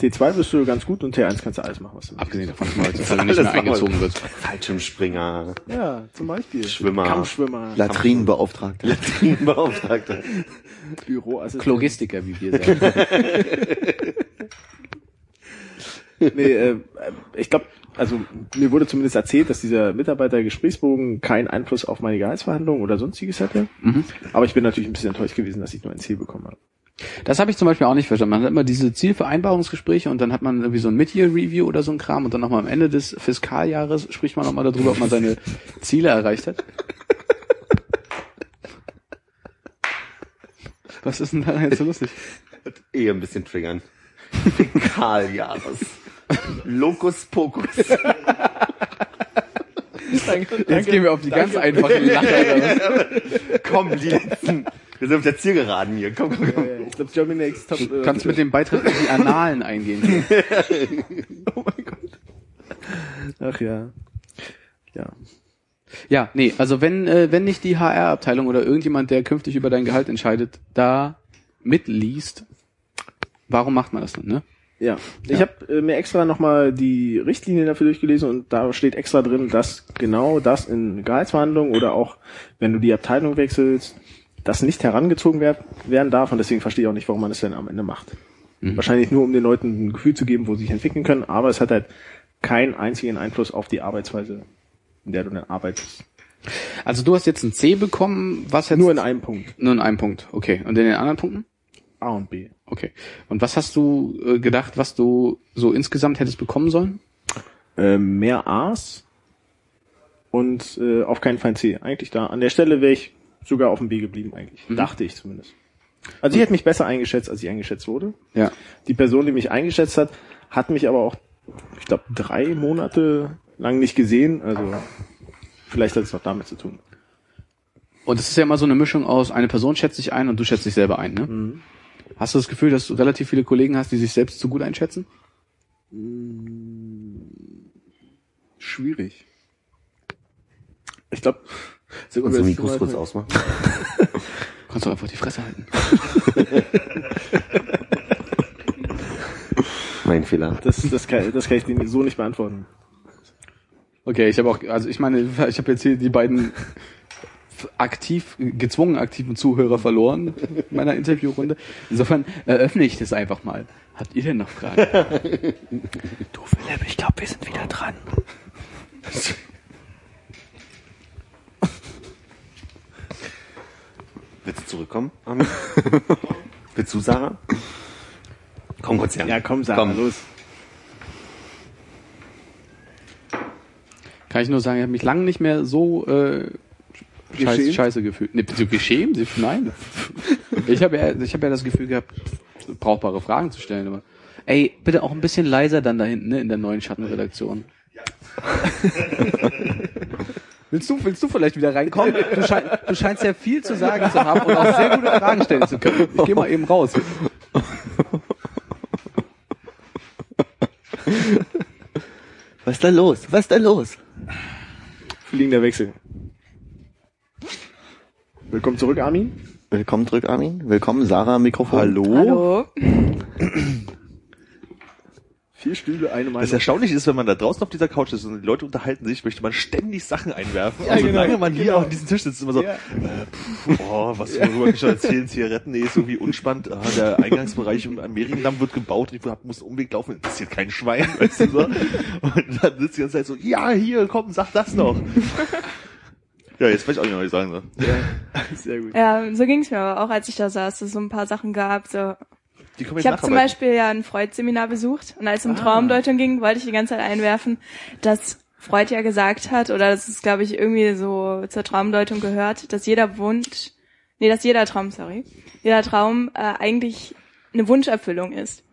T2 bist du ganz gut und T1 kannst du alles machen, was du willst. Abgesehen davon, dass man heutzutage nicht Alles mehr eingezogen wird. Fallschirmspringer, Ja, zum Beispiel. Schwimmer. Kampfschwimmer. Latrinenbeauftragter. Teambeauftragter. Büroassistent. Logistiker, wie wir sagen. Nee, äh, ich glaube, also mir wurde zumindest erzählt, dass dieser Mitarbeitergesprächsbogen keinen Einfluss auf meine Gehaltsverhandlungen oder sonstiges hatte. Aber ich bin natürlich ein bisschen enttäuscht gewesen, dass ich nur ein C bekommen habe. Das habe ich zum Beispiel auch nicht verstanden. Man hat immer diese Zielvereinbarungsgespräche und dann hat man irgendwie so ein Mid-Year-Review oder so ein Kram und dann nochmal am Ende des Fiskaljahres spricht man nochmal darüber, ob man seine Ziele erreicht hat. Was ist denn da jetzt so lustig? Eh ein bisschen triggern. Fäkaljahres. Locus Pocus. Jetzt gehen wir auf die ganz einfachen Lacher. Komm, die letzten. Wir sind auf der Zielgeraden hier. Komm, komm, komm. Ich glaube, Germany Next Top. Du kannst mit dem Beitritt in die Annalen eingehen. Oh mein Gott. Ach ja. Ja. Ja, nee, also wenn, äh, wenn nicht die HR-Abteilung oder irgendjemand, der künftig über dein Gehalt entscheidet, da mitliest, warum macht man das dann, ne? Ja, ich habe äh, mir extra nochmal die Richtlinie dafür durchgelesen und da steht extra drin, dass genau das in Gehaltsverhandlungen oder auch wenn du die Abteilung wechselst, das nicht herangezogen wer werden darf und deswegen verstehe ich auch nicht, warum man das denn am Ende macht. Wahrscheinlich nur, um den Leuten ein Gefühl zu geben, wo sie sich entwickeln können, aber es hat halt keinen einzigen Einfluss auf die Arbeitsweise, in der du dann arbeitest. Also du hast jetzt ein C bekommen, was jetzt? Nur in einem Punkt. Nur in einem Punkt, okay. Und in den anderen Punkten? A und B. Okay. Und was hast du äh, gedacht, was du so insgesamt hättest bekommen sollen? äh, mehr A's und äh, auf keinen Fall ein C. Eigentlich da. An der Stelle wäre ich sogar auf dem B geblieben eigentlich. Dachte ich zumindest. Also ich hätte mich besser eingeschätzt, als ich eingeschätzt wurde. Ja. Die Person, die mich eingeschätzt hat, hat mich aber auch, ich glaube, drei Monate lang nicht gesehen. Also vielleicht hat es noch damit zu tun. Und es ist ja immer so eine Mischung aus, eine Person schätzt sich ein und du schätzt dich selber ein, ne? Hast du das Gefühl, dass du relativ viele Kollegen hast, die sich selbst zu gut einschätzen? Schwierig. Ich glaube, Unsere Mikros kurz ausmachen. Kannst du einfach die Fresse halten. Mein Fehler. Das, das, kann, das kann ich dir so nicht beantworten. Okay, ich habe auch, also ich meine, ich habe jetzt hier die beiden aktiv, gezwungen aktiven Zuhörer verloren in meiner Interviewrunde. Insofern eröffne ich das einfach mal. Habt ihr denn noch Fragen? du Philipp, ich glaube, wir sind wieder dran. Willst du zurückkommen? Armin? Willst du, Sarah? Komm kurz her. Ja, komm, Sarah, Komm. los. Kann ich nur sagen, ich habe mich lange nicht mehr so äh, scheiße, Geschämt? scheiße gefühlt. Nee, so geschämt? Nein. Ich habe ja, ich habe ja das Gefühl gehabt, brauchbare Fragen zu stellen. Aber, ey, bitte auch ein bisschen leiser dann da hinten ne, in der neuen Schattenredaktion. willst du, willst du vielleicht wieder reinkommen? Du, schein, du scheinst ja viel zu sagen zu haben und auch sehr gute Fragen stellen zu können. Ich geh mal eben raus. Was ist da los? Was ist da los? Fliegender Wechsel. Willkommen zurück, Armin. Willkommen zurück, Armin. Willkommen, Sarah, Mikrofon. Hallo. Hallo. Vier Stühle, eine Meinung. Das Erstaunliche ist, wenn man da draußen auf dieser Couch ist und die Leute unterhalten sich, möchte man ständig Sachen einwerfen. Ja, und genau, solange man hier genau. auf diesem Tisch sitzt, ist immer so, Ja. äh, pff, oh, was worüber ich schon erzählen, Zigaretten, nee, ist irgendwie unspannend. Ah, der Eingangsbereich im Mehringdamm wird gebaut, ich muss Umweg laufen, interessiert kein Schwein, weißt du so. Und dann sitzt die ganze Zeit so, ja, hier, komm, sag das noch. Ja, jetzt weiß ich auch nicht, was ich sagen soll. Sehr gut. Ja, so ging's mir aber auch, als ich da saß, dass es so ein paar Sachen gab. So. Die Ich habe zum. Beispiel ja ein Freud-Seminar besucht und als es um Traumdeutung ging, wollte ich die ganze Zeit einwerfen, dass Freud ja gesagt hat, oder dass es, glaube ich, irgendwie so zur Traumdeutung gehört, dass jeder Wunsch, nee, dass jeder Traum, sorry, jeder Traum äh, eigentlich eine Wunscherfüllung ist.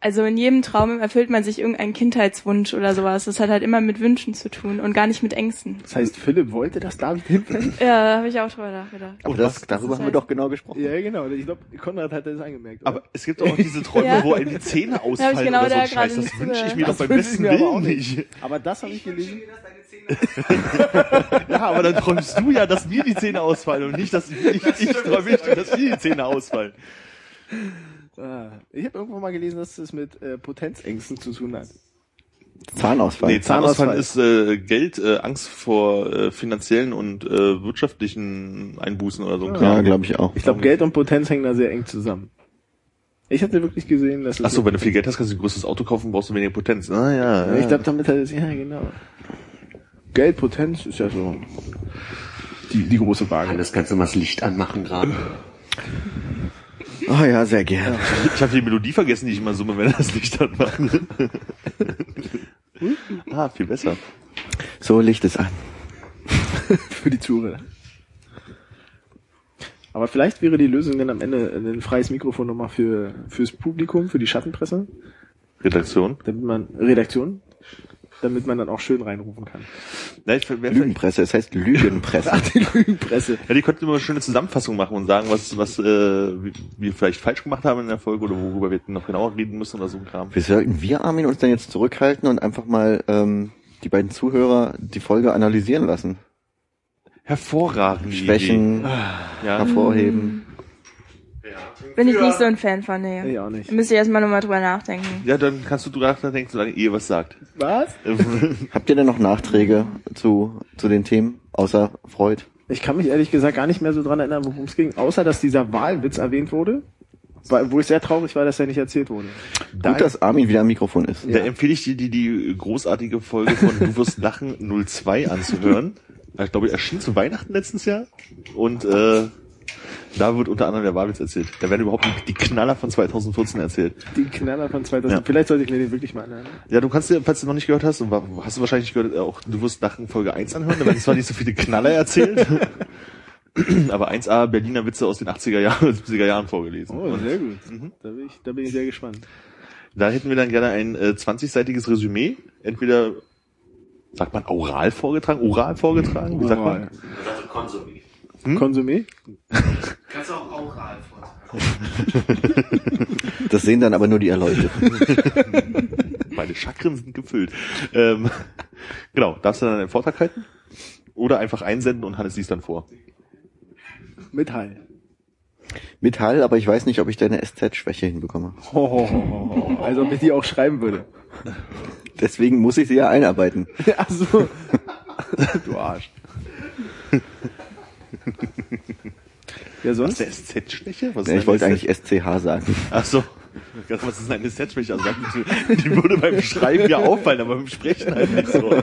Also in jedem Traum erfüllt man sich irgendeinen Kindheitswunsch oder sowas. Das hat halt immer mit Wünschen zu tun und gar nicht mit Ängsten. Das heißt, Philipp wollte, dass David hinfällt? Ja, da habe ich auch drüber nachgedacht. Aber das, darüber ist haben wir halt- doch genau gesprochen. Ja, genau. Ich glaube, Konrad hat das angemerkt. oder? Aber es gibt auch diese Träume, Ja. wo einem die Zähne ausfallen genau oder so da ein Scheiß. Das wünsche ich mir doch Das beim ich besten aber auch Willen nicht. Aber das habe ich gelesen. Ja, aber dann träumst du ja, dass mir die Zähne ausfallen und nicht, dass ich, ich, ich träume dass mir die Zähne ausfallen. Ah, Ich habe irgendwo mal gelesen, dass das mit äh, Potenzängsten zu tun hat. Zahnausfall. Nee, Zahnausfall Zahnausfall. ist äh, Geld, äh, Angst vor äh, finanziellen und äh, wirtschaftlichen Einbußen oder so. ein ja, Kram. glaube ich auch. Ich glaube, Geld und Potenz hängen da sehr eng zusammen. Ich hatte wirklich gesehen, dass es Ach so, wenn du viel Geld hast, kannst du ein größeres Auto kaufen, brauchst du weniger Potenz. Ah, ja, ja. Ich glaube, damit hat es, ja, genau. Geld, Potenz ist ja so die, die große Waage. Alles kannst du mal das Licht anmachen gerade. Oh ja, sehr gerne. Ich habe die Melodie vergessen, die ich immer summe, wenn er das Licht anmacht. ah, viel besser. So Licht es an. für die Zuhörer. Aber vielleicht wäre die Lösung dann am Ende ein freies Mikrofon nochmal für, fürs Publikum, für die Schattenpresse, Redaktion. damit man, Redaktion, damit man dann auch schön reinrufen kann. Ja, ich, Lügenpresse, es heißt Lügenpresse. Ach, die Lügenpresse. ja, die könnten immer eine schöne Zusammenfassung machen und sagen, was, was äh, wir vielleicht falsch gemacht haben in der Folge oder worüber wir noch genauer reden müssen oder so ein Kram. Wie sollten wir, Armin, uns denn jetzt zurückhalten und einfach mal ähm, die beiden Zuhörer die Folge analysieren lassen? Hervorragende Schwächen Idee. Ja. hervorheben. Bin ich nicht so ein Fan von, nee. Ich auch nicht. Da müsst ihr erstmal nochmal drüber nachdenken. ja, dann kannst du drüber nachdenken, solange ihr was sagt. Was? Habt ihr denn noch Nachträge zu, zu den Themen, außer Freud? Ich kann mich ehrlich gesagt gar nicht mehr so dran erinnern, worum es ging, außer dass dieser Wahlwitz erwähnt wurde, wo ich sehr traurig war, dass er nicht erzählt wurde. Gut, dass Armin wieder am Mikrofon ist. Da empfehle ich dir, die, die großartige Folge von Du wirst lachen 02 anzuhören. Ich glaube, erschien zu Weihnachten letztes Jahr. Und äh, da wird unter anderem der Wahlwitz erzählt. Da werden überhaupt die Knaller von 2014 erzählt. Die Knaller von 2000. Ja. Vielleicht sollte ich mir den wirklich mal anhören. Ja, du kannst dir, falls du noch nicht gehört hast, und hast du wahrscheinlich gehört, äh, auch Du wirst lachen Folge 1 anhören. Da werden zwar nicht so viele Knaller erzählt. Aber 1a Berliner Witze aus den 80er Jahren, 70er Jahren vorgelesen. Oh, Und sehr gut. Da, bin ich, da bin ich sehr gespannt. Da hätten wir dann gerne ein äh, 20-seitiges Resümee. Entweder, sagt man oral vorgetragen, oral vorgetragen? Wie sagt man? Oral. Konsumé. Kannst du auch oral vortragen. Das sehen dann aber nur die Erleute. Meine Chakren sind gefüllt. Ähm, genau, darfst du dann einen Vortrag halten? Oder einfach einsenden und Hannes liest dann vor. Mit Hall. Mit Hall, aber ich weiß nicht, ob ich deine SZ-Schwäche hinbekomme. Ho. Also ob ich die auch schreiben würde. Deswegen muss ich sie ja einarbeiten. Ach so. du Arsch. Ja, Was sonst? ist der SZ-Schwäche? Was Ja, ich wollte eigentlich SCH sagen. Ach so. Was ist eine SZ-Schwäche? Also, die würde beim Schreiben ja auffallen, aber beim Sprechen halt nicht so.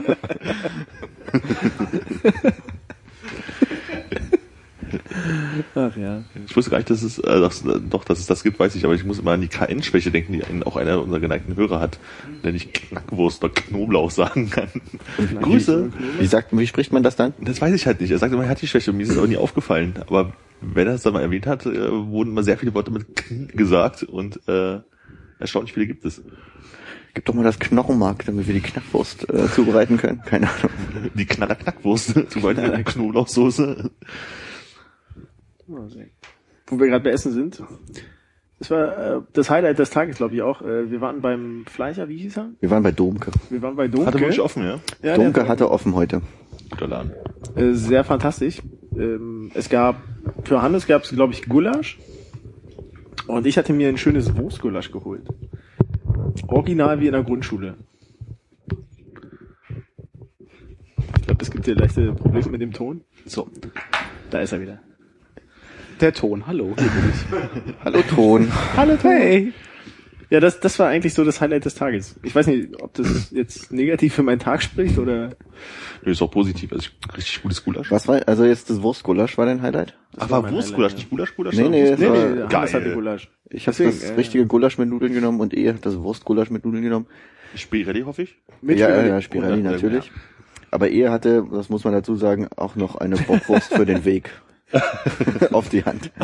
Ach ja. Ich wusste gar nicht, dass es, äh, dass, doch, dass es das gibt, weiß ich, aber ich muss immer an die KN-Schwäche denken, die einen, auch einer unserer geneigten Hörer hat, der nicht Knackwurst oder Knoblauch sagen kann. Grüße. Wie sagt, wie spricht man das dann? Das weiß ich halt nicht. Er sagt immer, er hat die Schwäche und mir ist es aber nie aufgefallen. Aber wenn er es dann mal erwähnt hat, äh, wurden immer sehr viele Worte mit Kn gesagt und äh, erstaunlich viele gibt es. Gib doch mal das Knochenmark, damit wir die Knackwurst äh, zubereiten können. Keine Ahnung. Die Knaller Knackwurst, zum Beispiel mit Knoblauchsoße. Wo wir gerade bei Essen sind. Das war äh, das Highlight des Tages, glaube ich auch. Äh, wir waren beim Fleischer, wie hieß er? Wir waren bei Domke. Wir waren bei Domke. Hatte wirklich offen, ja? Ja, Domke hatte offen heute. Guter Laden. Äh, sehr fantastisch. Ähm, es gab, für Hannes gab es, glaube ich, Gulasch. Und ich hatte mir ein schönes Wurstgulasch geholt. Original wie in der Grundschule. Ich glaube, es gibt hier leichte Probleme mit dem Ton. So, Da ist er wieder. Der Ton, hallo. hier bin ich. Hallo Ton. Hallo Ton. Hey. Ja, das, das war eigentlich so das Highlight des Tages. Ich weiß nicht, ob das jetzt negativ für meinen Tag spricht oder... Nö, ist auch positiv. Also richtig gutes Gulasch. Was war, also jetzt das Wurstgulasch war dein Highlight? War mein Wurstgulasch, nicht Gulasch, Gulasch? Nee, nee, Wurst- Nee, war nee, Hannes geil. hatte Gulasch. Ich habe das äh, richtige Gulasch mit Nudeln genommen und ihr das Wurstgulasch mit Nudeln genommen. Spirelli, hoffe ich. Mit ja, ja, Spirelli. ja, Spirelli natürlich. Aber ihr hatte, das muss man dazu sagen, auch noch eine Bockwurst für den Weg. Auf die Hand.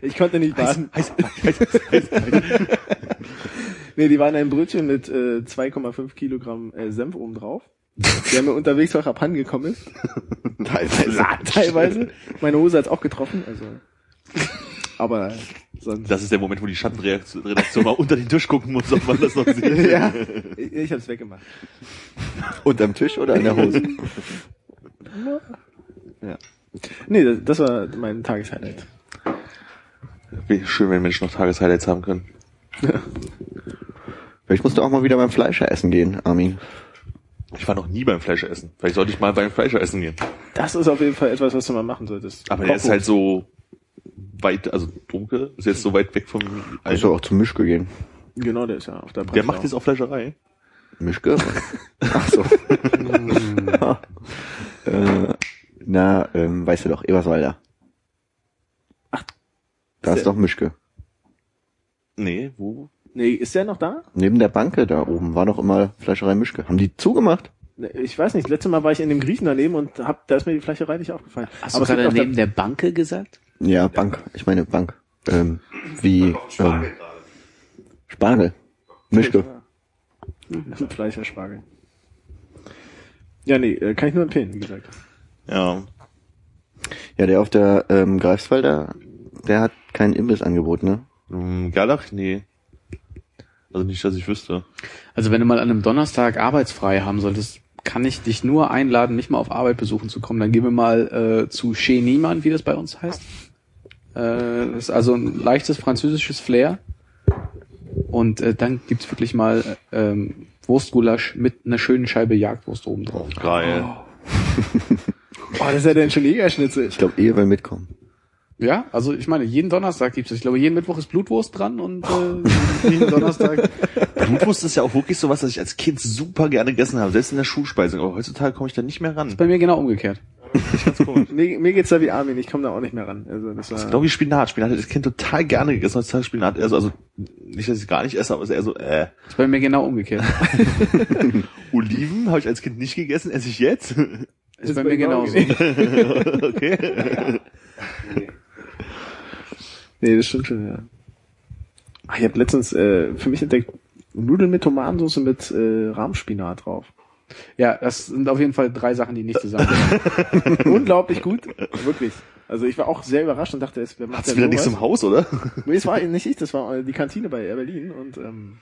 Ich konnte nicht warten. Heiß, heiß, heiß, heiß. Nee, die waren ein Brötchen mit äh, 2,5 Kilogramm äh, Senf oben drauf. Der mir unterwegs auch abhandengekommen ist. Teilweise. Teilweise. Meine Hose hat's auch getroffen, also. Aber sonst. Das ist der Moment, wo die Schattenredaktion mal unter den Tisch gucken muss, ob man das noch sieht. ja, ich, ich hab's weggemacht. Unterm Tisch oder in der Hose? Ja. Nee, das, das war mein Tageshighlight. Wie schön, wenn Menschen noch Tageshighlights haben können. Vielleicht musst du auch mal wieder beim Fleischer essen gehen, Armin. Ich war noch nie beim Fleischer essen. Vielleicht sollte ich mal beim Fleischer essen gehen. Das ist auf jeden Fall etwas, was du mal machen solltest. Aber der ist halt so weit, also dunkel, ist jetzt so weit weg vom du auch zu Mischke gehen. Genau, der ist ja auf der Der macht jetzt auch Fleischerei. Mischke? Ach so. äh, na, ähm, weißt du doch, Eberswalder. Ach. Da ist doch Mischke. Nee, wo? Nee, ist der noch da? Neben der Banke da oben war doch immer Fleischerei Mischke. Haben die zugemacht? Nee, Ich weiß nicht, letztes Mal war ich in dem Griechen daneben und hab, da ist mir die Fleischerei nicht aufgefallen. Hast du es gibt gerade neben der Banke gesagt? Ja, Bank. Ich meine Bank. Ähm, wie ähm, Spargel. Mischke. da, Fleischerspargel. Ja, nee, äh, kann ich nur empfehlen, wie gesagt. Ja. Ja, der auf der ähm, Greifswalder, der hat kein Imbissangebot, ne? Hm, Gerlach? Nee. Also nicht, dass ich wüsste. Also wenn du mal an einem Donnerstag arbeitsfrei haben solltest, kann ich dich nur einladen, mich mal auf Arbeit besuchen zu kommen. Dann gehen wir mal äh, zu Chez Niemann, wie das bei uns heißt. Äh, das ist also ein leichtes französisches Flair. Und äh, dann gibt's wirklich mal äh, ähm, Wurstgulasch mit einer schönen Scheibe Jagdwurst oben drauf. Geil. Oh, das ist ja der schon Jägerschnitzel. Ich glaube, Ehe will mitkommen. Ja, also ich meine, jeden Donnerstag gibt's das. Ich glaube, jeden Mittwoch ist Blutwurst dran und äh, jeden Donnerstag. Blutwurst ist ja auch wirklich sowas, was ich als Kind super gerne gegessen habe, selbst in der Schulspeisung. Aber heutzutage komme ich da nicht mehr ran. Bei mir genau umgekehrt. Mir, mir geht's da wie Armin, ich komme da auch nicht mehr ran. Also das war, Genau wie Spinat. Spinat ich als Kind total gerne gegessen. Heutzutage Spinat eher so, also nicht, dass ich gar nicht esse, aber es ist eher so, äh. Ist bei mir genau umgekehrt. Oliven habe ich als Kind nicht gegessen, esse ich jetzt. Ist bei mir genauso. okay. nee, das stimmt schon, ja. Ach, ich habe letztens äh, für mich entdeckt, Nudeln mit Tomatensauce mit äh, Rahmspinat drauf. Ja, das sind auf jeden Fall drei Sachen, die nicht zusammenkommen. Unglaublich gut, wirklich. Also ich war auch sehr überrascht und dachte, es wer macht Hat's denn wieder nichts im Haus, oder? Nee, es war nicht ich, das war äh, die Kantine bei Air Berlin und ähm,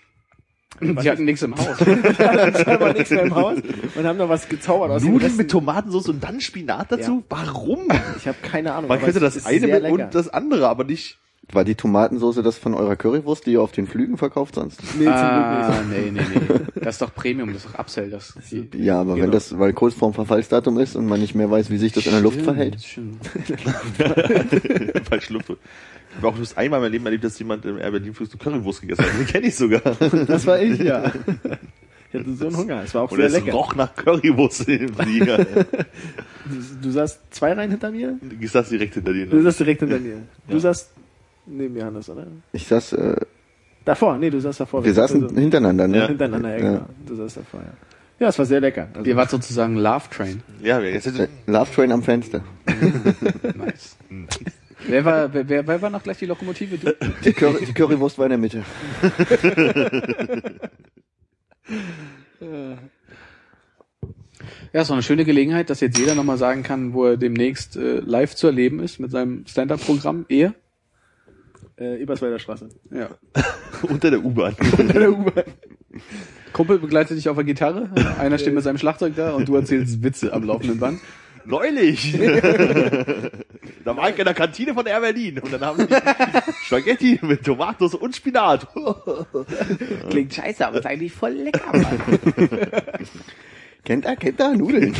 Die hatten nichts im Haus. da war nichts mehr im Haus und haben da was gezaubert aus Nudeln mit Tomatensauce und dann Spinat dazu? Warum? Ich habe keine Ahnung. Man könnte das eine mit lecker. und das andere, aber nicht. War die Tomatensauce das von eurer Currywurst, die ihr auf den Flügen verkauft sonst? Nee, zum ah, Glück nee, nee, nee. Das ist doch Premium, das ist doch Upsell. Das, die, Ja, aber wenn Genau. das, weil kurz vorm Verfallsdatum ist und man nicht mehr weiß, wie sich das in der Luft Stimmt, verhält. stimmt. Falsch Luft. Ich habe auch bloß einmal in meinem Leben erlebt, dass jemand im Air Berlin Flug Currywurst gegessen hat. Den kenne ich sogar. Das war ich, ja. Ich hatte so einen Hunger. Es war auch Und sehr es lecker. roch nach Currywurst im Flieger. Du, du saßt zwei Reihen hinter mir? Ich saß direkt hinter dir. Du Ne? saßt direkt hinter mir. Du saßt neben mir, Hannes, oder? Ich saß, äh, Davor, nee, du saßt davor. wir saßen Also, hintereinander, ne? hintereinander, ja, Ja. genau. Du saßt davor, ja. Ja, es war sehr lecker. Also, Ihr wart sozusagen Love Train. Ja, jetzt Äh, Love Train am Fenster. Nice. wer, war, wer, wer, wer war noch gleich die Lokomotive? Du? Die, Curry, die Currywurst war in der Mitte. Ja, es war eine schöne Gelegenheit, dass jetzt jeder nochmal sagen kann, wo er demnächst äh, live zu erleben ist mit seinem Stand-Up-Programm. Ehe? äh, Eberswalder Straße. Ja. unter der U-Bahn. Kumpel begleitet dich auf der Gitarre, einer steht mit seinem Schlagzeug da und du erzählst Witze am laufenden Band. Neulich. da war ich in der Kantine von Air Berlin und dann haben die Spaghetti mit Tomatos und Spinat. Klingt scheiße, aber ist eigentlich voll lecker, Mann. Kennt er, kennt er, Nudeln.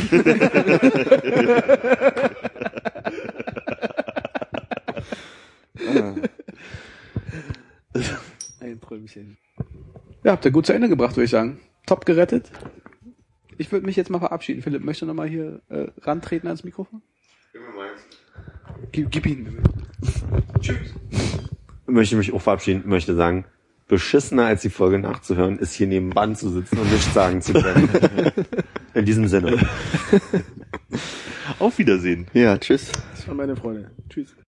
Ein Träumchen. Ja, habt ihr gut zu Ende gebracht, würde ich sagen. Top gerettet. Ich würde mich jetzt mal verabschieden. Philipp, möchtest du nochmal hier äh, rantreten ans Mikrofon? Gib, gib ihn. möchte mich auch verabschieden, möchte sagen, beschissener als die Folge nachzuhören, ist hier nebenan zu sitzen und nichts sagen zu können. In diesem Sinne. Auf Wiedersehen. Ja, tschüss. Das war meine Freude. Tschüss.